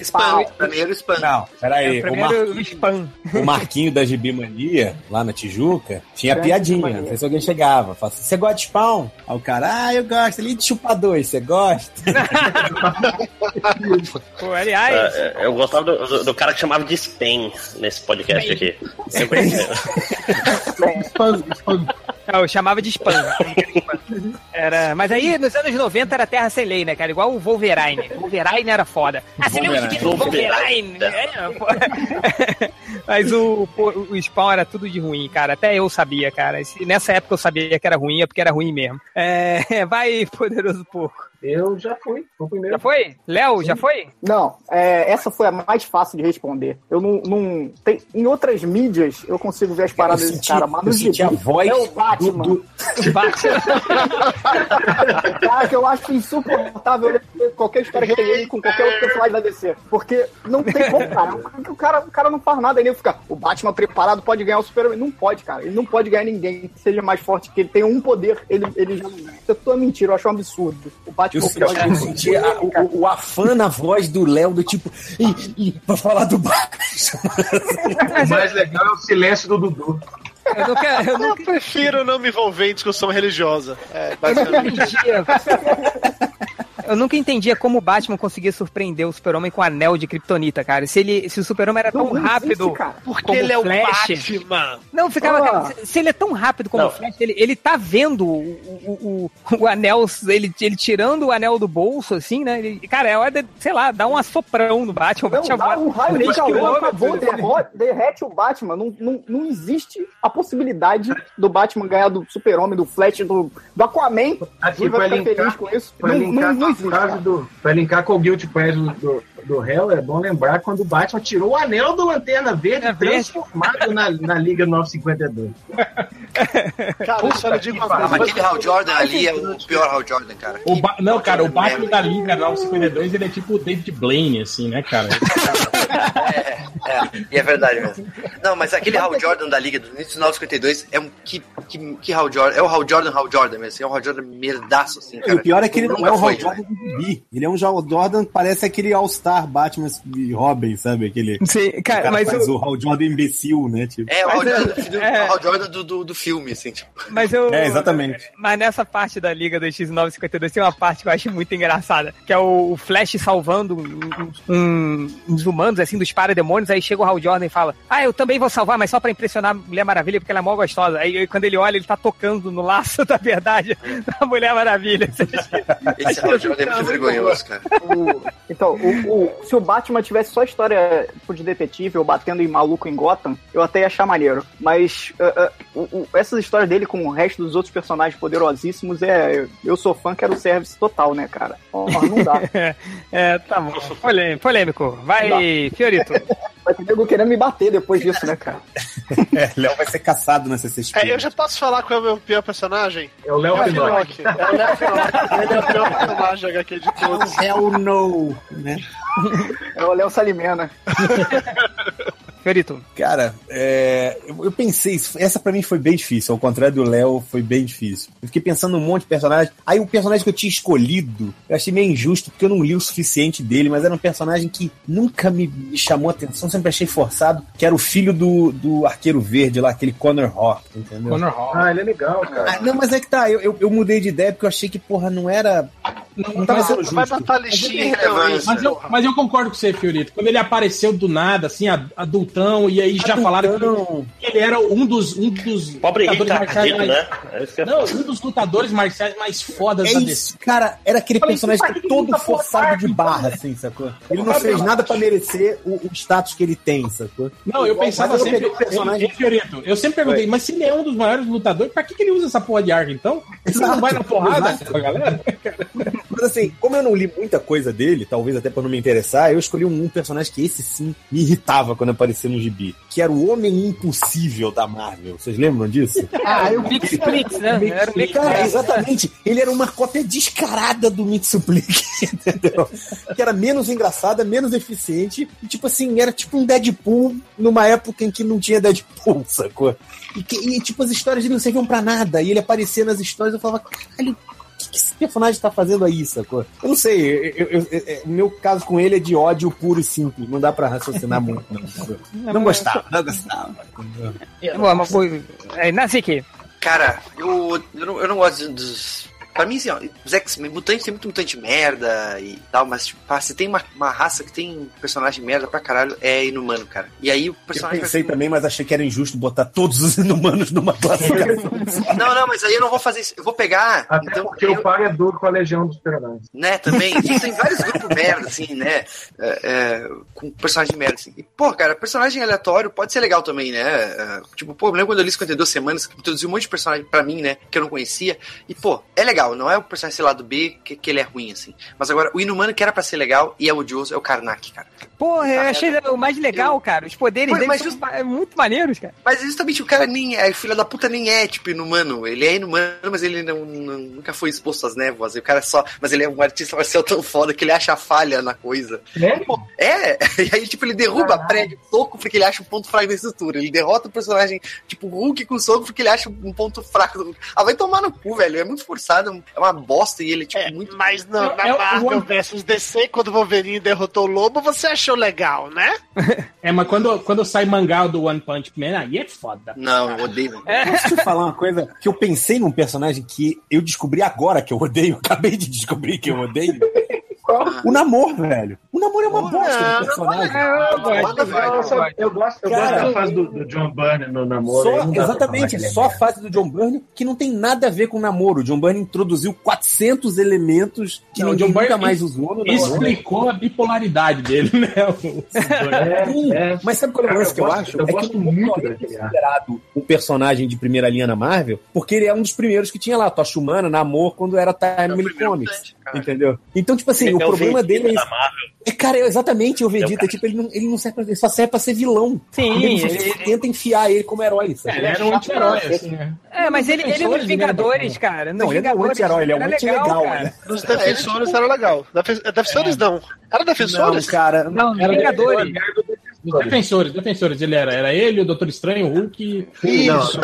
Spam, primeiro spam. Não, peraí. É, o, Marquinho, Spam. o Marquinho da Gibimania, lá na Tijuca, tinha piadinha. Não sei se alguém chegava. Falava assim, você gosta de spawn? Aí o cara, ah, eu gosto. Ali de chupador, você gosta? Pô, aliás, É, é, Eu gostava do, do- do cara que chamava de Spen nesse podcast aqui. Eu spam. eu chamava de Spam. Era, mas aí nos anos 90 era Terra Sem Lei, né, cara? Igual o Wolverine. O Wolverine era foda. Ah, você o gibi do Wolverine? É. Mas o, pô, o Spawn era tudo de ruim, cara. Até eu sabia, cara. Nessa época eu sabia que era ruim, é porque era ruim mesmo. É, vai, poderoso porco. Eu já fui. Fui o primeiro. Já foi? Léo, já foi? Não, é, essa foi a mais fácil de responder. Eu não. não tem, em outras mídias eu consigo ver as paradas Eu desse senti- cara, mas no eu senti a voz é o Batman. do- Cara, que eu acho insuportável qualquer história que tem ele com qualquer outro personagem da DC. Porque não tem como, cara. O cara, o cara não faz nada, ele fica. O Batman preparado pode ganhar o Super-Homem. Não pode, cara. Ele não pode ganhar ninguém que seja mais forte que ele. Tem um poder, ele, ele já não ganha. Isso é toda mentira, eu acho um absurdo. O Batman Eu, eu, eu senti a- o, o- o afã na voz do Léo, do tipo, e, e, pra falar do Batman. O mais legal é o silêncio do Dudu. Eu nunca, eu Eu prefiro não me envolver em discussão religiosa. É, basicamente. Eu nunca entendia como o Batman conseguia surpreender o Super-Homem com o anel de Kryptonita, cara. Se, ele, se o Super-Homem era tão Não existe, rápido. cara. Porque como ele é o Flash. Batman. Não, ficava. Ah. cara, se- se ele é tão rápido como Não. o Flash, ele, ele tá vendo o, o, o, o anel, ele, ele tirando o anel do bolso, assim, né? Ele, cara, é hora de, sei lá, dar um assoprão no Batman. o Não, Batman dá um raio de 20 calor, acabou, derrete o Batman. Não, não, não existe a possibilidade do Batman ganhar do Super-Homem, do Flash, do, do Aquaman. Aqui Ele vai ficar linkar, feliz com isso. Não, não, não cara. do, pra linkar com o Guilty Pleasure do, do, do Hell, é bom lembrar quando o Batman tirou o anel do Lanterna Verde É verde. transformado na, na Liga 952. Cara, eu só digo uma coisa. mas aquele Hal Jordan ali é o pior Hal Jordan, cara. O Ba- não, cara, o Batman da Liga 952, ele é tipo o David Blaine, assim, né, cara? É, e é verdade mesmo. Não, mas aquele Hal Jordan da Liga do início de 952 é um que, que, que Hal Jordan. É o Hal Jordan, Hal Jordan mesmo. assim, É um Hal Jordan merdaço, assim, E cara. o pior é que ele não é o Hal Jordan do Gibi. Ele é um Hal Jordan, parece aquele All-Star Batman e Robin, sabe? Aquele Sim, o cara, cara mas faz o, o Hal Jordan imbecil, né? Tipo. É, o Hal Jordan, do, do- é. o Hal Jordan do, do, do filme, assim, tipo. Mas eu. É, exatamente. Mas nessa parte da Liga do X952 tem uma parte que eu acho muito engraçada, que é o o Flash salvando um- um- uns humanos, assim, dos parademônios, aí chega o Hal Jordan e fala, ah, eu também vou salvar, mas só pra impressionar a Mulher Maravilha, porque ela é mó gostosa. Aí, aí quando ele olha, ele tá tocando no laço da verdade da Mulher Maravilha. Esse Hal Jordan é muito vergonhoso, cara. O- então, o, o- se o Batman tivesse só história tipo, de detetive ou batendo em maluco em Gotham, eu até ia achar maneiro. Mas uh, uh, o- o- essas histórias dele com o resto dos outros personagens poderosíssimos é. Eu sou fã, quero service total, né, cara? Ó, não dá. é, tá bom. Polê- Polêmico. Vai, Fiorito. Vai ter nego querendo me bater depois disso, né, cara? É, Léo vai ser caçado na CCXP. É, eu já posso falar qual é o meu pior personagem? É o Léo É o. Finocchio. É o Léo Finocchio. Ele é o pior personagem HQ de todos. Hell no! Né? É o Léo Salimena. Fiorito. Cara, é, eu, eu pensei, essa pra mim foi bem difícil, ao contrário do Léo, foi bem difícil. Eu fiquei pensando num monte de personagens. Aí o personagem que eu tinha escolhido, eu achei meio injusto, porque eu não li o suficiente dele, mas era um personagem que nunca me, me chamou atenção, sempre achei forçado, que era o filho do, do Arqueiro Verde lá, aquele Connor Hawk, entendeu? Connor Hall. Ah, ele é legal, cara. Ah, não, mas é que tá, eu, eu, eu mudei de ideia porque eu achei que, porra, não era. Não, não mas sendo Vai justo. botar lixinha então, relevância. Mas eu, mas eu concordo com você, Fiorito. Quando ele apareceu do nada, assim, a- adultão, e aí já falaram que ele era um dos, um dos Pobre lutadores Rick marciais mais- né? É Não, um dos lutadores marciais mais fodas É da DC. cara, era aquele Falei, personagem "Puta, que todo forçado de barra, assim, sacou? Ele não fez nada pra merecer o, o status que ele tem, sacou? Não, eu pensava sempre. personagem- Fiorito, eu sempre perguntei, mas se ele é um dos maiores lutadores, pra que, que ele usa essa porra de arma então? Ele não vai na porrada com a galera? Mas assim, como eu não li muita coisa dele, talvez até pra não me interessar, eu escolhi um, um personagem que esse sim me irritava quando aparecia no gibi, que era o Homem Impossível da Marvel. Vocês lembram disso? Ah, eu vi Plix, né? Era o Cara, exatamente. Ele era uma cópia descarada do Mitsuplix, entendeu? Que era menos engraçada, menos eficiente. E, tipo assim, era tipo um Deadpool numa época em que não tinha Deadpool, sacou? E, que, e, tipo, as histórias dele não serviam pra nada. E ele aparecia nas histórias e eu falava, caralho, o que, que esse personagem tá fazendo aí, sacou? Eu não sei, eu- eu- eu- eu- o meu caso com ele é de ódio puro e simples. Não dá pra raciocinar muito, não. Não gostava, não gostava. Bom, mas foi. É, nasci aqui. Cara, eu, eu, não, eu não gosto dos pra mim, assim, ó, os X-Men, mutantes tem muito mutante merda e tal, mas, tipo, pá, se tem uma, uma raça que tem um personagem merda pra caralho, é inumano, cara. E aí o Eu personagem. pensei também, mas achei que era injusto botar todos os inumanos numa classificação. Não, não, mas aí eu não vou fazer isso. Eu vou pegar. Até então, porque eu- o par é duro com a Legião dos Super-Heróis. né, também. E tem vários grupos merda, assim, né? é, é, com personagem merda, assim. E, pô, cara, personagem aleatório pode ser legal também, né? É, tipo, pô, eu lembro quando eu li 52 semanas, que introduziu um monte de personagem pra mim, né? Que eu não conhecia. E, pô, é legal. Não é o personagem, lá, do B que, que ele é ruim, assim. Mas agora, o Inumano que era pra ser legal e é odioso é o Karnak, cara. Porra, eu achei o mais legal, cara. Os poderes Mas- dele mas são just- muito maneiros, cara. Mas justamente o cara nem é, filho da puta nem é, tipo, inumano. Ele é inumano, mas ele não, não- nunca foi exposto às névoas. E o cara só. Mas ele é um artista marcial tão foda que ele acha a falha na coisa. Pô, é, e aí, tipo, ele derruba prédio com soco porque ele acha um ponto fraco da estrutura. Ele derrota o personagem, tipo, Hulk com soco porque ele acha um ponto fraco do Hulk. Ah, vai tomar no cu, velho. É muito forçado, é uma bosta e ele, tipo, muito. Mas não, É- na é Marvel versus DC, quando o Wolverine derrotou o Lobo, você achou legal, né? É, mas quando, quando sai mangá do One Punch Man, aí é foda. Não, eu odeio. Posso te falar uma coisa? Que eu pensei num personagem que eu descobri agora que eu odeio. Acabei de descobrir que eu odeio. O Namor, velho. O Namor é uma bosta de personagem. Eu gosto, eu eu eu eu Cara, da fase do, do John Byrne no namoro. Só- exatamente, que é só a fase do John Byrne que não tem nada a ver com o namoro. O John Byrne introduziu 400 elementos que Não, o ninguém John Byrne nunca mais usou no namoro. Explicou a bipolaridade dele, né? O- Sim, É, é. Mas sabe qual é o lance eu que eu gosto- acho? eu é que gosto o Namor muito é ar. considerado um personagem de primeira linha na Marvel, porque ele é um dos primeiros que tinha lá, Tocha Humana, Namor, quando era primeiro Comics. Cara. Entendeu? Então, tipo assim, Ele o é o problema Vegeta dele é. É, cara, é exatamente o É o Vegeta. cara. tipo, ele não, ele não serve pra, ele só serve pra ser vilão. Sim, ele, ele- tenta enfiar ele como herói. sabe? Ele era um anti-herói, assim, né? É, mas ele, ele é nos né, Vingadores, cara. Nos Não, ele não é um anti-herói, ele é um anti-legal, cara. né? Nos defensores era legal. Defe- Defensores não. Era Não, defensores? cara. Não, nos Era Vingadores. Os defensores, defensores, ele era. Era ele, o Doutor Estranho, o Hulk. Isso.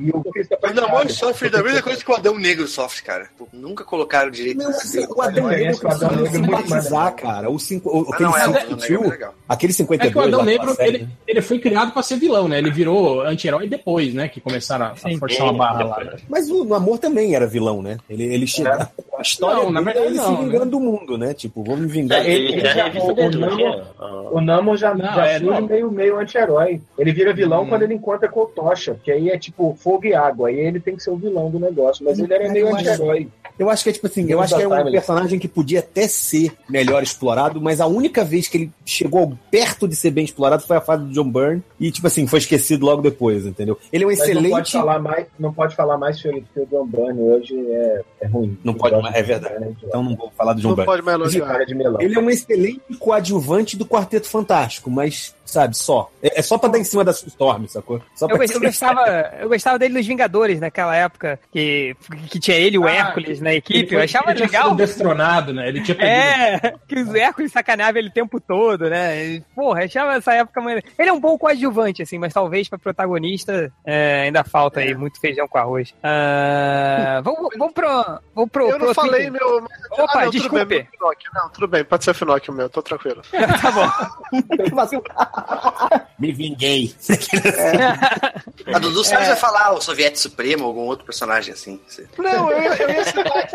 E o Christopher O Chaves. sofre da mesma coisa que o Adão Negro sofre, cara. Nunca colocaram direito. Não, assim, o Adão Olha, Negro precisa Negro é simpatizar, cara. O, cinco, o, Ah, aquele não, é, 52, Negro é legal. aquele É que o 52 Adão Negro, ele, ele foi criado pra ser vilão, né? Ele virou anti-herói depois, né? Que começaram a, a forçar uma barra lá. né? Mas o Namor também era vilão, né? Ele, ele chega. A história Não, na é verdade ele não, se vingando do mundo, né? Tipo, vou me vingar. É, ele, ele Namor- ah, O Namor já, É, surge não. meio, meio anti-herói. Ele vira vilão Hum. quando ele encontra com o Tocha, que aí é tipo fogo e água. Aí ele tem que ser o vilão do negócio. Mas ele era meio anti-herói. Eu acho que é tipo assim, eu acho que é um personagem que podia até ser melhor explorado, mas a única vez que ele chegou perto de ser bem explorado foi a fase do John Byrne e tipo assim, foi esquecido logo depois, entendeu? Ele é um Mas não pode excelente falar mais, não pode falar mais que o John Byrne hoje é, é ruim. Não pode mais, é verdade. Então não vou falar do John Não Byrne. pode mais elogiar. Cara de melão. Ele é um excelente coadjuvante do Quarteto Fantástico, mas, peace. Sabe, só. É, é só pra dar em cima da Storm, sacou? Só Eu, pra eu gostava, eu gostava dele nos Vingadores naquela época, que, que tinha ele e o Ah, Hércules na Ele equipe. foi- Eu achava ele tinha legal. sido destronado, né? Ele tinha perdido. É, que os Hércules sacaneavam ele o tempo todo, né? E, Porra, achava essa época maneira. Ele é um bom coadjuvante, assim, mas talvez pra protagonista é, ainda falta aí muito feijão com arroz. Ah, vamos, vamos pro. Vamos pro, Eu pro não falei meu. mas- Opa, ah, não, tudo desculpe. bem, meu Finocchio. Não, tudo bem, pode ser Finocchio meu, tô tranquilo. tá bom. Me vinguei. A Dudu sabe vai falar o Soviete Supremo ou algum outro personagem assim. Não, eu, ia- eu ia citar.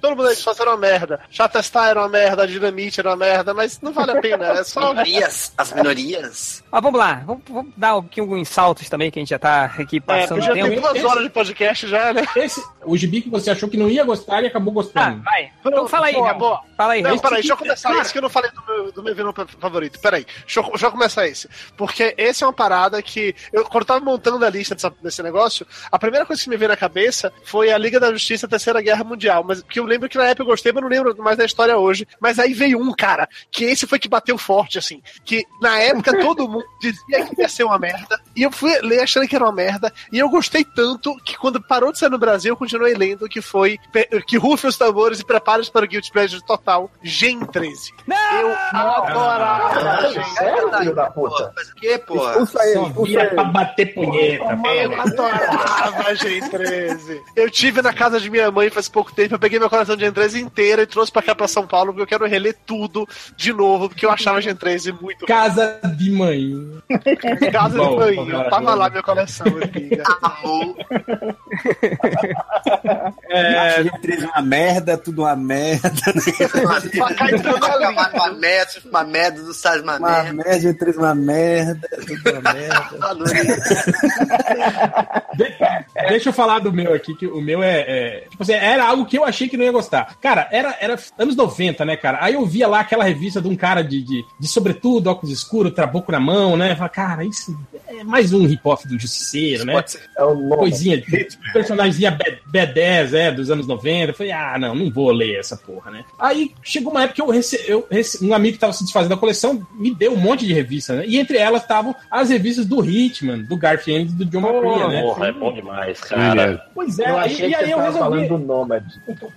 Todo mundo aí de era uma merda. Chatestar era uma merda, a Dinamite era uma merda, mas não vale a pena. É só. Minorias, as minorias. Mas vamos lá, vamos, vamos dar aqui alguns saltos também, que a gente já tá aqui É, passando porque já tempo. tem duas horas de podcast já, né? Esse, o gibi que você achou que não ia gostar e acabou Ah, gostando. vai. Então fala aí, Boa, Real. boa. Fala aí, Não, peraí, deixa eu começar esse que eu não falei do meu, do meu vilão favorito. Peraí, deixa eu, eu começar esse. Porque esse é uma parada que. Eu, quando eu tava montando a lista dessa- desse negócio, a primeira coisa que me veio na cabeça foi a Liga da Justiça Terceira Guerra Mundial. Mas que eu lembro que na época eu gostei, mas não lembro mais da história hoje. Mas aí veio um, cara, que esse foi que bateu forte, assim. Que na época todo mundo dizia que ia ser uma merda. E eu fui ler achando que era uma merda. E eu gostei tanto que quando parou de sair no Brasil, eu continuei lendo que foi que rufem os tambores e prepare-se para o Guilty Pleasure total. Gen 13. Eu adorava Gen Filho da puta? Quê, porra? Expulsa ele, Só expulsa ele. pra bater punheta. Eu adorava Gen 13. Eu tive na casa de minha mãe faz pouco tempo. Eu peguei meu coração de Gen 13 inteira e trouxe pra cá pra São Paulo porque eu quero reler tudo de novo, porque eu achava Gen 13 muito. Casa de mãe. Casa Bom, de mãe. Eu tava lá minha coleção, amiga. Amor. É... 13 uma merda, tudo uma merda. Uma, merda, uma merda do Saz, uma Uma merda. Gen 13 uma merda, tudo uma merda. De- Deixa eu falar do meu aqui, que o meu é, é- Tipo assim, era algo que eu achei que não ia gostar. Cara, era, era anos 90, né, cara? Aí eu via lá aquela revista de um cara de, de, de sobretudo, óculos escuros, trabuco na mão, né? Eu falava, cara, isso é mais um hip-hop do Justiceiro, né? É o nome. Coisinha, de personagemzinha B- B10, é, dos anos 90. Eu falei, ah, não, não vou ler essa porra, né? Aí chegou uma época que eu rece... eu rece- um amigo que tava se desfazendo da coleção me deu um monte de revista, né? E entre elas estavam as revistas do Hitman, do Garfield e do John McCrea, né? Porra, é bom demais, cara. Pois é, Eu aí, achei e que aí eu tava resolvi. falando do Nomad.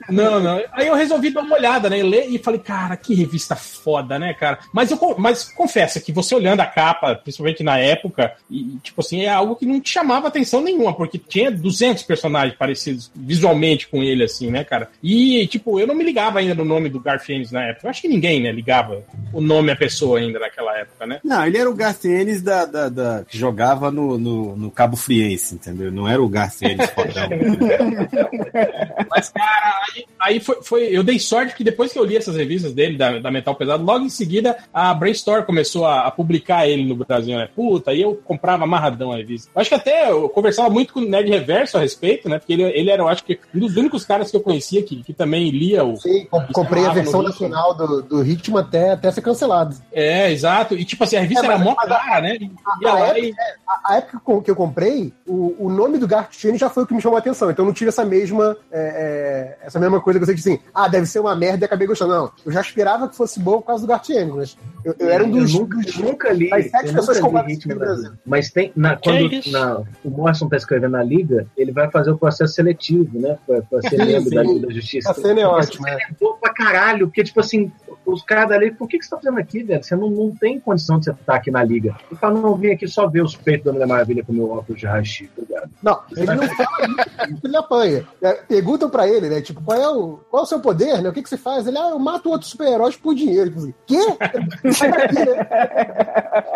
Não, não. Aí eu resolvi dar uma olhada, né? Ler e falei, cara, que revista foda, né, cara? Mas eu mas confessa que você olhando a capa, principalmente na época, e tipo assim, é algo que não te chamava atenção nenhuma, porque tinha 200 personagens parecidos visualmente com ele, assim, né, cara? E, tipo, eu não me ligava ainda no nome do Garfield na época. Eu acho que ninguém, né, ligava o nome à pessoa ainda naquela época, né? Não, ele era o Garcienes da, da, da- que jogava no, no, no Cabo Friense, entendeu? Não era o Garcienes fodão. Mas, cara, aí, aí foi, foi- Eu dei sorte que depois que eu li essas revistas dele, da, da Metal Pesado, logo em seguida a Brainstorm começou a, a publicar ele no Brasil, né? Puta, aí eu comprava amarradão a revista. Eu acho que até eu conversava muito com o Nerd Reverso a respeito, né? Porque ele, ele era, eu acho que, um dos únicos caras que eu conhecia que, que também lia o. Sim, com- comprei a versão nacional do, do ritmo até, até ser cancelado. É, exato. E tipo assim, a revista É, era mas- mó mas a- cara, né? E A, ia a época, e- é, a- época que eu comprei, o, o nome do Gartini já foi o que me chamou a atenção. Então eu não tive essa mesma, é, é, essa mesma coisa que eu sei que assim, ah, deve ser uma merda e acabei gostando. Não, eu já esperava que fosse bom por causa do Gartiene, mas eu, eu era um dos. eu nunca, dos- nunca li. das sete eu pessoas nunca compradas li aqui Ritmo no Brasil. Mas tem. Na, quando na- o Morrison tá escrevendo na Liga, ele vai fazer o processo seletivo, né? Pra, pra ser membro da Liga da Justiça. A cena é ótima, né? é pra caralho, porque, tipo assim, os caras da Liga, por que, que você tá fazendo aqui, velho? Você não, não tem condição de você estar aqui na Liga. Ele fala, não, eu vim aqui só ver os peitos da Mulher Maravilha com meu óculos de raio-x, tá ligado? Não, ele não fala isso, ele apanha. É, perguntam pra ele, né? Tipo, qual é o, qual é o seu poder, né? O que, que você faz? Ele, ah, eu mato outros super-heróis por dinheiro. Tipo Quê?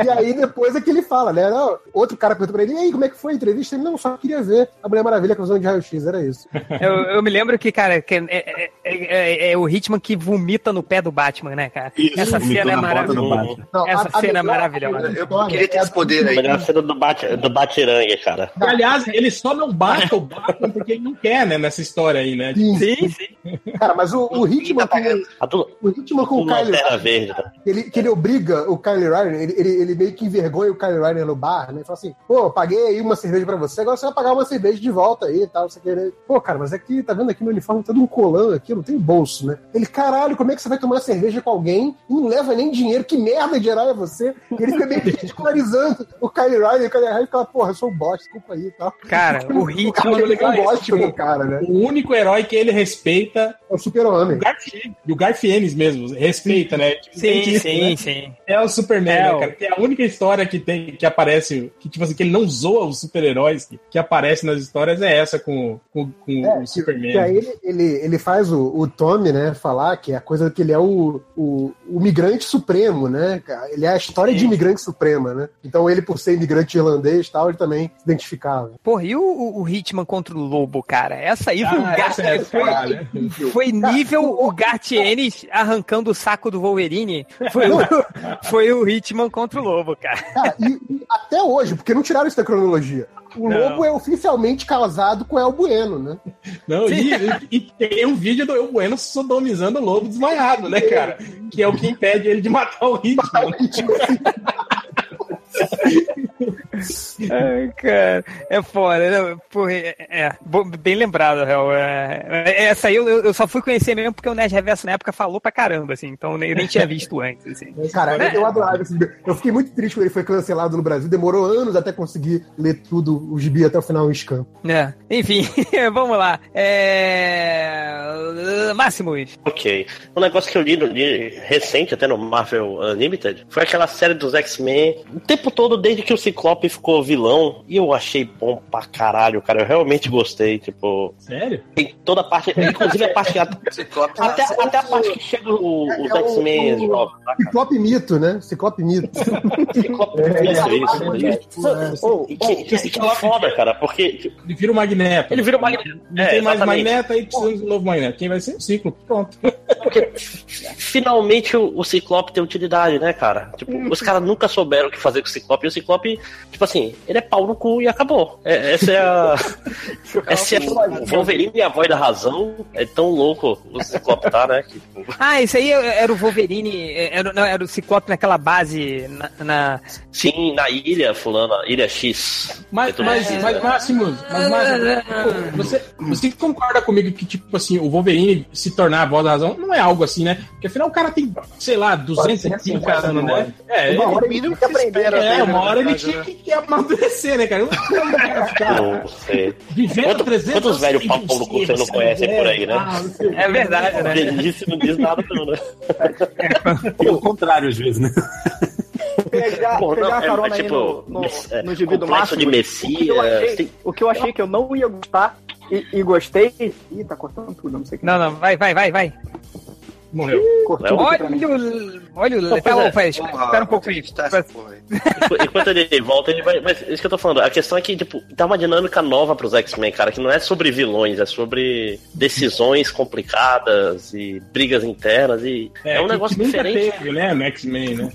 E aí depois é que ele fala, né? Não, outro cara pergunta pra ele, e aí, como é que foi a entrevista? Ele, não, só queria ver a Mulher Maravilha com visão de raio-x, era isso. Eu, eu me lembro que, cara, que é, é- é- é o Hitman que vomita no pé do Batman, né, cara? Isso, Essa cena é maravilhosa. Batman. Não, Essa cena é melhor- maravilhosa. a Eu história queria ter é esse poder A aí. melhor cena do, Bat, do Batirangue, cara. Aliás, ele só não bata o Batman porque ele não quer, né, nessa história aí, né? Sim, Sim, sim. Cara, mas o, o A do, o Hitman com o Kyle tá? que ele, que ele obriga o Kyle Ryder, ele, ele, ele meio que envergonha o Kyle Ryder no bar, né? Ele fala assim, pô, paguei aí uma cerveja pra você, agora você vai pagar uma cerveja de volta aí e tal, você querer. Pô, cara, mas aqui, tá vendo aqui no uniforme, todo um colã aqui, não tem bolso, né? Ele, caralho, como é que você vai tomar cerveja com alguém e não leva nem dinheiro? Que merda de herói é você? E ele fica meio que ridicularizando o Kyle Ryder, e o Kyle Ryder fica, porra, eu sou um bosta, desculpa aí e tal. Cara, o Hitman. ele legal é esse, gosta tipo, do cara, né? O único herói que ele respeita É o o super-homem. Garfienes. E o Garfienes mesmo, respeita, né? Tipo, Sim, isso, sim, né? sim. É o Superman, É, né, o- cara? Que é a única história que tem que aparece, que tipo assim, que ele não zoa os super-heróis que, que aparecem nas histórias é essa com, com, com É, o Superman. E aí ele, ele, ele faz o, o Tommy, né, falar que é a coisa que ele é o, o, o migrante supremo, né? cara? Ele é a história de imigrante suprema, né? Então ele, por ser imigrante irlandês e tal, ele também se identificava. Porra, e o, o, o Hitman contra o Lobo, cara? Essa aí foi um Ah, gar- essa é foi, caralho. foi nível o Gartienes arrancando o saco do Wolverine. Foi, o- foi o Hitman contra o Lobo, cara. Cara, e, e até hoje, porque não tiraram isso da cronologia. O Não. Lobo é oficialmente casado com El Bueno, né? Não, e, e- tem um vídeo do El Bueno sodomizando o lobo desmaiado, né, cara? Que é o que impede ele de matar o Hitman. Ai, cara, é foda, né? Porra, é, é, bem lembrado, Real. É, é, essa aí eu, eu só fui conhecer mesmo porque o Nerd Reverso na época falou pra caramba, assim, então eu nem, nem tinha visto antes, assim. Cara, eu, eu adorava esse gibi. Eu fiquei muito triste quando ele foi cancelado no Brasil. Demorou anos até conseguir ler tudo, o gibi até o final em scan. É, enfim, vamos lá. É... Máximos. Ok. Um negócio que eu li, li recente, até no Marvel Unlimited, foi aquela série dos X-Men. O tempo todo, desde que o Ciclope ficou vilão, e eu achei bom pra caralho, cara. Eu realmente gostei, tipo. Sério? Tem toda a parte, inclusive a parte. Ciclope Até, até a parte que chega o- os É X-Men? Ciclope mito, né? Ciclope mito. Ciclope, É, isso, é, isso, é, isso. E que, que, que foda, cara, porque Ele vira o Magneto. ele vira o Magneto. Não É, tem mais. Magneto, aí precisamos de um novo Magneto. Quem vai ser o ciclo? Pronto. Porque finalmente o, o Ciclope tem utilidade, né, cara? Tipo, os caras nunca souberam o que fazer com Ciclope. E o Ciclope, tipo assim, ele é pau no cu e acabou. É, essa é a. essa é a. Wolverine e a voz da razão. É tão louco o Ciclope tá, né? que, tipo, Ah, isso aí era o Wolverine, era, não, era o Ciclope naquela base na... na- sim, na ilha, fulano, ilha X. Mas, É mas, assim. mas Máximos, mas, Máximos, pô, você, você concorda comigo que, tipo assim, o Wolverine se tornar a voz da razão não é algo assim, né? Porque afinal o cara tem, sei lá, 250 anos, né? É, Uma ele- hora O mínimo ele que é, dele, uma hora ele tinha né? que, que amadurecer, né, cara? Não o cara ficar Não sei. vivendo Quanto- 300 quantos velhos pau no cu você não conhece por aí, né? Ah, não o. É verdade, né? Velhice não diz nada, não, né? Pelo contrário, às vezes, né? Pegar, Bom, pegar não, a é, carona é tipo, no, no, é, no gibi do Máximo. de O que, eu Messias. achei, o que eu achei que eu não ia gostar e, e gostei. Ih, tá cortando tudo, não sei o que. Não, não, vai, vai, vai, vai. Morreu. Cortou. Olha o... Olha o... Tá, é. ô, faz, espera um pouco aí. Tá porra Enquanto ele volta, ele vai. Mas isso que eu tô falando, a questão é que, tipo, dá uma dinâmica nova pros X-Men, cara, que não é sobre vilões, é sobre decisões complicadas e brigas internas e. É, um que- negócio que diferente. teve, né, no X-Men, né?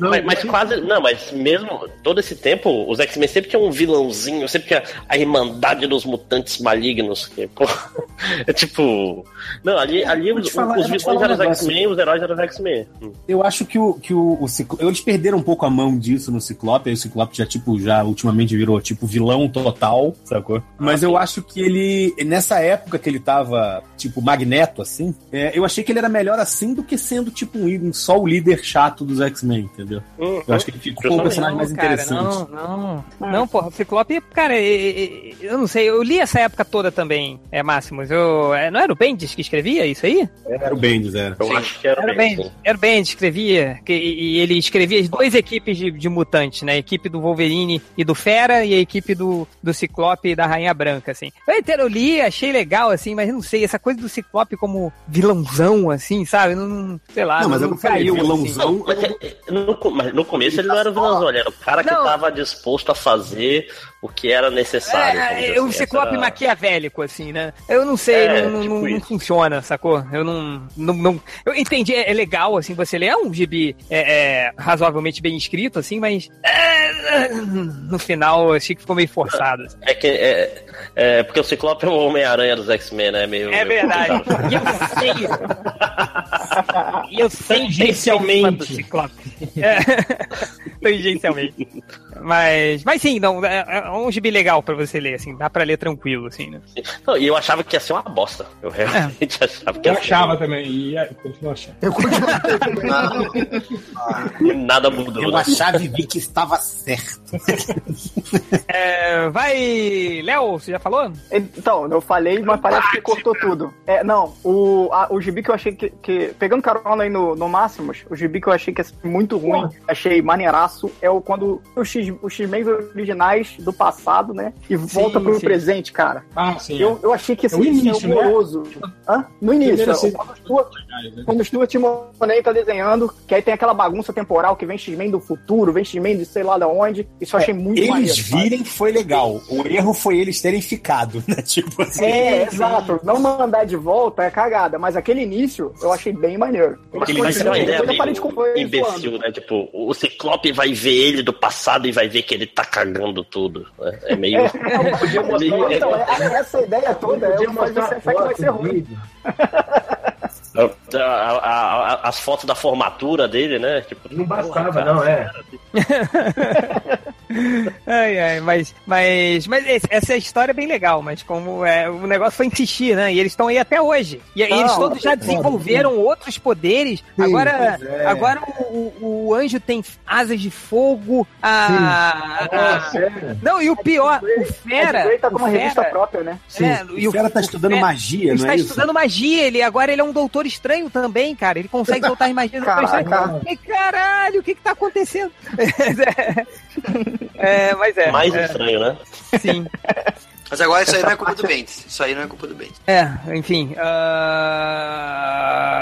Mas, mas quase. Não, mas mesmo todo esse tempo, os X-Men sempre tinham um vilãozinho, sempre tinha a Irmandade dos Mutantes Malignos. Que, pô, é tipo. Não, ali, ali os, falar- os vilões eram um os. X-Men, os heróis eram os X-Men. Eu acho que o, que o, o Ciclope. Eles perderam um pouco a mão disso no Ciclope. Aí o Ciclope já, tipo, já ultimamente virou, tipo, vilão total, sacou? Mas eu acho que ele. Nessa época que ele tava, tipo, magneto, assim, é, eu achei que ele era melhor assim do que sendo, tipo, um, só o líder chato dos X-Men, entendeu? Uhum. Eu acho que ele ficou um personagem mais cara, interessante. Não, não. Não, porra, o Ciclope, cara, eu não sei, eu li essa época toda também, é Máximos. Eu, é, não era o Bendis que escrevia isso aí? Era o Bendis, era. Eu acho que era, Era o Bendis. sim. Era o Bendis que escrevia, que, e, ele escrevia as duas equipes de, de mutantes, né? A equipe do Wolverine e do Fera e a equipe do, do Ciclope e da Rainha Branca, assim. Eu inteiro eu li, achei legal, assim, mas não sei, essa coisa do Ciclope como vilãozão, assim, sabe? Não, sei lá, Não, mas eu não falei caiu, vilãozão. assim. Mas, é, no, co- mas no começo ele não era o vilãozão, ele era o cara que Não. tava disposto a fazer o que era necessário. É, o assim. Ciclope Essa era- maquiavélico, assim, né? Eu não sei, É, não, tipo não- não funciona, sacou? Eu não, não, não- Eu entendi, é, é legal, assim, você ler. É um gibi é, é, razoavelmente bem escrito, assim, mas. é, no final eu achei que ficou meio forçado. assim. É que é, é porque o Ciclope é o Homem-Aranha dos X-Men, né? Meio, É meio verdade. complicado. E eu sei. E eu sei Tangencialmente. do Ciclope. É, tangencialmente. Mas, mas sim, não, é, é um gibi legal pra você ler, assim, dá pra ler tranquilo, assim, né? Não, e eu achava que ia ser uma bosta. Eu realmente achava que Eu ia ser. achava também, e é, continuo achando. Eu continuo. E nada mudou. Eu né? achava e vi que estava certo. É, vai, Léo, você já falou? Então, eu falei, mas parece que cortou tudo. É, não, o, a- o gibi que eu achei que, que- Pegando carona aí no, no Máximos, o gibi que eu achei que ia ser muito ruim, achei maneiraço, é o quando os X- os X-Men originais do passado, né? E volta pro sim. presente, cara. Ah, sim. Eu, eu achei que ia É o início, né? horroroso. Hã? No início, é, assim, quando o Stuart- quando o Stuart Monet tá desenhando, que aí tem aquela bagunça temporal que vem X-Men do futuro, vem X-Men de sei lá da onde. Isso eu achei muito Eles maneiro. sabe? virem foi legal. O erro foi eles terem ficado, né? Tipo assim. É, exato. Não mandar de volta é cagada, mas aquele início eu achei bem maneiro. Depois isso é uma ideia de meio imbecil, né? Tipo, o Ciclope vai ver ele do passado e vai ver que ele tá cagando tudo. né? É meio. É, podia mostrar- então, é- essa ideia toda é o que faz você achar que vai ser ruim. A, a- a- a as fotos da formatura dele, né? Tipo, Não bastava, porra, cara, não, é. Ai, ai, mas, mas, mas esse- essa história é bem legal, mas como é, o negócio foi insistir, né? E eles estão aí até hoje. E Não, eles todos já é, desenvolveram outros poderes. agora, pois é. agora o, o- o anjo tem asas de fogo. A, Ah, a- sério? não, e o pior, o Fera. Ed tá com uma o revista Fera- própria, né? Sim, É, e o cara tá o estudando Fera- magia, Ele não está é isso? estudando magia, ele agora ele é um doutor estranho também, cara. Ele consegue soltar as magias do doutor estranho. Caraca. E, caralho, o que que tá acontecendo? é, mas é. Mais é, estranho, né? sim. Mas agora isso aí não é culpa do Bendis. Isso aí não é culpa do Bendis. É, enfim. ah,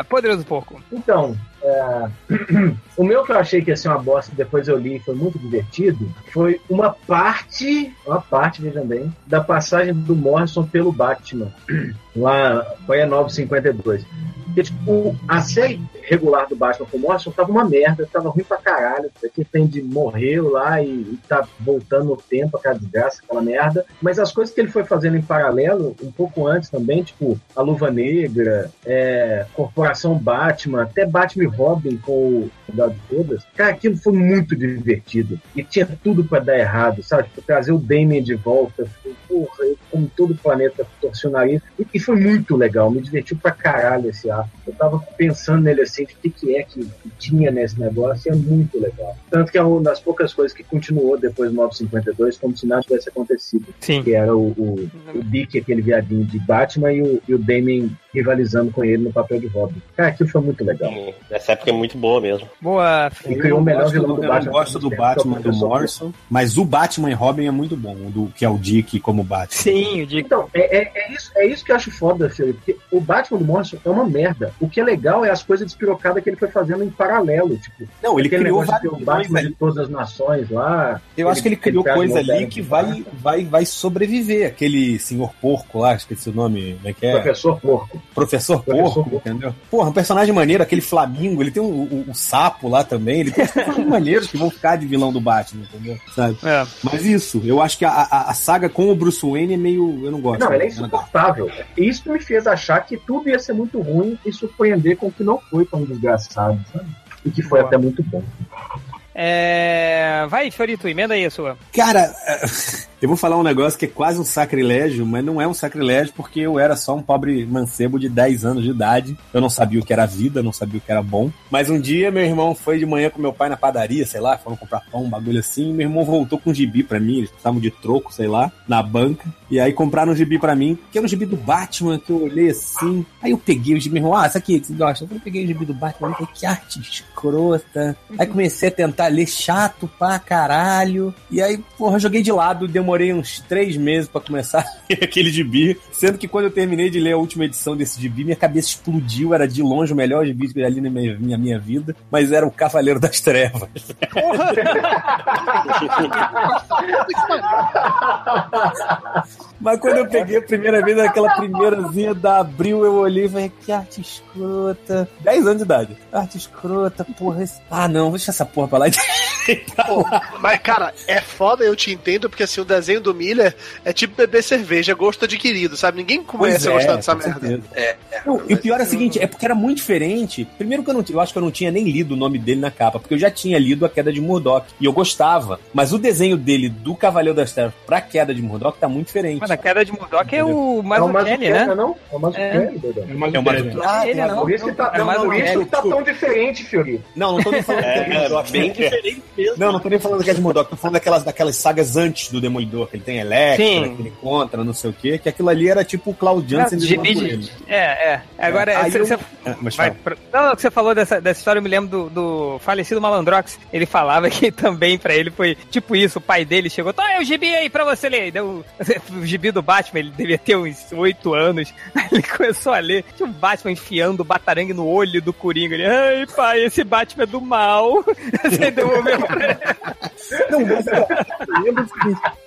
Poderoso Porco. Então, é, o meu que eu achei que ia ser uma bosta, depois eu li e foi muito divertido, foi uma parte, uma parte, veja bem, da passagem do Morrison pelo Batman, lá, foi a 952. Porque, tipo, a série regular do Batman com o Morrison tava uma merda, tava ruim pra caralho. Aqui tem de morreu lá e, e tá voltando no tempo, aquela desgraça, aquela merda. Mas as coisas que ele foi fazendo em paralelo, um pouco antes também, tipo, a Luva Negra, é, Corporação Batman, até Batman e Robin com o Gal de Todas, cara, aquilo foi muito divertido. E tinha tudo pra dar errado, sabe? Tipo, trazer o Damien de volta, tipo, porra, eu, como todo o planeta torci o nariz. E, e foi muito legal, me divertiu pra caralho esse ar. Eu tava pensando nele assim, de o que, que é que, que tinha nesse negócio, e é muito legal. Tanto que é uma das poucas coisas que continuou depois do 952, como se nada tivesse acontecido. Sim. Que era o, o, o Dick, aquele viadinho de Batman, e o, e o Damien rivalizando com ele no papel de Robin. Cara, aquilo foi muito legal. Hum, Essa época é muito boa mesmo. Boa. E criou o melhor vilão do, do eu Batman. não gosto do Batman do Professor Morrison, mas o Batman e Robin é muito bom, o do, que é o Dick como Batman. Sim, o Dick. Então, é, é, é isso, é isso que eu acho foda, Felipe, porque o Batman do Morrison é uma merda. O que é legal é as coisas despirocadas que ele foi fazendo em paralelo, tipo, Não, ele criou vários o Batman de todas as nações lá. Eu acho que ele criou coisa ali que vai, vai, vai sobreviver. Aquele senhor porco lá, esqueci o nome, como é que é? Professor Porco. Professor Professor Porco, Porco. entendeu? Porra, um personagem maneiro, aquele Flamingo, ele tem o, o- o sapo lá também, ele tem personagens maneiros que vão ficar de vilão do Batman, entendeu? Sabe? É. Mas isso, eu acho que a, a, a saga com o Bruce Wayne é meio. Eu não gosto. Não, ele é gosto. insuportável. Isso me fez achar que tudo ia ser muito ruim e surpreender com o que não foi tão desgraçado, sabe? E que foi Boa. até muito bom. É... Vai, Fiorito, emenda aí a sua. Cara, eu vou falar um negócio que é quase um sacrilégio, mas não é um sacrilégio porque eu era só um pobre mancebo de 10 anos de idade. Eu não sabia o que era vida, não sabia o que era bom. Mas um dia meu irmão foi de manhã com meu pai na padaria, sei lá, foram comprar pão, um bagulho assim. E meu irmão voltou com um gibi pra mim, eles estavam de troco, sei lá, na banca. E aí compraram um gibi pra mim, que era um gibi do Batman, que eu olhei assim. Aí eu peguei o gibi, meu irmão, ah, isso aqui, que você gosta? Eu peguei o gibi do Batman, falei, que arte escrota. Aí comecei a tentar ler chato pra caralho. E aí, porra, joguei de lado, demorei uns três meses pra começar a ler aquele gibi. Sendo que quando eu terminei de ler a última edição desse gibi, minha cabeça explodiu. Era de longe o melhor gibi que eu já li na minha, minha, minha vida. Mas era o Cavaleiro das Trevas. Mas quando eu peguei a primeira vez, aquela primeirazinha da Abril, eu olhei e falei, que arte escrota. 10 anos de idade. Arte escrota, porra. Esse... Ah, não, deixa essa porra pra lá. Pô, mas, cara, é foda, eu te entendo, porque assim, o desenho do Miller é tipo beber cerveja, gosto adquirido, sabe? Ninguém começa a gostar dessa merda. certeza. É, Não, e o pior é o seguinte, é porque era muito diferente. Primeiro que eu não eu acho que eu não tinha nem lido o nome dele na capa, porque eu já tinha lido A Queda de Murdoch e eu gostava. Mas o desenho dele do Cavaleiro das Trevas pra Queda de Murdoch tá muito diferente. Mas a queda de Murdoch é o É o Mazzucchelli, Mazzucchelli, né? não? É o Mazzucchelli. É mais É é uma- uma... Ah, ele não. Por isso que tá, É não, mais por isso velho, que tá tão diferente, Fiori. Não, não tô nem falando da Queda de Murdoch. Bem diferente mesmo. Não, não tô nem falando da Queda de tô falando daquelas, daquelas sagas antes do Demolidor, que ele tem Electra, Sim. que ele contra, não sei o quê, que aquilo ali era tipo o Cloud Jansen de gibi É, é. Agora, Aí você- eu- você- Ah, vai Não, que você falou dessa, dessa história, eu me lembro do, do falecido Malandrox. Ele falava que também pra ele foi tipo isso: o pai dele chegou, tá, é o gibi aí pra você ler. Deu o gibi do Batman, ele devia ter uns oito anos. Aí ele começou a ler, tinha o Batman enfiando o batarangue no olho do Coringa. Ele, ai pai, esse Batman é do mal. Você devolveu. Não, mas eu, lembro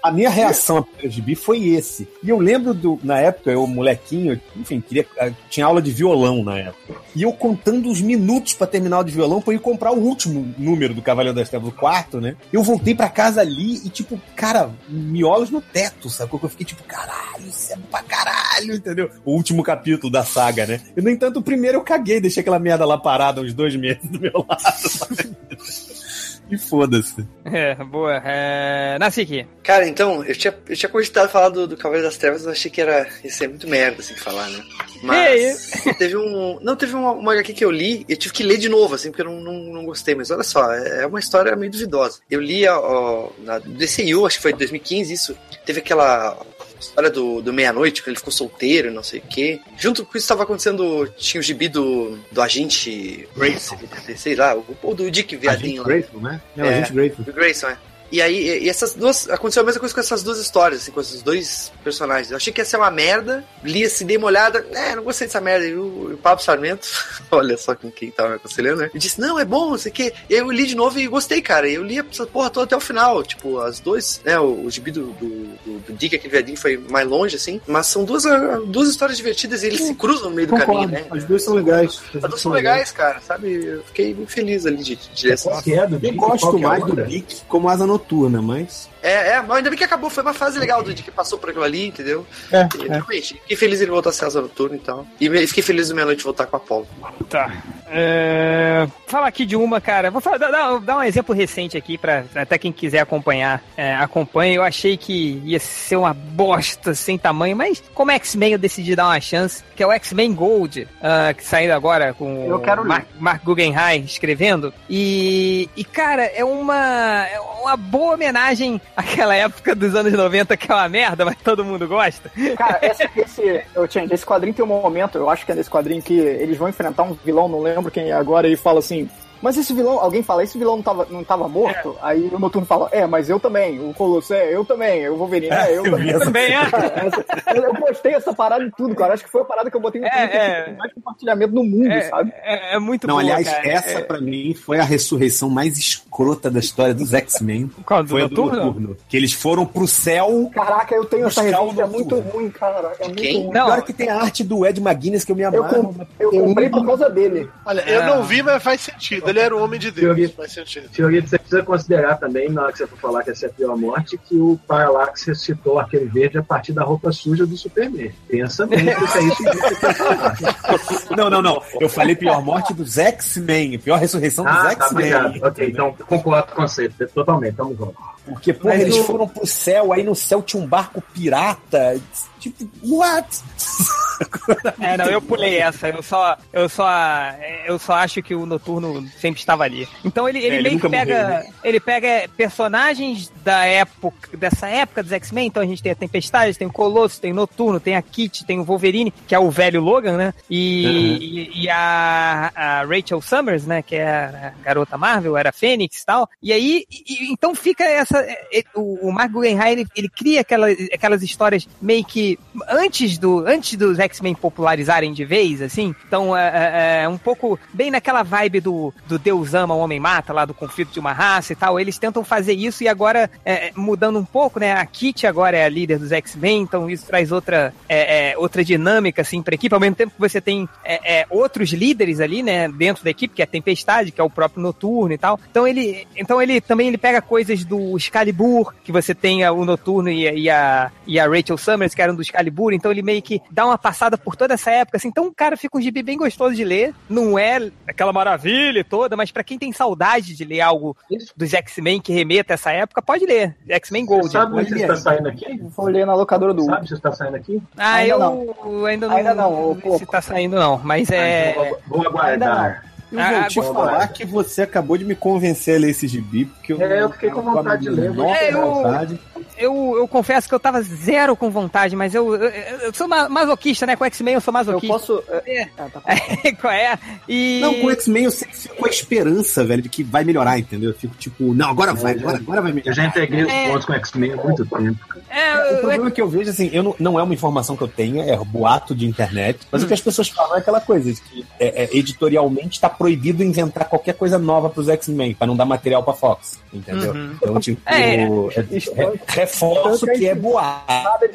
a minha reação ao primeiro gibi foi esse. E eu lembro do, na época, eu, molequinho, enfim, queria, eh, tinha aula de violão na época. e eu contando os minutos pra terminar o de violão pra ir comprar o último número do Cavaleiro das Trevas, o quarto, né? Eu voltei pra casa ali e, tipo, cara, miolos no teto, sacou? Eu fiquei tipo, caralho, isso é pra caralho, entendeu? O último capítulo da saga, né? E, no entanto, o primeiro eu caguei, deixei aquela merda lá parada uns dois meses do meu lado? E foda-se. É, boa. É... Nasiki. Cara, então, eu tinha, eu tinha cogitado falar do, do Cavaleiro das Trevas, eu achei que era, ia ser muito merda, assim, falar, né? Mas teve um. Não, teve uma, uma HQ que eu li, eu tive que ler de novo, assim, porque eu não, não, não gostei, mas olha só, é uma história meio duvidosa. Eu li ó, ó, na DCU, acho que foi em 2015, isso. Teve aquela história do, do meia-noite, que ele ficou solteiro, não sei o quê. Junto com isso estava acontecendo, tinha o gibi do, do agente Grayson, sei lá, ou do Dick Viadinho lá. Grayson, né? É, o agente Grayson. Grayson, é. E aí, e essas duas. Aconteceu a mesma coisa com essas duas histórias, assim, com esses dois personagens. Eu achei que ia ser uma merda, li assim, dei uma olhada, é, não gostei dessa merda. E o, e o Pablo Sarmento, olha só com quem tava me aconselhando, né? E disse, não, é bom, não sei o quê. E aí eu li de novo e gostei, cara. E eu li essa porra toda até o final. Tipo, as duas, né? O, o gibi do, do, do, do Dick, aquele viadinho, foi mais longe, assim. Mas são duas, ah, duas histórias divertidas e eles se cruzam no meio do Concordo. caminho, né? As duas são legais. As duas são legais, cara, sabe? Eu fiquei muito feliz ali de, de essas. que é do Eu gosto é mais do? Dick como asa noturna, mas. É, é, mas ainda bem que acabou. Foi uma fase legal do Dick que passou por aquilo ali, entendeu? É, E, é. Realmente, fiquei feliz ele voltar a ser asa noturna e tal. E me- fiquei feliz do meia-noite voltar com a Paula. Tá. É... Falar aqui de uma, cara. Vou falar, dar, dar um exemplo recente aqui pra até quem quiser acompanhar, é, acompanhe. Eu achei que ia ser uma bosta sem tamanho, mas como X-Men eu decidi dar uma chance, que é o X-Men Gold, ah, que saiu agora com Eu quero. Mark, Mark Guggenheim escrevendo. E, e, cara, é uma, é uma boa homenagem àquela época dos anos 90 que é uma merda, mas todo mundo gosta. Cara, esse, esse, eu, Change, esse quadrinho tem um momento, eu acho que é nesse quadrinho que eles vão enfrentar um vilão, não lembro quem é agora, e fala assim. Mas esse vilão, alguém fala, esse vilão não tava, não tava morto? Aí o Noturno fala, é, mas eu também, o Colosso, é, eu também, eu vou venir, é, eu, eu Também é. Eu postei essa parada e tudo, cara. Acho que foi a parada que eu botei no É, Twitter é. mais compartilhamento no mundo, É, sabe? é, é muito Não, boa, aliás, cara. essa É- pra mim foi a ressurreição mais escrota da história dos X-Men. Qual, do Foi a do Noturno? Noturno. Que eles foram pro céu. Caraca, eu tenho essa o revista, é muito Noturno. ruim, cara. É muito Quem? ruim. Não. Pior que tem a arte do Ed McGuinness que eu me Eu, amarro. com- eu comprei por causa dele. Olha, eu Ah. não vi, mas faz sentido. Ele era um homem de Deus. Teoria. Faz sentido. Fiorito, você precisa considerar também, na hora que você for falar que essa é a pior morte, que o Parallax ressuscitou aquele verde a partir da roupa suja do Superman. Pensa bem, porque é isso que você tem que falar. Não, não, não. Eu falei pior morte dos X-Men. Pior ressurreição dos Ah, tá, X-Men. obrigado. Ok, então concordo com o conceito, totalmente, tamo junto. Porque, porra, Mas eles o- foram pro céu, aí no céu tinha um barco pirata. Tipo, what? É, não, eu pulei essa. Eu só, eu só, eu só acho que o Noturno sempre estava ali. Então ele, ele É, ele meio que pega, morreu, né? ele pega personagens da época, dessa época dos X-Men. Então a gente tem a Tempestade, tem o Colosso, tem o Noturno, tem a Kit, tem o Wolverine, que é o velho Logan, né? E, e, e a, a Rachel Summers, né? Que é a garota Marvel, era a Fênix e tal. E aí, e- então fica essa, é, o, o Mark Guggenheim, ele, ele cria aquela, aquelas histórias meio que antes do antes dos X-Men popularizarem de vez, assim. Então é, é- é um pouco bem naquela vibe do, do Deus ama, o homem mata, lá do conflito de uma raça e tal. Eles tentam fazer isso e agora é, é, mudando um pouco, né? A Kitty agora é a líder dos X-Men, então isso traz outra é, é, outra dinâmica assim para equipe. Ao mesmo tempo que você tem é, é, outros líderes ali, né? Dentro da equipe, que é a Tempestade, que é o próprio Noturno e tal. Então ele, então ele também ele pega coisas do Excalibur, que você tem a- o Noturno e, a- e a, e a Rachel Summers, que eram do Excalibur, então ele meio que dá uma passada por toda essa época, assim, então, cara, fica um gibi bem gostoso de ler, não é aquela maravilha toda, mas pra quem tem saudade de ler algo dos X-Men que remeta a essa época, pode ler, X-Men Gold. Você sabe você está saindo aqui? Vou ler na locadora do Sabe se está saindo aqui? Ah, Ainda eu não. ainda não, Ainda não, se tá saindo não, mas é... Vou, vou aguardar. Eu Ah, vou te agora- falar que você acabou de me convencer a ler esse gibi, porque eu, É, eu fiquei com vontade de ler, É, eu- vontade. Eu, eu confesso que eu tava zero com vontade, mas eu, eu, eu sou ma- masoquista, né? Com X-Men eu sou Eu masoquista. posso. é, É. ah, tá. Qual é? E... Não, com o X-Men eu sempre fico com a esperança, velho, de que vai melhorar, entendeu? Eu fico tipo, não, agora vai, agora, agora vai melhorar. Eu já entreguei os É. pontos com X-Men há muito tempo. É, O problema que eu vejo, assim, eu não, não é uma informação que eu tenha, é boato de internet, mas o que as pessoas falam é aquela coisa, de que é, é, editorialmente tá proibido inventar qualquer coisa nova pros X-Men, pra não dar material pra Fox, entendeu? Uhum. Então, tipo, É. é, reforço que é boato.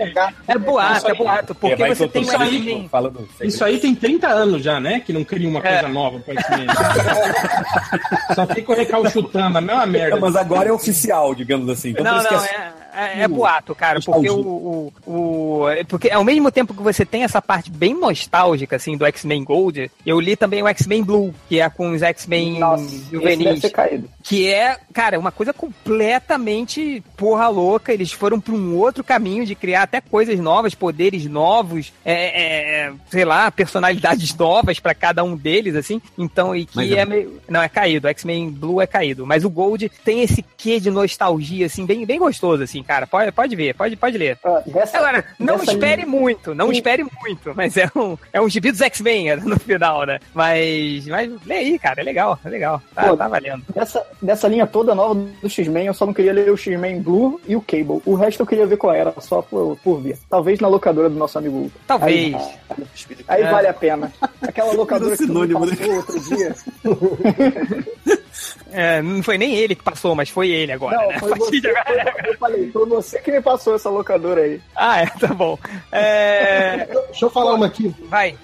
É boato, é boato, porque vai você tem um X-Men. falando Isso aí tem 30 anos já, né? Que não cria uma coisa nova pra X-Men. Só fica o recalchutando, a mesma merda. Mas agora é oficial, digamos assim. Então, Não, isso não, é, é, é boato, cara, porque o, o, o- é Porque ao mesmo tempo que você tem essa parte bem nostálgica, assim, do X-Men Gold, eu li também o X-Men Blue, que é com os X-Men juvenis. Que é, cara, uma coisa completamente porra louca. Eles foram pra um outro caminho de criar até coisas novas, poderes novos, é, é, sei lá, personalidades novas pra cada um deles, assim. Então, e que Mas é é- meio. Não, é caído. O X-Men Blue é caído. Mas o Gold tem esse quê de nostalgia, assim, bem, bem gostoso, assim, cara. Pode, pode ver, pode, pode ler. Ah, dessa- Agora, não espere linha- muito, não Sim. espere muito, mas é um, é um gibi dos X-Men no final, né? Mas, mas lê aí, cara, é legal, é legal. Tá, Pô, tá valendo. Dessa, dessa linha toda nova do X-Men, eu só não queria ler o X-Men Blue e o Cable. O resto eu queria ver qual era, só por, por ver. Talvez na locadora do nosso amigo. Talvez. Aí, aí É. vale a pena. Aquela locadora que sinônimo, né? outro dia. É, não foi nem ele que passou, mas foi ele agora, Não, né? foi você, de agora- eu falei, foi você que me passou essa locadora aí. Ah, é, tá bom. É, Deixa eu falar uma aqui. vai.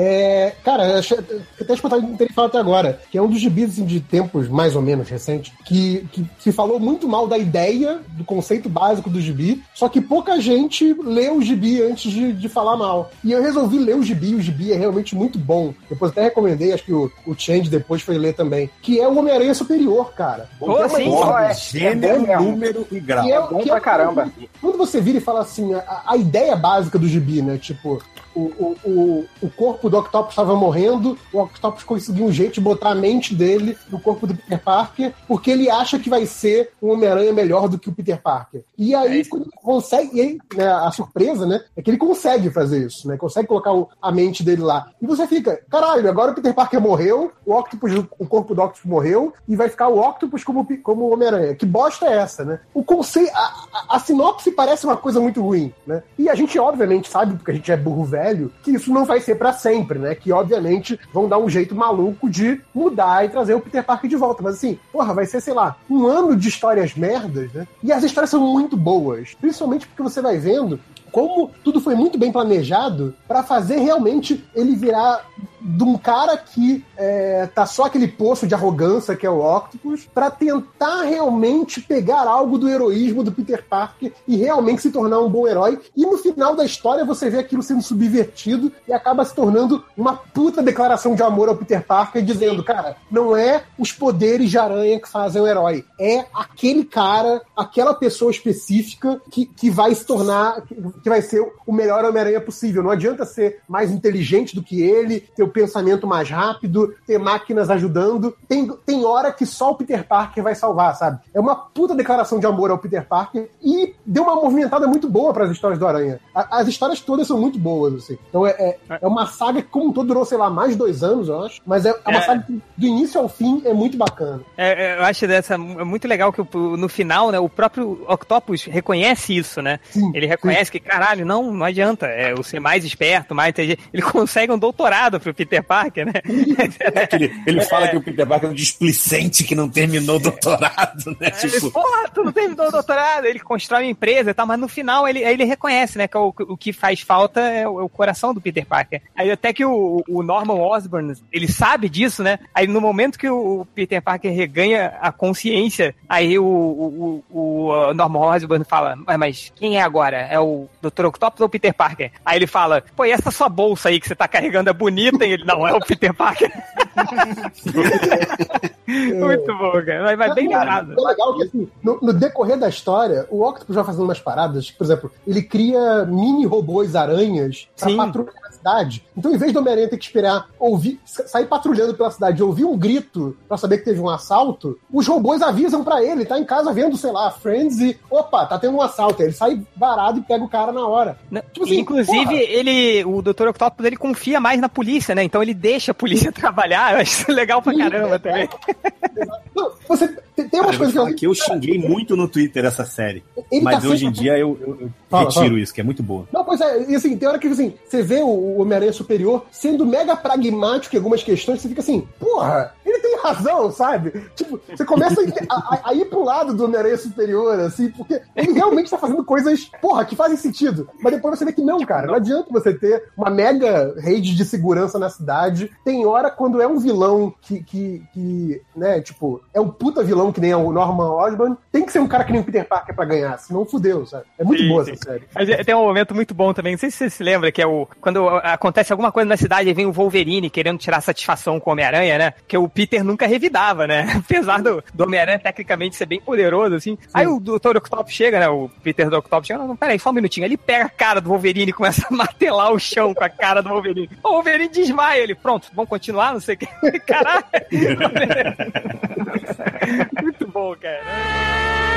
É, cara, eu achei- até espantado de não ter falado até agora, que é um dos gibis assim, de tempos mais ou menos recentes, que, que se falou muito mal da ideia, do conceito básico do gibi, só que pouca gente leu o gibi antes de, de falar mal. E eu resolvi ler o gibi, o gibi é realmente muito bom. Depois até recomendei, acho que o, o Change depois foi ler também, que é o Homem-Aranha Superior, cara. Pô, sim. história- Ó, é- Gênero, é bom mesmo. número e grau. que é, bom que pra caramba. Quando você vira e fala assim, a, a ideia básica do gibi, né? Tipo, o, o, o, corpo do Octopus estava morrendo, o Octopus conseguiu um jeito de botar a mente dele no corpo do Peter Parker, porque ele acha que vai ser um Homem-Aranha melhor do que o Peter Parker. E aí, quando ele consegue, e aí, né, a surpresa, né, é que ele consegue fazer isso, né? Consegue colocar o- a mente dele lá. E você fica, caralho, agora o Peter Parker morreu, o Octopus, o corpo do Octopus morreu, e vai ficar o Octopus como, como o Homem-Aranha. Que bosta é essa, né? O conceito, a, a- a sinopse parece uma coisa muito ruim, né? E a gente, obviamente, sabe, porque a gente é burro velho, que isso não vai ser pra sempre, né? Que, obviamente, vão dar um jeito maluco de mudar e trazer o Peter Parker de volta. Mas, assim, porra, vai ser, sei lá, um ano de histórias merdas, né? E as histórias são muito boas. Principalmente porque você vai vendo como tudo foi muito bem planejado pra fazer realmente ele virar de um cara que é, tá só aquele poço de arrogância que é o Octopus, pra tentar realmente pegar algo do heroísmo do Peter Parker e realmente se tornar um bom herói. E no final da história você vê aquilo sendo subvertido e acaba se tornando uma puta declaração de amor ao Peter Parker, dizendo, cara, não é os poderes de aranha que fazem o herói, é aquele cara, aquela pessoa específica que, que vai se tornar, que, que vai ser o melhor Homem-Aranha possível. Não adianta ser mais inteligente do que ele, ter o pensamento mais rápido, ter máquinas ajudando. Tem, tem hora que só o Peter Parker vai salvar, sabe? É uma puta declaração de amor ao Peter Parker e deu uma movimentada muito boa para as histórias do Aranha. A- as histórias todas são muito boas, assim. Então é, é, é uma saga que, como um todo, durou, sei lá, mais de dois anos, eu acho. Mas é, é uma É. saga que, do início ao fim, é muito bacana. É, é, eu acho dessa é muito legal que no final, né, o próprio Octopus reconhece isso, né? Sim, Ele reconhece que, caralho, não, não adianta. É o ser mais esperto, mais inteligente. Ele consegue um doutorado pro Peter Parker, né? É ele, ele fala que o Peter Parker é um displicente que não terminou o doutorado, né? Ele, Tipo, porra, tu não terminou o doutorado, ele constrói uma empresa e tal, mas no final ele, ele reconhece, né, que o, o que faz falta é o, é o coração do Peter Parker. Aí até que o, o Norman Osborn, ele sabe disso, né, aí no momento que o Peter Parker reganha a consciência, aí o, o, o Norman Osborn fala, mas, mas quem é agora? É o Dr. Octopus ou o Peter Parker? Aí ele fala, pô, e essa sua bolsa aí que você tá carregando é bonita? Ele, não, é o Peter Parker. Muito bom, cara, mas, mas bem lembrado. É legal que, assim, no, no decorrer da história, o Octopus vai fazendo umas paradas. Por exemplo, ele cria mini robôs aranhas pra Sim. patrulhar cidade. Então, em vez do Homem-Aranha ter que esperar ouvir, sair patrulhando pela cidade e ouvir um grito pra saber que teve um assalto, os robôs avisam pra ele, tá em casa vendo, sei lá, Friends e, opa, tá tendo um assalto. Ele sai varado e pega o cara na hora. Não, Tipo assim, Inclusive, porra. ele, o Dr. Octopus, ele confia mais na polícia, né? Então ele deixa a polícia trabalhar. Eu acho isso legal pra caramba também. Não, você tem, tem umas coisas que eu. Aqui eu xinguei muito no Twitter essa série. Ele mas tá hoje sempre- em dia eu, eu- eu Fala, retiro fala. isso, que é muito boa. Não, pois é, e assim, tem hora que assim, você vê o, o Homem-Aranha Superior sendo mega pragmático em algumas questões, você fica assim, porra, ele tem razão, sabe? Tipo, você começa a, a- a ir pro lado do Homem-Aranha Superior, assim, porque ele realmente tá fazendo coisas, porra, que fazem sentido. Mas depois você vê que não, cara, não adianta você ter uma mega rede de segurança na cidade. Tem hora quando é um vilão que, que, que né, tipo, é um puta vilão que nem é o Norman Osborn, tem que ser um cara que nem o Peter Parker pra ganhar, senão fudeu, sabe? É muito Sim, boa sim. essa série. Mas é- tem um momento muito bom também, não sei se você se lembra, que é o. Quando acontece alguma coisa na cidade e vem o Wolverine querendo tirar satisfação com o Homem-Aranha, né? Que o Peter nunca revidava, né? Apesar do, do Homem-Aranha tecnicamente ser bem poderoso, assim. Aí o Dr. Octopus chega, né? O Peter do Octopus chega, não, não, peraí, só um minutinho. Ele pega a cara do Wolverine e começa a martelar o chão com a cara do Wolverine. O Wolverine desmaia ele. Pronto, vamos continuar, não sei o que. Caralho! muito bom, cara.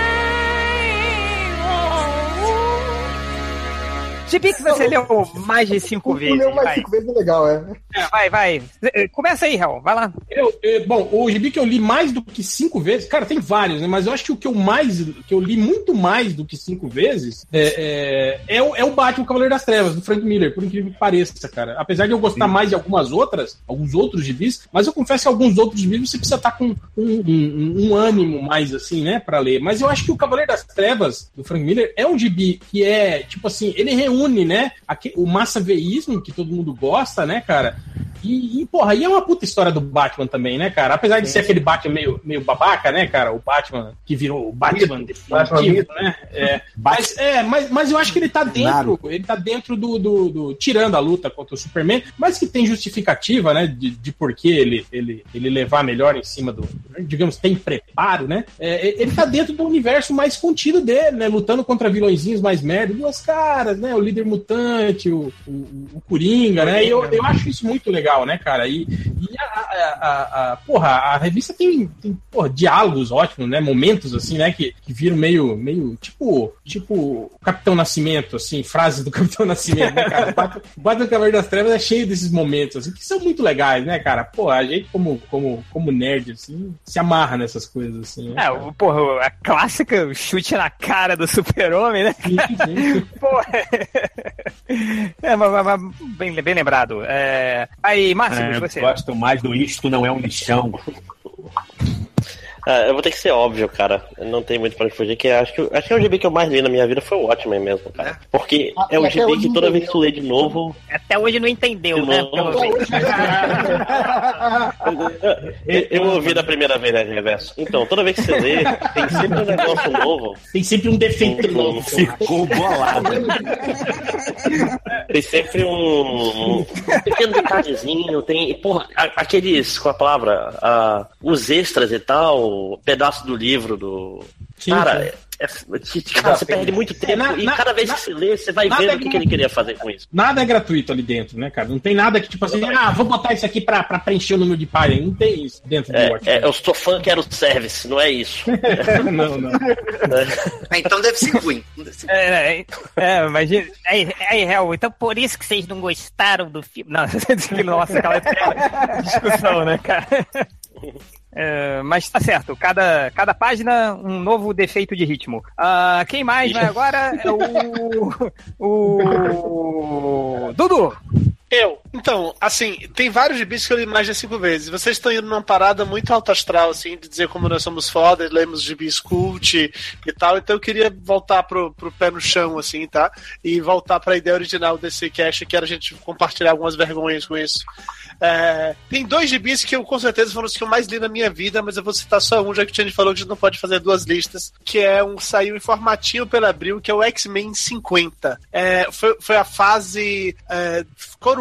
Gibi que você leu mais de cinco O vezes. leu mais vai. cinco vezes é legal, é. É, vai, vai. Eh, Começa aí, Hel. Vai lá. Eu, eh, bom, o gibi que eu li mais do que cinco vezes, cara, tem vários, né? Mas eu acho que o que eu mais, que eu li muito mais do que cinco vezes é, é, é o, é o Batman Cavaleiro das Trevas, do Frank Miller, por incrível que pareça, cara. Apesar de eu gostar mais de algumas outras, alguns outros gibis, mas eu confesso que alguns outros gibis você precisa estar com um, um- um ânimo mais, assim, né, pra ler. Mas eu acho que o Cavaleiro das Trevas, do Frank Miller, é um gibi que é, tipo assim, ele reúne, né, aque- o massaveísmo que todo mundo gosta, né, cara? E, e, porra, e é uma puta história do Batman também, né, cara? Apesar de ser aquele Batman meio, meio babaca, né, cara? O Batman que virou o Batman definitivo, né? É, mas, é, mas, mas eu acho que ele tá dentro, ele tá dentro do, do, do- Tirando a luta contra o Superman, mas que tem justificativa, né? De, de por que ele, ele, ele levar melhor em cima do. Digamos, tem preparo, né? É, ele tá dentro do universo mais contido dele, né? Lutando contra vilõezinhos mais merda, duas caras, né? O líder mutante, o, o, o Coringa, né? E eu, eu acho isso muito legal, né, cara? E, e a, a, a- porra, a revista tem, tem porra, diálogos ótimos, né? Momentos assim, né? Que, que viram meio, meio tipo, tipo Capitão Nascimento, assim, frases do Capitão Nascimento, né, cara? O Batman- Cavaleiro das Trevas é cheio desses momentos, assim, que são muito legais, né, cara? Pô, a gente, como, como, como nerd, assim, se amarra nessas coisas, assim. né, É, cara? porra, a clássica chute na cara do super-homem, né? Sim, sim. Porra. É, mas, mas- bem, bem lembrado. É... Aí, Márcio, É, você. eu gosto mais do Isto Não É um Lixão. Ah, eu vou ter que ser óbvio, cara. Não tem muito pra onde fugir, que acho que, acho que é o GB que eu mais li na minha vida foi o Watchmen mesmo, cara. Porque Ah, é um até GB que toda vez que tu lê de novo. Até hoje não entendeu, De né? novo. Pelo menos. Eu, eu ouvi da primeira vez, né, de reverso. Então, toda vez que você lê, tem sempre um negócio novo. Tem sempre um defeito novo. Ficou bolado. Tem sempre um, um pequeno detalhezinho, tem, porra, aqueles, com a palavra, ah, os extras e tal, pedaço do livro do. Sim, cara, sim. é- é- que- cara, você perde muito tempo na- e na- cada vez na- que você lê, você vai vendo é o que, que ele queria fazer com isso. Nada é gratuito ali dentro, né, cara? Não tem nada que, tipo assim, ah, vou botar isso aqui pra, pra preencher o número de página. Não tem isso dentro do É, Watchmen. é, eu sou fã, quero service, não é isso. não, não. Ah, então deve ser ruim. Deve ser- É, é, é, imagina. Aí, aí, Hel, então por isso que vocês não gostaram do filme. Não, nossa, aquela aquela discussão, né, cara? É, mas tá certo, cada, cada página um novo defeito de ritmo. Ah, quem mais vai agora é o. O. Dudu! Eu. Então, assim, tem vários gibis que eu li mais de cinco vezes. Vocês estão indo numa parada muito alto astral, assim, de dizer como nós somos foda, lemos gibis cult e tal. Então eu queria voltar pro, pro pé no chão, assim, tá? E voltar pra ideia original desse cast, que era a gente compartilhar algumas vergonhas com isso. É, tem dois gibis que eu com certeza foram os que eu mais li na minha vida, mas eu vou citar só um, já que o Tiane falou que a gente não pode fazer duas listas, que é um saiu em formatinho pela Abril, que é o X-Men 50. É, foi, foi a fase é,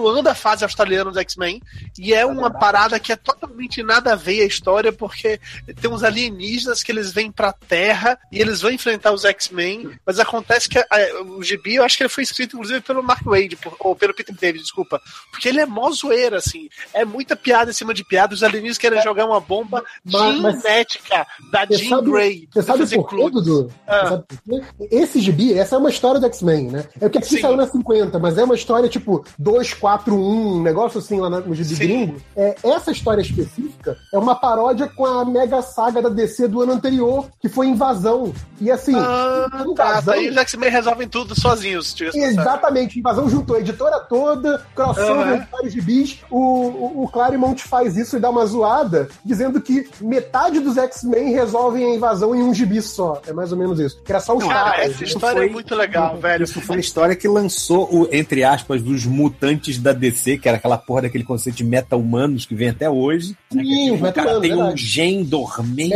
a fase australiana dos X-Men. E é uma parada que é totalmente nada a ver a história, porque tem uns alienígenas que eles vêm pra Terra e eles vão enfrentar os X-Men. Mas acontece que a- o gibi, eu acho que ele foi escrito inclusive pelo Mark Wade, por- ou pelo Peter David, desculpa. Porque ele é mó zoeira, assim. É muita piada em cima de piada. Os alienígenas querem jogar uma bomba Mas- mas- genética da Jean sabe, Grey. você sabe por quê. Dudu? Ah. Esse gibi, essa é uma história do X-Men, né? É porque aqui Sim. saiu na 50, mas é uma história tipo 2, 4, 1, um negócio assim lá no gibi gringo. É, essa história específica é uma paródia com a mega saga da DC do ano anterior, que foi Invasão. E assim, Ah, tá. Invasão- Daí os X-Men resolvem tudo sozinhos. Exatamente, Invasão juntou a editora toda, crossover de vários gibis. O, o, o Claremont faz isso e dá uma zoada, dizendo que metade dos X-Men resolvem a invasão em um gibi só. É mais ou menos isso. Que era só os Cara, caras. essa história foi- é muito legal, velho. Isso foi a história que lançou o, entre aspas, os mutantes da DC, que era aquela porra daquele conceito de meta-humanos que vem até hoje. né? Sim, tipo, os o cara tem um verdade. gen dormente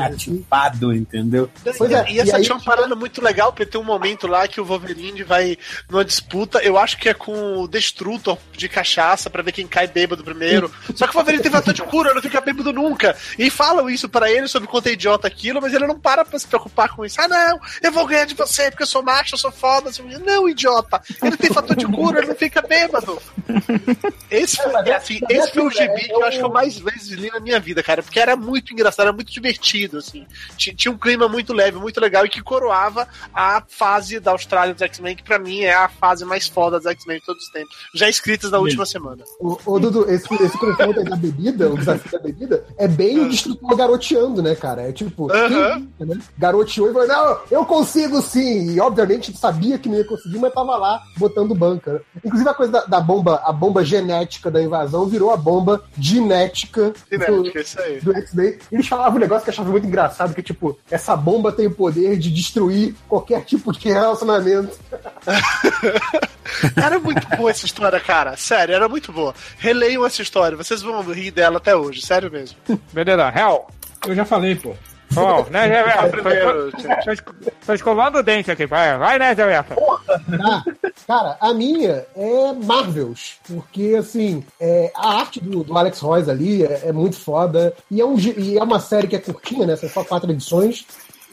ativado, entendeu? Pois e, é, e essa e aí- tinha uma parada muito legal, porque tem um momento lá que o Wolverine vai numa disputa, eu acho que é com o Destrutor de cachaça pra ver quem cai bêbado primeiro. Só que o Wolverine tem fator de cura, não fica bêbado nunca. E falam isso pra ele sobre quanto é idiota aquilo, mas ele não para pra se preocupar com isso. Ah, não, eu vou ganhar de você porque eu sou macho, eu sou foda. eu sou- Não, idiota, ele tem fator de cura, ele não fica bêbado. Esse é- assim, é esse foi o aquilo, é- gibi que eu acho que eu mais vezes li na minha vida, cara, porque era muito engraçado, era muito divertido, assim. Tinha, um clima muito leve, muito legal e que coroava a fase da Austrália dos X-Men, que pra mim é a fase mais foda dos X-Men de todos os tempos, já escritas na última semana. Ô, ô, Dudu, esse, esse confronto aí da bebida, o desafio da bebida, é bem o destrutor garoteando, né, cara? É tipo, quem nunca, né? garoteou e falou, não, eu consigo sim. E obviamente sabia que não ia conseguir, mas tava lá botando banca. né? Inclusive a coisa da, da bomba, a bomba genética da invasão virou a bomba genética do, Cinética, isso aí. do X-Men. Eles falavam um negócio que eu achava muito engraçado, que tipo, essa bomba tem o poder de destruir qualquer tipo de relacionamento. Era muito boa essa história, cara. Sério, era muito boa. Releiam essa história, vocês vão rir dela até hoje, sério mesmo. Beleza, Hell. Eu já falei, pô. Bom, né, Zé tô escovando o dente aqui. Vai, vai né, Zé? Tá? Cara, a minha é Marvels, porque assim, é, a arte do, do Alex Royce ali é, é muito foda, e é, um, e é uma série que é curtinha, né? São só quatro edições.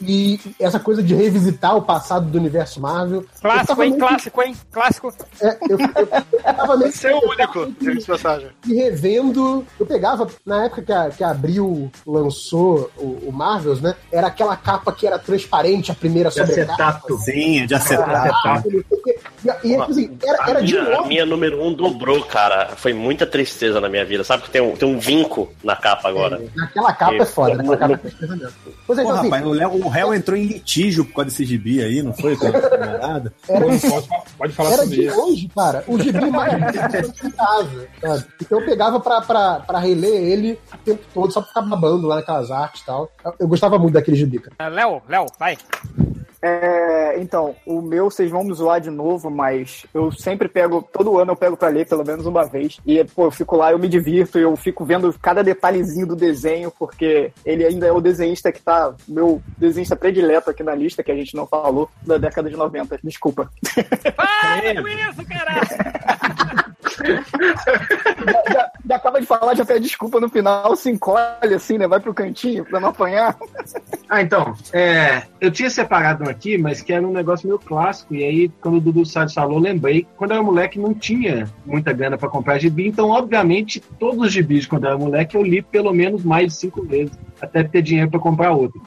E essa coisa de revisitar o passado do universo Marvel. Clássico, hein? meio Clássico, hein? Clássico. é, eu, eu, tava meio Você é o único, de passagem. e revendo. Eu pegava, na época que a, que a Abril lançou o, o Marvels, né? Era aquela capa que era transparente, a primeira De acetato. Sim, de acetato. E, e assim, era, era A de minha, a novo. minha número um dobrou, cara. Foi muita tristeza na minha vida. Sabe que tem um, tem um vinco na capa agora. Naquela capa é foda, né? Aquela capa é tristeza mesmo. Pois é, Pô, então, assim, rapaz, o, Léo, o réu entrou em litígio por causa desse gibi aí, não foi? nada. era, Pode, pode, falar era sobre de isso. longe, cara, o gibi mais em casa, sabe? Então eu pegava pra, pra, pra reler ele o tempo todo, só pra ficar babando lá naquelas artes e tal. Eu, eu gostava muito daquele gibi, cara. Léo, Léo, vai. É, então, o meu vocês vão me zoar de novo, mas eu sempre pego, todo ano eu pego pra ler pelo menos uma vez. E, pô, eu fico lá, eu me divirto, eu fico vendo cada detalhezinho do desenho, porque ele ainda é o desenhista que tá, meu desenhista predileto aqui na lista, que a gente não falou, da década de 90. Desculpa. Para com isso, caralho! já, já- acaba de falar, já pede desculpa no final, se encolhe assim, né? Vai pro cantinho pra não apanhar. Ah, então, é, eu tinha separado um aqui, mas que era um negócio meio clássico, e aí, quando o Dudu Salles falou, lembrei, quando eu era moleque não tinha muita grana pra comprar gibi, então, obviamente, todos os gibis, quando eu era moleque, eu li pelo menos mais de cinco vezes, até ter dinheiro pra comprar outro.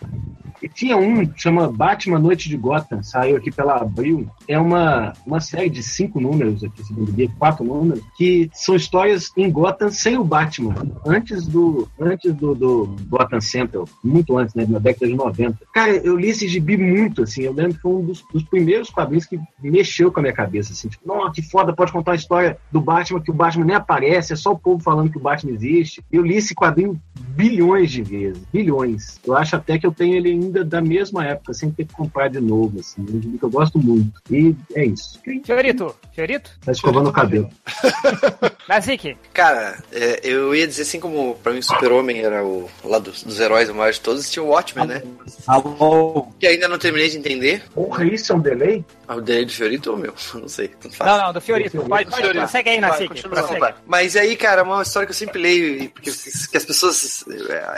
E tinha um que chama Batman Noite de Gotham, saiu aqui pela Abril. É uma, uma série de cinco números aqui, segundo dia, quatro números, que são histórias em Gotham sem o Batman. Antes do, antes do, do Gotham Central, muito antes, né, na década de 90. Cara, eu li esse gibi muito, assim, eu lembro que foi um dos, dos primeiros quadrinhos que mexeu com a minha cabeça, assim, tipo, nossa, que foda, pode contar a história do Batman, que o Batman nem aparece, é só o povo falando que o Batman existe. Eu li esse quadrinho bilhões de vezes, bilhões. Eu acho até que eu tenho ele ainda da mesma época, sem ter que comprar de novo, assim, um gibi que eu gosto muito. E é isso. Fiorito, Fiorito? Tá escovando o cabelo. Nazik, Cara, é, eu ia dizer assim como pra mim Super-Homem era o lá dos, dos heróis o maior de todos, tinha o Watchmen, né? Alô? Que ainda não terminei de entender. Porra, isso é um delay? Ah, O dele do Fiorito ou o meu? Não sei. Não, não, do Fiorito. Pode, pode, Fiorito. prossegue aí, vai. Mas aí, cara, é uma história que eu sempre leio, porque que as pessoas.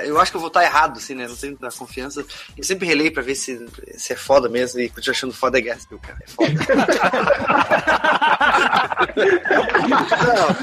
Eu acho que eu vou estar errado, assim, né? Não tenho muita confiança. Eu sempre releio pra ver se, se é foda mesmo e continuo achando foda é Gatsby, cara. É foda. não,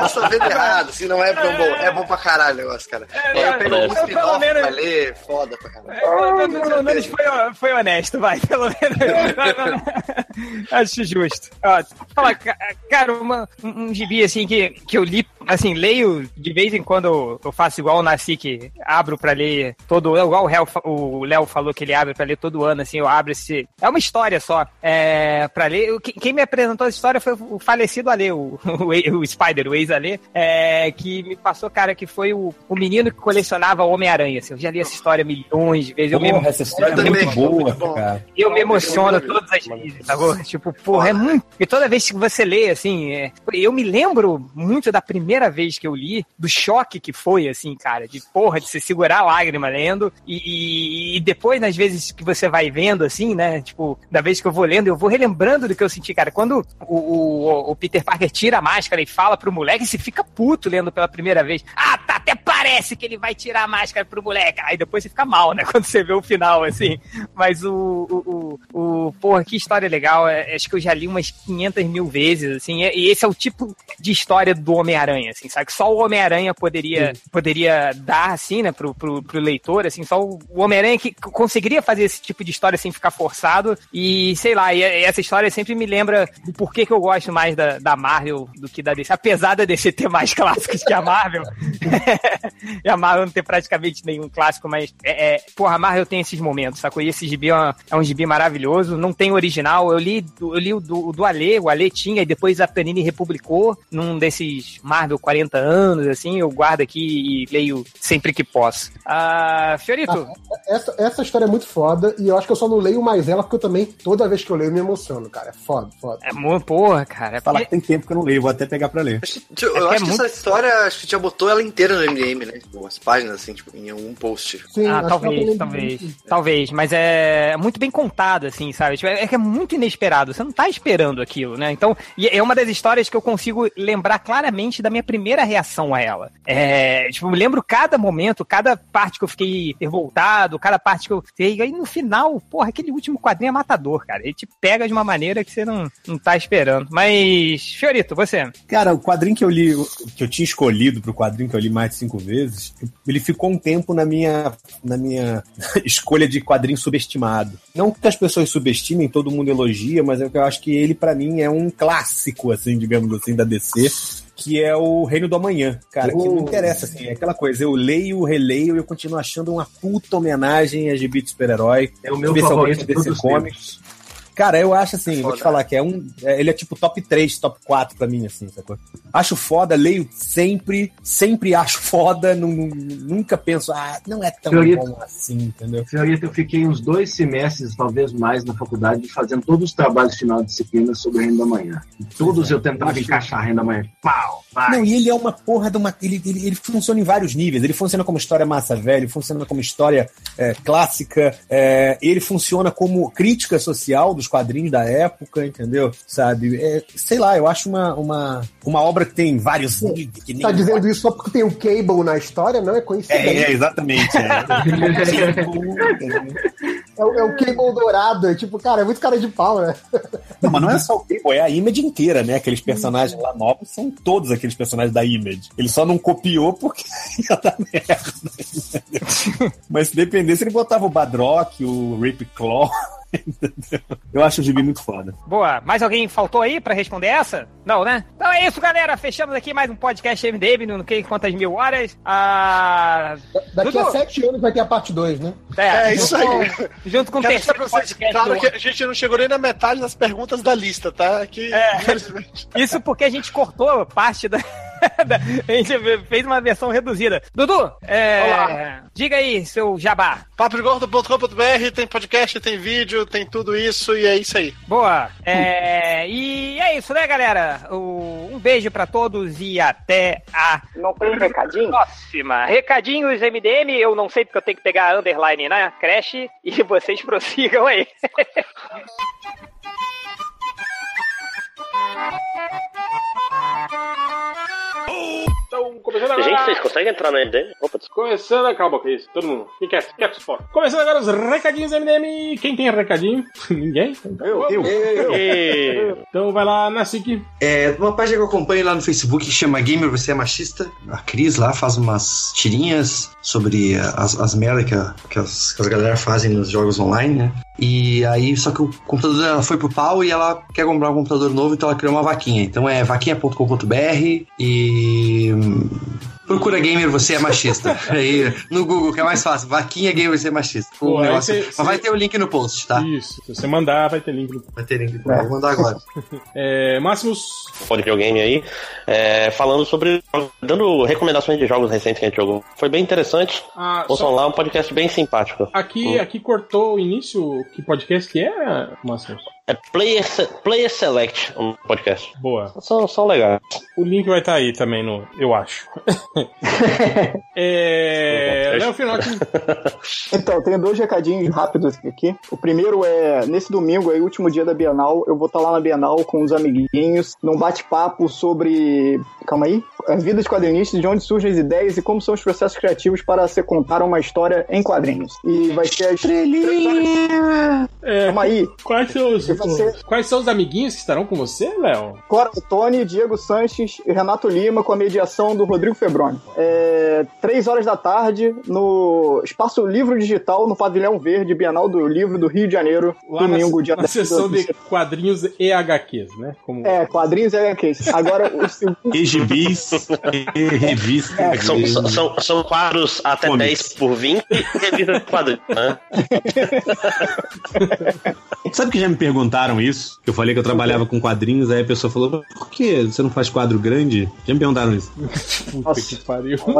posso estar vendo errado, assim, não é tão bom. É bom pra caralho o negócio, cara. É, eu pego é, um pelo spin-off menos- pra ler, foda pra caralho. É, Pelo menos foi, foi honesto, vai. Pelo menos. Acho justo. Ó, fala, ca- cara, uma- um, um gibi assim que, que eu li, assim, leio de vez em quando eu- eu faço igual o Nasci, que abro pra ler todo igual o Léo Léo falou que ele abre pra ler todo ano, assim, eu abro esse. É uma história só. É, pra ler. Quem me apresentou essa história foi o falecido Ale, o, o, o Spider, o ex-Ale, é, que me passou, cara, que foi o, o menino que colecionava Homem-Aranha. Assim, eu já li essa história milhões de vezes. Eu me Porra, essa história é muito boa, bom. cara. eu me emociono todas as vezes, sacou? Tipo, porra, é muito. E toda vez que você lê, assim, é... eu me lembro muito da primeira vez que eu li, do choque que foi, assim, cara, de porra, de se segurar a lágrima lendo, e, e- e depois, nas vezes que você vai vendo, assim, né, tipo, da vez que eu vou lendo, eu vou relembrando do que eu senti, cara. Quando o, o, o Peter Parker tira a máscara e fala pro moleque, você fica puto lendo pela primeira vez. Ah, tá, até parece que ele vai tirar a máscara pro moleque. Aí depois você fica mal, né, quando você vê o final, assim. Mas o, o, o, o porra, que história legal. É, Acho que eu já li umas 500 mil vezes, assim. E esse é o tipo de história do Homem-Aranha, assim, sabe? Que só o Homem-Aranha poderia, poderia dar, assim, né, pro, pro, pro leitor, assim. Só o Homem-Aranha que conseguiria fazer esse tipo de história sem ficar forçado. E, sei lá, e essa história sempre me lembra do porquê que eu gosto mais da, da Marvel do que da DC. Apesar da DC ter mais clássicos que a Marvel. e a Marvel não ter praticamente nenhum clássico, mas é, é, porra, a Marvel tem esses momentos, sacou? E esse gibi é, é um gibi maravilhoso, não tem original. Eu li, eu li o do, o do Ale, o Ale tinha, e depois a Panini republicou num desses Marvel 40 anos, assim, eu guardo aqui e leio sempre que posso. Ah, Fiorito, Essa, essa história é muito foda e eu acho que eu só não leio mais ela porque eu também, toda vez que eu leio, eu me emociono, cara. É foda, foda. é muito, porra, cara. é Falar que tem tempo que eu não leio, vou até pegar pra ler. Eu, eu É que é acho que muito- essa história, acho que já botou ela inteira no MDM, né? Tipo, as páginas, assim, tipo, em um post. Sim, Ah, acho talvez, talvez. Talvez, mas é muito bem contado, assim, sabe? Tipo, é que é muito inesperado. Você não tá esperando aquilo, né? Então, e é uma das histórias que eu consigo lembrar claramente da minha primeira reação a ela. É, tipo, eu me lembro cada momento, cada parte que eu fiquei revoltado, cada parte que eu. E aí no final, porra, aquele último quadrinho é matador, cara. Ele te pega de uma maneira que você não, não tá esperando. Mas, Fiorito, você. Cara, o quadrinho que eu li, que eu tinha escolhido pro quadrinho que eu li mais de cinco vezes, ele ficou um tempo na minha, na minha escolha de quadrinho subestimado. Não que as pessoas subestimem, todo mundo elogia, mas é eu acho que ele, pra mim, é um clássico, assim, digamos assim, da DC. Que é o Reino do Amanhã, cara, que não interessa, assim, é aquela coisa, eu leio, releio e eu continuo achando uma puta homenagem a gibi de super-herói, É o meu especialmente favorito a de DC todos os Comics. Cara, eu acho assim, vou Foda. te falar que é um. é- ele é tipo top 3, top 4 pra mim, assim, sacou? Acho foda, leio sempre, sempre acho foda, nu- nunca penso, ah, não é tão Fiorito. bom assim, entendeu? Fiorito, eu fiquei uns dois semestres, talvez mais, na faculdade, fazendo todos os trabalhos de final de disciplina sobre Renda da Manhã. E todos eu tentava encaixar Renda da Manhã. Pau, vai. Não, e ele é uma porra de uma. Ele, ele, ele funciona em vários níveis. Ele funciona como história massa velha, ele funciona como história é, clássica, é, ele funciona como crítica social dos quadrinhos da época, entendeu? Sabe? É, sei lá, eu acho uma, uma, uma obra que tem vários níveis. Que Tá dizendo isso só porque tem o Cable na história? Não é coincidência. É, é, exatamente. É. É, o- é o Cable dourado. É tipo, cara, é muito cara de pau, né? Não, mas não é só o Cable, é a Image inteira, né? Aqueles personagens lá novos são todos aqueles personagens da Image. Ele só não copiou porque ia dar merda. mas se dependesse, ele botava o Badrock, o Rip Claw. Eu acho o gibi muito foda. Boa. Mais alguém faltou aí pra responder essa? Não, né? Então é isso, galera. Fechamos aqui mais um podcast MDM, não sei quantas mil horas. Ah, Daqui Dudu. a sete anos vai ter a parte 2, né? É junto isso com- aí. Junto com o Quero terceiro vocês claro do que a gente não chegou nem na metade das perguntas da lista, tá? Que, infelizmente. Isso porque a gente cortou parte da. A gente fez uma versão reduzida. Dudu, é, Olá. diga aí, seu jabá. papogordo.com.br tem podcast, tem vídeo, tem tudo isso e é isso aí. Boa. É, e é isso, né, galera? O- um beijo pra todos e até a Não tem recadinho? próxima. Recadinhos MDM, eu não sei porque eu tenho que pegar a underline na creche e vocês prossigam aí. Então, começando agora. Gente, vocês conseguem entrar no MDM? Opa, desculpa. Começando, calma, que isso? Todo mundo. Quem quer? Quer fora. Começando agora os recadinhos MDM. Quem tem recadinho? Ninguém? Eu, eu. E... Então vai lá, Nassik. É, uma página que eu acompanho lá no Facebook que chama Gamer Você é Machista. A Cris lá faz umas tirinhas sobre as, as merdas que, a, que, as, que as galera fazem nos jogos online, né? E aí, só que o computador dela foi pro pau e ela quer comprar um computador novo, então ela criou uma vaquinha. Então é vaquinha.com.br e. hum, Procura gamer, você é machista. Aí, no Google, que é mais fácil. Vaquinha gamer, você é machista. Pô, negócio- Mas vai ter o link no post, tá? Isso. Se você mandar, vai ter link. no- Vai ter link. Vou mandar agora. É, Máximos. Pode videogame aí, é, falando sobre. dando recomendações de jogos recentes que a gente jogou. Foi bem interessante. Ah, Ouçam só- lá, um podcast bem simpático. Aqui, aqui cortou o início. Que podcast que é, Máximos? É Player, Se- Player Select, um podcast. Boa. São, são legais. O link vai estar aí também, no, eu acho. é. Léo Finocchi. Então, eu tenho dois recadinhos rápidos aqui. O primeiro é, nesse domingo, aí, último dia da Bienal, eu vou estar lá na Bienal com os amiguinhos, num bate-papo sobre. Calma aí. A vida de quadrinistas, de onde surgem as ideias e como são os processos criativos para se contar uma história em quadrinhos. E vai ser a estrelinha. É, Calma aí. quais, são os, E você- quais são os amiguinhos que estarão com você, Léo? Cora Tony, Diego Sanches e Renato Lima com a mediação do Rodrigo Febroni. É, três horas da tarde no Espaço Livro Digital, no Pavilhão Verde, Bienal do Livro do Rio de Janeiro, Lá domingo, na, dia na 10 sessão de quadrinhos e HQs, né? Como... É, quadrinhos é HQs. Agora, o segundo. E gibis, e revista. São, são, são, são quadros até Comics. 10 por 20 e revista de quadrinhos, né? Sabe que já me perguntaram isso? Que eu falei que eu trabalhava com quadrinhos, aí a pessoa falou, por que você não faz quadro grande? Já me perguntaram isso. Puta Nossa. que pariu.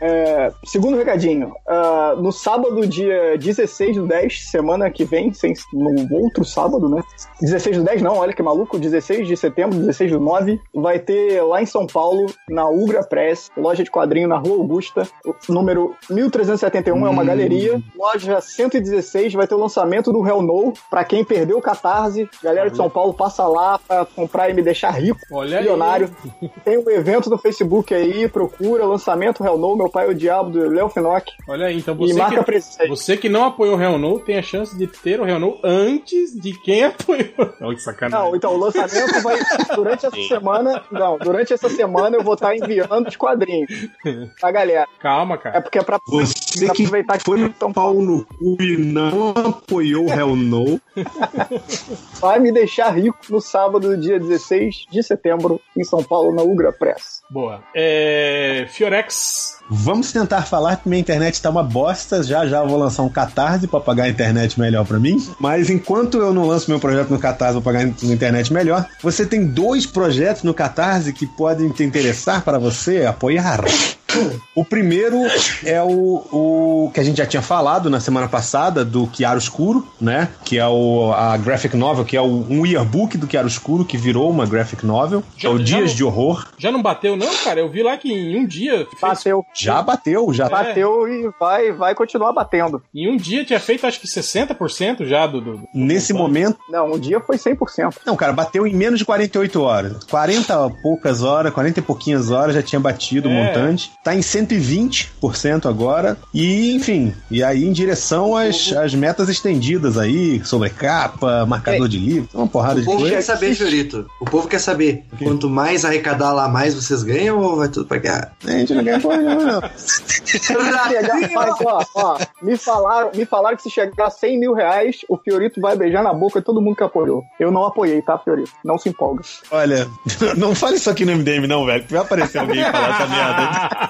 É, segundo recadinho. ah, no sábado, dia 16 do 10, semana que vem, sem, no outro sábado, né? 16 do 10, não, olha que maluco. 16 de setembro, 16 do 9, vai ter lá em São Paulo, na Ugra Press, loja de quadrinho na Rua Augusta, número 1371 é uma galeria. Loja 116 vai ter o lançamento do Hell No. Pra quem perdeu o Catarse, galera de São Paulo, passa lá pra comprar e me deixar rico, Olha aí. milionário. Tem um evento no Facebook aí, procura, lançamento Hell No, meu pai é o diabo do Léo Finock. Olha aí, então E você marca que, aí. você que não apoiou o Real No tem a chance de ter o Real No antes de quem apoiou. Olha que sacanagem. Não, então o lançamento vai durante essa semana. Não, durante essa semana eu vou estar enviando os quadrinhos pra galera. Calma, É cara. porque é pra, Você pra que aproveitar que foi então pau no cu e não apoiou o Hell No. vai me deixar rico no sábado, dia 16 de setembro, em São Paulo, na Ugra Press. Boa. É, Fiorex. Vamos tentar falar que minha internet tá uma bosta. Já já eu vou lançar um catarse pra pagar a internet melhor pra mim. Mas enquanto eu não lanço meu projeto no catarse pra pagar a internet melhor, você tem dois projetos no catarse que podem te interessar para você apoiar. O primeiro é o, o que a gente já tinha falado na semana passada do Chiaro Escuro, né? Que é o, a graphic novel, que é o, um yearbook do Chiaro Escuro que virou uma graphic novel. Já- é o Dias não- de Horror. Já não bateu, não, cara? Eu vi lá que em um dia. Fez, Bateu, Já bateu, já bateu e vai, vai continuar batendo. em um dia tinha feito acho que 60% já do. do- do- Nesse do- momento, Não, um dia foi 100%. Não, cara, bateu em menos de 48 horas. 40 poucas horas, 40 e pouquinhas horas já tinha batido o É. montante. Tá em 120% agora. E, enfim, e aí em direção às, às metas estendidas aí, sobre capa, marcador de livro, uma porrada O de povo quer coisa. saber, Fiorito. O povo quer saber. Quanto mais arrecadar lá, mais vocês ganham ou vai tudo pra cá? A gente não ganha porra nenhuma, não. Chegar, mas, ó, ó, me falaram, me falaram que se chegar a 100 mil reais, o Fiorito vai beijar na boca todo mundo que apoiou. Eu não apoiei, tá, Fiorito? Não se empolga. Olha, não fale isso aqui no MDM, não, velho. que Vai aparecer alguém falar essa merda.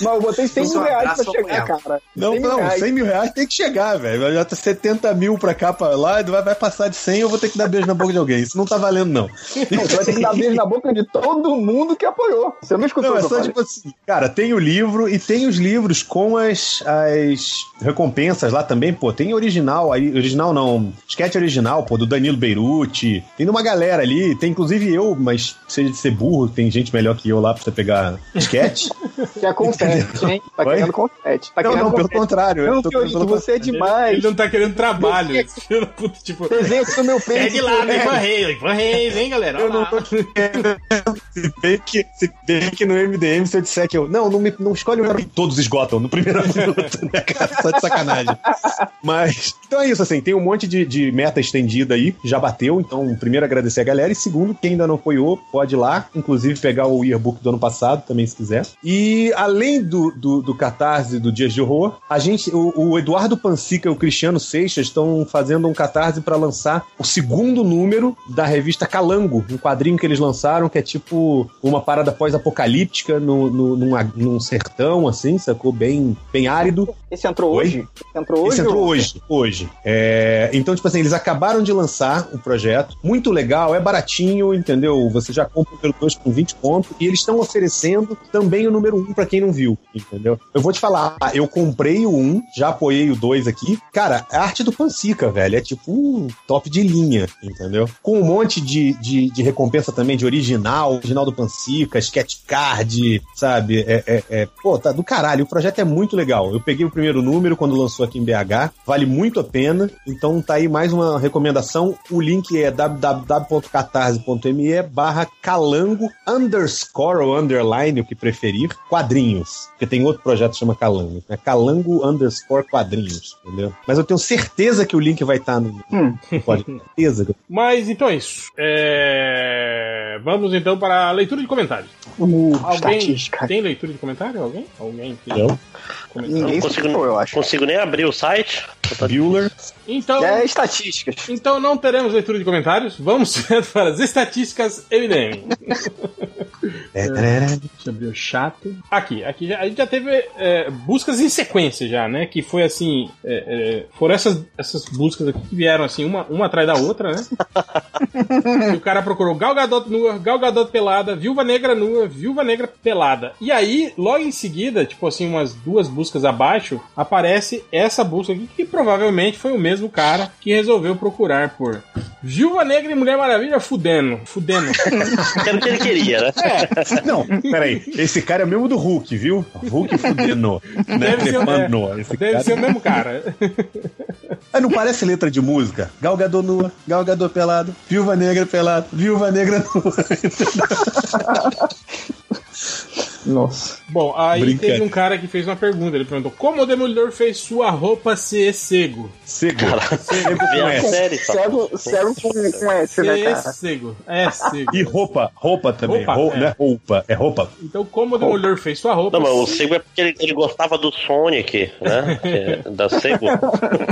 Mas eu botei 100 Isso é mil reais pra chegar, cara. Não, 100 mil não, reais. 100 mil reais tem que chegar, velho. Já tá 70 mil pra cá, pra lá, vai, vai passar de 100 eu vou ter que dar beijo na boca de alguém. Isso não tá valendo, não. Não, você vai ter que dar beijo na boca de todo mundo que apoiou. Você não escutou Não, é só falei? tipo assim, cara, tem o livro e tem os livros com as, as recompensas lá também, pô. Tem original aí, original não, sketch original, pô, do Danilo Beirute. Tem de uma galera ali, tem inclusive eu, mas seja de ser burro, tem gente melhor que eu lá pra você pegar sketch. Que acontece. Confete, hein? Tá Oi? querendo confete. Tá Não, querendo não, pelo confete. contrário. eu Não, tô Fiorito, pelo você é Ele demais. não tá querendo trabalho. da puta, tipo, aqui no meu peito. pegue lá, né? Ivan Reis, Ivan Reis, hein, galera? Eu não tô Se bem que, se bem que no MDM, se eu disser que eu. Não, não, me, não escolhe o. Todos esgotam no primeiro minuto, né, cara? Só de sacanagem. Mas. Então é isso, assim. Tem um monte de, de meta estendida aí, já bateu. Então, primeiro, agradecer a galera. E segundo, quem ainda não apoiou, pode ir lá. Inclusive, pegar o yearbook do ano passado também, se quiser. E além do, do, do Catarse do Dias de Horror, a gente. O, o Eduardo Pansica e o Cristiano Seixas estão fazendo um Catarse para lançar o segundo número da revista Calango, um quadrinho que eles lançaram que é tipo uma parada pós-apocalíptica no, no, num, num sertão, assim, sacou? Bem, bem árido. Esse entrou Oi? hoje? Esse entrou hoje? Esse entrou ou- hoje, hoje. É, então, tipo assim, eles acabaram de lançar o projeto. Muito legal, é baratinho, entendeu? Você já compra pelo 2 com 20 pontos. E eles estão oferecendo também o número 1 um pra quem não viu, entendeu? Eu vou te falar, eu comprei o 1, um, já apoiei o 2 aqui. Cara, a arte do Pansica, velho, é tipo top de linha, entendeu? Com um monte de, de, de recompensa também de original, original do Pansica, sketch card, sabe? É, é, é- pô, tá do caralho. O projeto é muito legal. Eu peguei o primeiro número quando lançou aqui em BH, vale muito a pena. Então tá aí mais uma recomendação. O link é www.catarse.me barra calango underscore ou underline, o que preferir, quadrinhos. Porque tem outro projeto que chama Calango. É calango underscore quadrinhos, entendeu? Mas eu tenho certeza que o link vai estar no. Pode ter certeza. Mas então é isso. É, Vamos então para a leitura de comentários. Uh, Alguém estatística. tem leitura de comentário? Alguém? Alguém tem Eu. Comentário? Não Ninguém consigo, citou, eu acho. consigo nem abrir o site. Bueller. Então, É estatísticas. então não teremos leitura de comentários. Vamos direto para as estatísticas MDM. É, Deixa eu abrir o chato. Aqui, aqui já- a gente já teve é, buscas em sequência já, né? Que foi assim. é, é, foram essas, essas buscas aqui que vieram assim, uma, uma atrás da outra, né? o cara procurou Gal Gadot nua, Gal Gadot pelada, Viúva Negra nua, Viúva Negra pelada. E aí, logo em seguida, tipo assim, umas duas buscas abaixo, aparece essa busca aqui, que provavelmente foi o mesmo cara que resolveu procurar por Viúva Negra e Mulher Maravilha fudendo. Fudendo. Era o que ele queria, né? Não, peraí. Esse cara é o mesmo do Hulk, viu? Hulk fudendo. Né? Deve ser, é, Esse deve cara- ser o mesmo cara. Ah, não parece letra de música? Galgador nua, Galgador pelado, Viúva Negra pelado, Viúva Negra nua. Nossa. Bom, aí teve um cara que fez uma pergunta. Ele perguntou: Como o Demolidor fez sua roupa ser cego? Cego. Cego com S. série, tá? Cego, cego com, com S, né, cara? cego. É cego. E roupa, roupa também. Roupa, Rou- é. Não é roupa, é roupa. Então, como o Demolidor fez sua roupa Não, mas o cego é porque ele, ele gostava do Sonic, né? É da cego.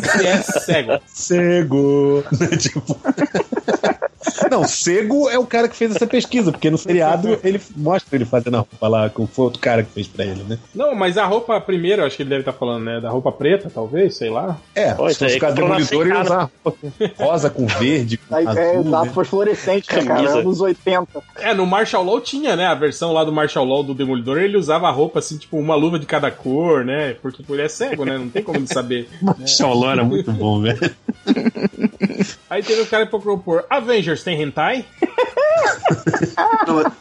se é cego? Cego. tipo. Não, cego é o cara que fez essa pesquisa, porque no seriado ele mostra ele fazendo a roupa lá, com foi outro cara que fez pra ele, né? Não, mas a roupa primeiro, acho que ele deve estar falando, né? Da roupa preta, talvez, sei lá. É, Pô, se fosse na demolidor, ele usar roupa com rosa com verde, com Aí, é, azul. tá né? fosforescente, né, cara? Anos 80. É, no Martial Law tinha, né? A versão lá do Martial Law do Demolidor, ele usava a roupa assim, tipo, uma luva de cada cor, né? Porque ele é cego, né? Não tem como ele saber. Xoló era muito bom, velho. Aí teve o cara que procurou por Avengers tem hentai? Não,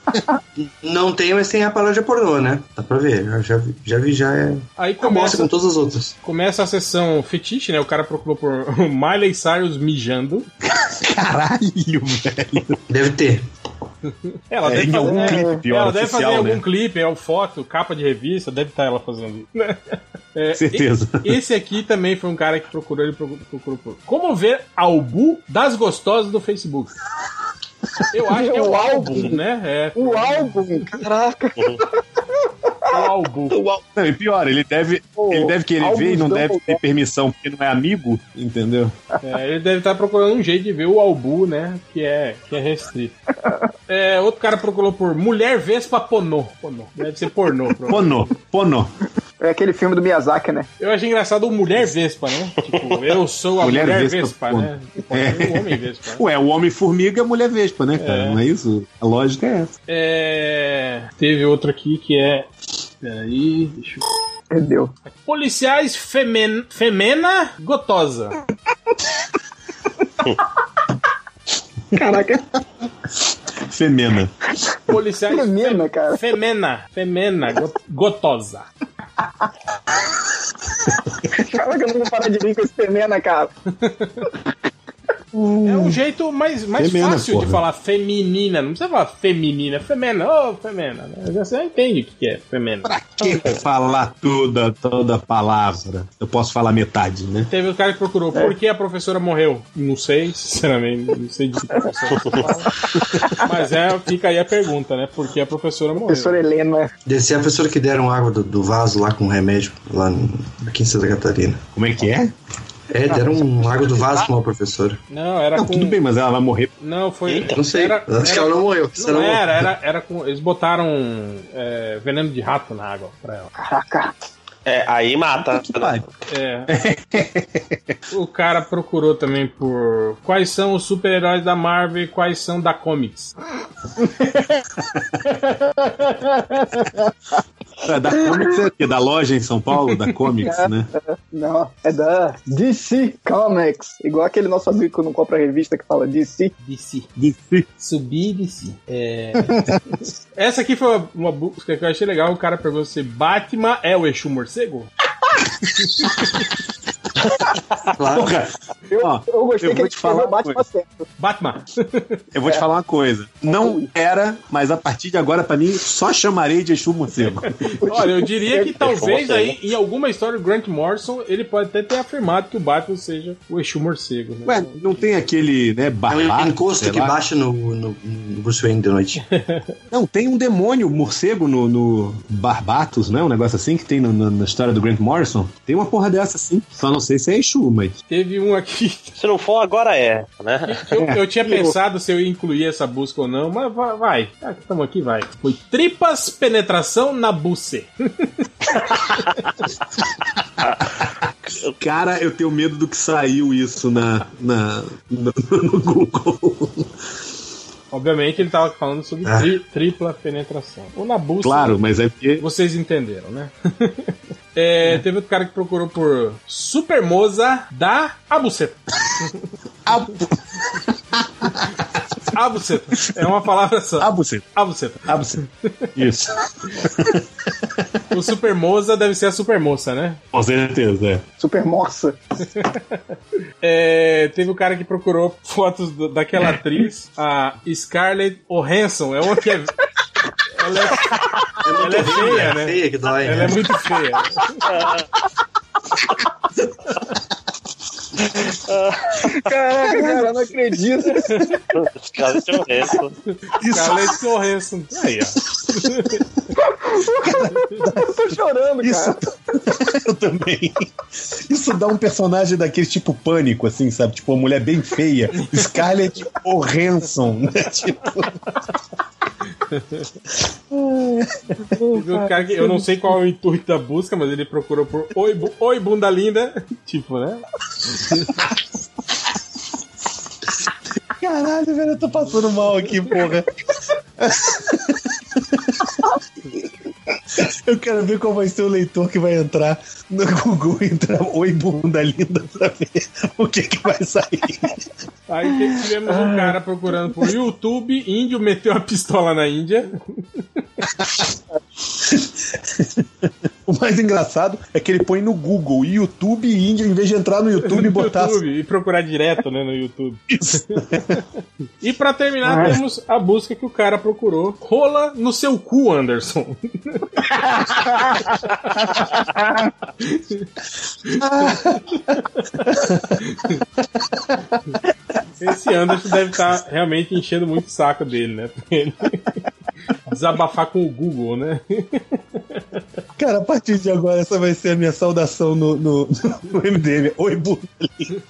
não tem, mas tem a paródia pornô, né? Dá pra ver. Eu já vi, já vi, já é. Aí começa, com todas as outras. começa a sessão fetiche, né? O cara procurou por Miley Cyrus mijando. Caralho, velho. Deve ter. Ela É, deve fazer, algum é, clipe, pior, ela deve fazer oficial, algum né? clipe, é o foto, capa de revista, deve estar ela fazendo. né? É, Certeza. e- Esse aqui também foi um cara que procurou, ele procurou, procurou como ver álbum das gostosas do Facebook. Eu acho que é o O álbum, álbum. né? É, O álbum, caraca. O álbum. Não, e pior, ele deve, Pô, ele deve querer ver e não deve ter permissão porque não é amigo, entendeu? É, ele deve estar procurando um jeito de ver o Albu, né? Que é, que é restrito. É, outro cara procurou por Mulher Vespa Ponô. Ponô. Deve ser pornô. Pono, pono. É aquele filme do Miyazaki, né? Eu achei engraçado o Mulher Vespa, né? Tipo, eu sou a Mulher, Mulher Vespa, Vespa, né? Pode ser o Homem Vespa. né? Ué, o Homem-Formiga é mulher vespa, né, cara? É. Não é isso? A lógica é essa. É, teve outro aqui que é. Peraí, deixa eu. Perdeu. Policiais femen... Femena Gotosa. Caraca, Femena. Policiais Femena, cara. Femena. Femena go- Gotosa. Caraca, eu não vou parar de rir com esse Femena, cara. É um jeito mais, mais Femena, fácil porra. de falar feminina. Não precisa falar feminina, femena, ô femena. né? Você já entende o que é femena. Pra que falar toda, toda palavra? Eu posso falar metade, né? Teve o cara que procurou por que a professora morreu. Não sei, sinceramente, não sei de que professora fala. Mas é, fica aí a pergunta, né? Por que a professora morreu? Professora Helena. Deve ser a professora que deram água do, do vaso lá com remédio, lá no- aqui em Santa Catarina. Como é que é? É, deram um água do vaso pra uma professora. Não, era Não, com. tudo bem, mas ela vai morrer. Não, foi. Não sei, Era, acho que ela não morreu. Não não- era, era, era com. Eles botaram é, veneno de rato na água pra ela. Caraca. É, aí mata. É. o cara procurou também por quais são os super-heróis da Marvel e quais são da Comics. É, Da Comics é? Da loja em São Paulo? Da Comics, né? Não, é da DC Comics. Igual aquele nosso amigo que não compra revista que fala DC. DC. DC. Subir descer. É... Essa aqui foi uma, uma busca que eu achei legal. O cara perguntou se Batman é o Exu Morcego? Porra, Eu, Ó, eu gostei eu que vou ele te falar Batman coisa. certo. Batman. eu vou te falar uma coisa. Não era, mas a partir de agora, pra mim, só chamarei de Exu Morcego. Olha, eu diria que talvez aí, em alguma história do Grant Morrison, ele pode até ter afirmado que o Batman seja o Exu Morcego. Né? Ué, não tem aquele, né, É um encosto que lá? baixa no, no, no Bruce Wayne de noite. Não, tem um demônio morcego no, no Barbatos, né? Um negócio assim que tem no- no- na história do Grant Morrison. Tem uma porra dessa, sim. Só não sei se é Exu, mas... Teve um aqui. Se não for, agora é, né? Eu, eu tinha pensado se eu ia incluir essa busca ou não, mas vai. vai. Ah, estamos aqui, vai. Foi tripas penetração na buce. Cara, eu tenho medo do que saiu isso na, na, no, no Google. Obviamente ele tava falando sobre Ah. tri- tripla penetração. Ou na buce. Claro, mas é porque... Vocês entenderam, né? É, teve outro cara que procurou por Supermoza da Abuceta. Abuceta. É uma palavra só. Abuceta. Abuceta. Abuceta. Isso. O Supermoza deve ser a Supermoça, né? Com certeza, é. Super moça. É, teve o cara que procurou fotos do- daquela atriz, a Scarlett Johansson. É uma que é. Ela é, ela é feia, né? Feia que dói. Ela né? é muito feia. Caraca, cara, eu não acredito. Tinham resto. Scarlett Johansson. Aí, ó. Eu tô chorando, Isso, cara. eu também. Isso dá um personagem daquele tipo pânico, assim, sabe? Tipo, uma mulher bem feia. Scarlett Johansson, né? Tipo, Um cara que eu não sei qual é o intuito da busca, mas ele procurou por Oi, bu- Oi bunda linda. Tipo, né? caralho, velho, eu tô passando mal aqui, porra. Eu quero ver qual vai ser o leitor que vai entrar no Google e entrar Oi Bunda Linda pra ver o que que vai sair. Aí tivemos um cara procurando por YouTube, índio meteu a pistola na Índia. O mais engraçado é que ele põe no Google YouTube Índia, em vez de entrar no YouTube e botar. YouTube, e procurar direto, né, no YouTube. E pra terminar, temos a busca que o cara procurou. Rola no seu cu, Anderson. Esse Anderson deve estar realmente enchendo muito o saco dele, né? Ele desabafar com o Google, né? Cara, a partir de agora, essa vai ser a minha saudação no, no, no MDM. Oi, Bunda Linda.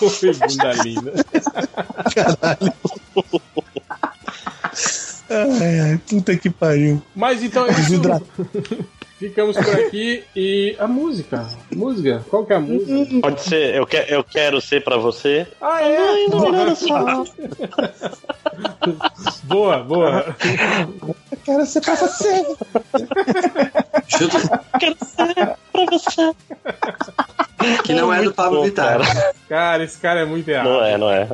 Oi, bunda linda. Caralho. Ai, ai, puta que pariu. Mas então é isso. Desidratado. Ficamos por aqui e a música. Música? Qual que é a música? Pode ser, eu, que, eu quero ser pra você. Ah, é? Boa, boa. boa. Eu quero ser pra você. Chuta. Quero ser pra você. Que não é do Pablo Vittar. cara. Cara, esse cara é muito errado. Não é, não é.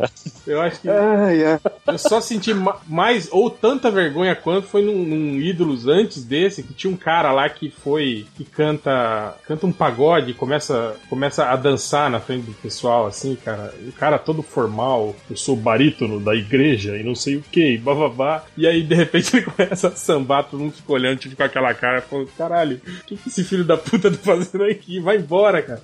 Eu acho que. Ai, ai. Eu só senti ma- mais ou tanta vergonha quanto foi num, num ídolos antes desse que tinha um cara lá que foi que canta canta um pagode começa começa a dançar na frente do pessoal assim, cara. O cara todo formal, eu sou barítono da igreja e não sei o que, bababá. E aí de repente ele começa a sambar, todo mundo fica olhando, tipo com aquela cara, falando, caralho, o que, que esse filho da puta tá fazendo aqui? Vai embora, cara.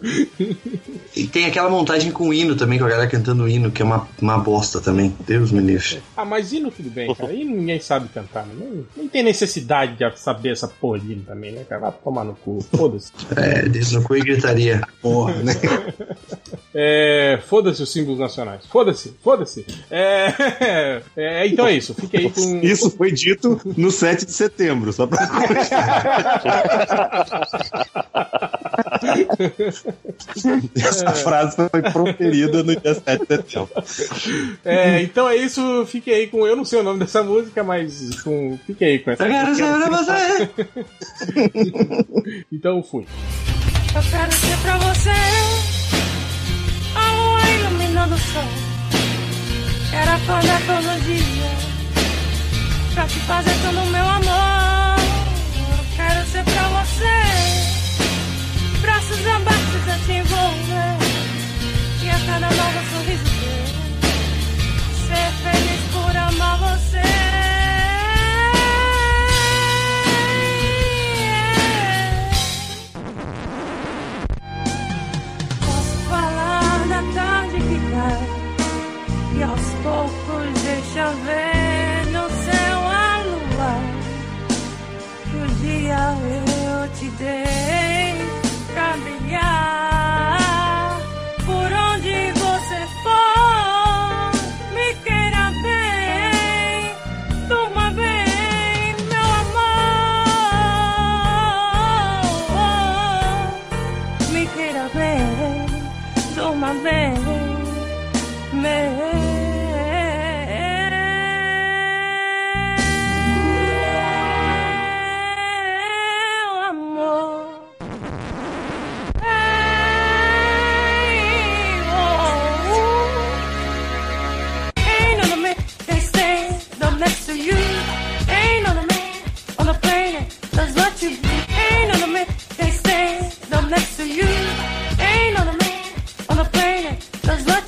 E tem aquela montagem com hino também, com a galera cantando hino, que é uma, uma bosta também. Deus me livre. Ah, mas hino tudo bem, cara. Hino ninguém sabe cantar, né? Nem, nem tem necessidade de saber essa porra de hino também, né, cara? Vai tomar no cu. Foda-se. É, dedo no cu e gritaria. Porra, né? É, foda-se os símbolos nacionais. Foda-se, foda-se. É, é, então é isso. Fique aí com. Isso foi dito no 7 de setembro, só pra. Essa frase foi proferida no dia 7 de setembro. É, então é isso. Fique aí com. Eu não sei o nome dessa música, mas com, fique aí com essa. Eu quero ser pra você. Então fui. Eu quero ser pra você a lua iluminando o sol. Quero acordar todo dia pra te fazer todo o meu amor. Eu quero ser pra você braços abertos a te envolver E a cada novo sorriso teu. Ser feliz por amar você. E aos poucos deixa ver no céu a lua. Que o dia eu te dei.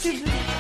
Excuse.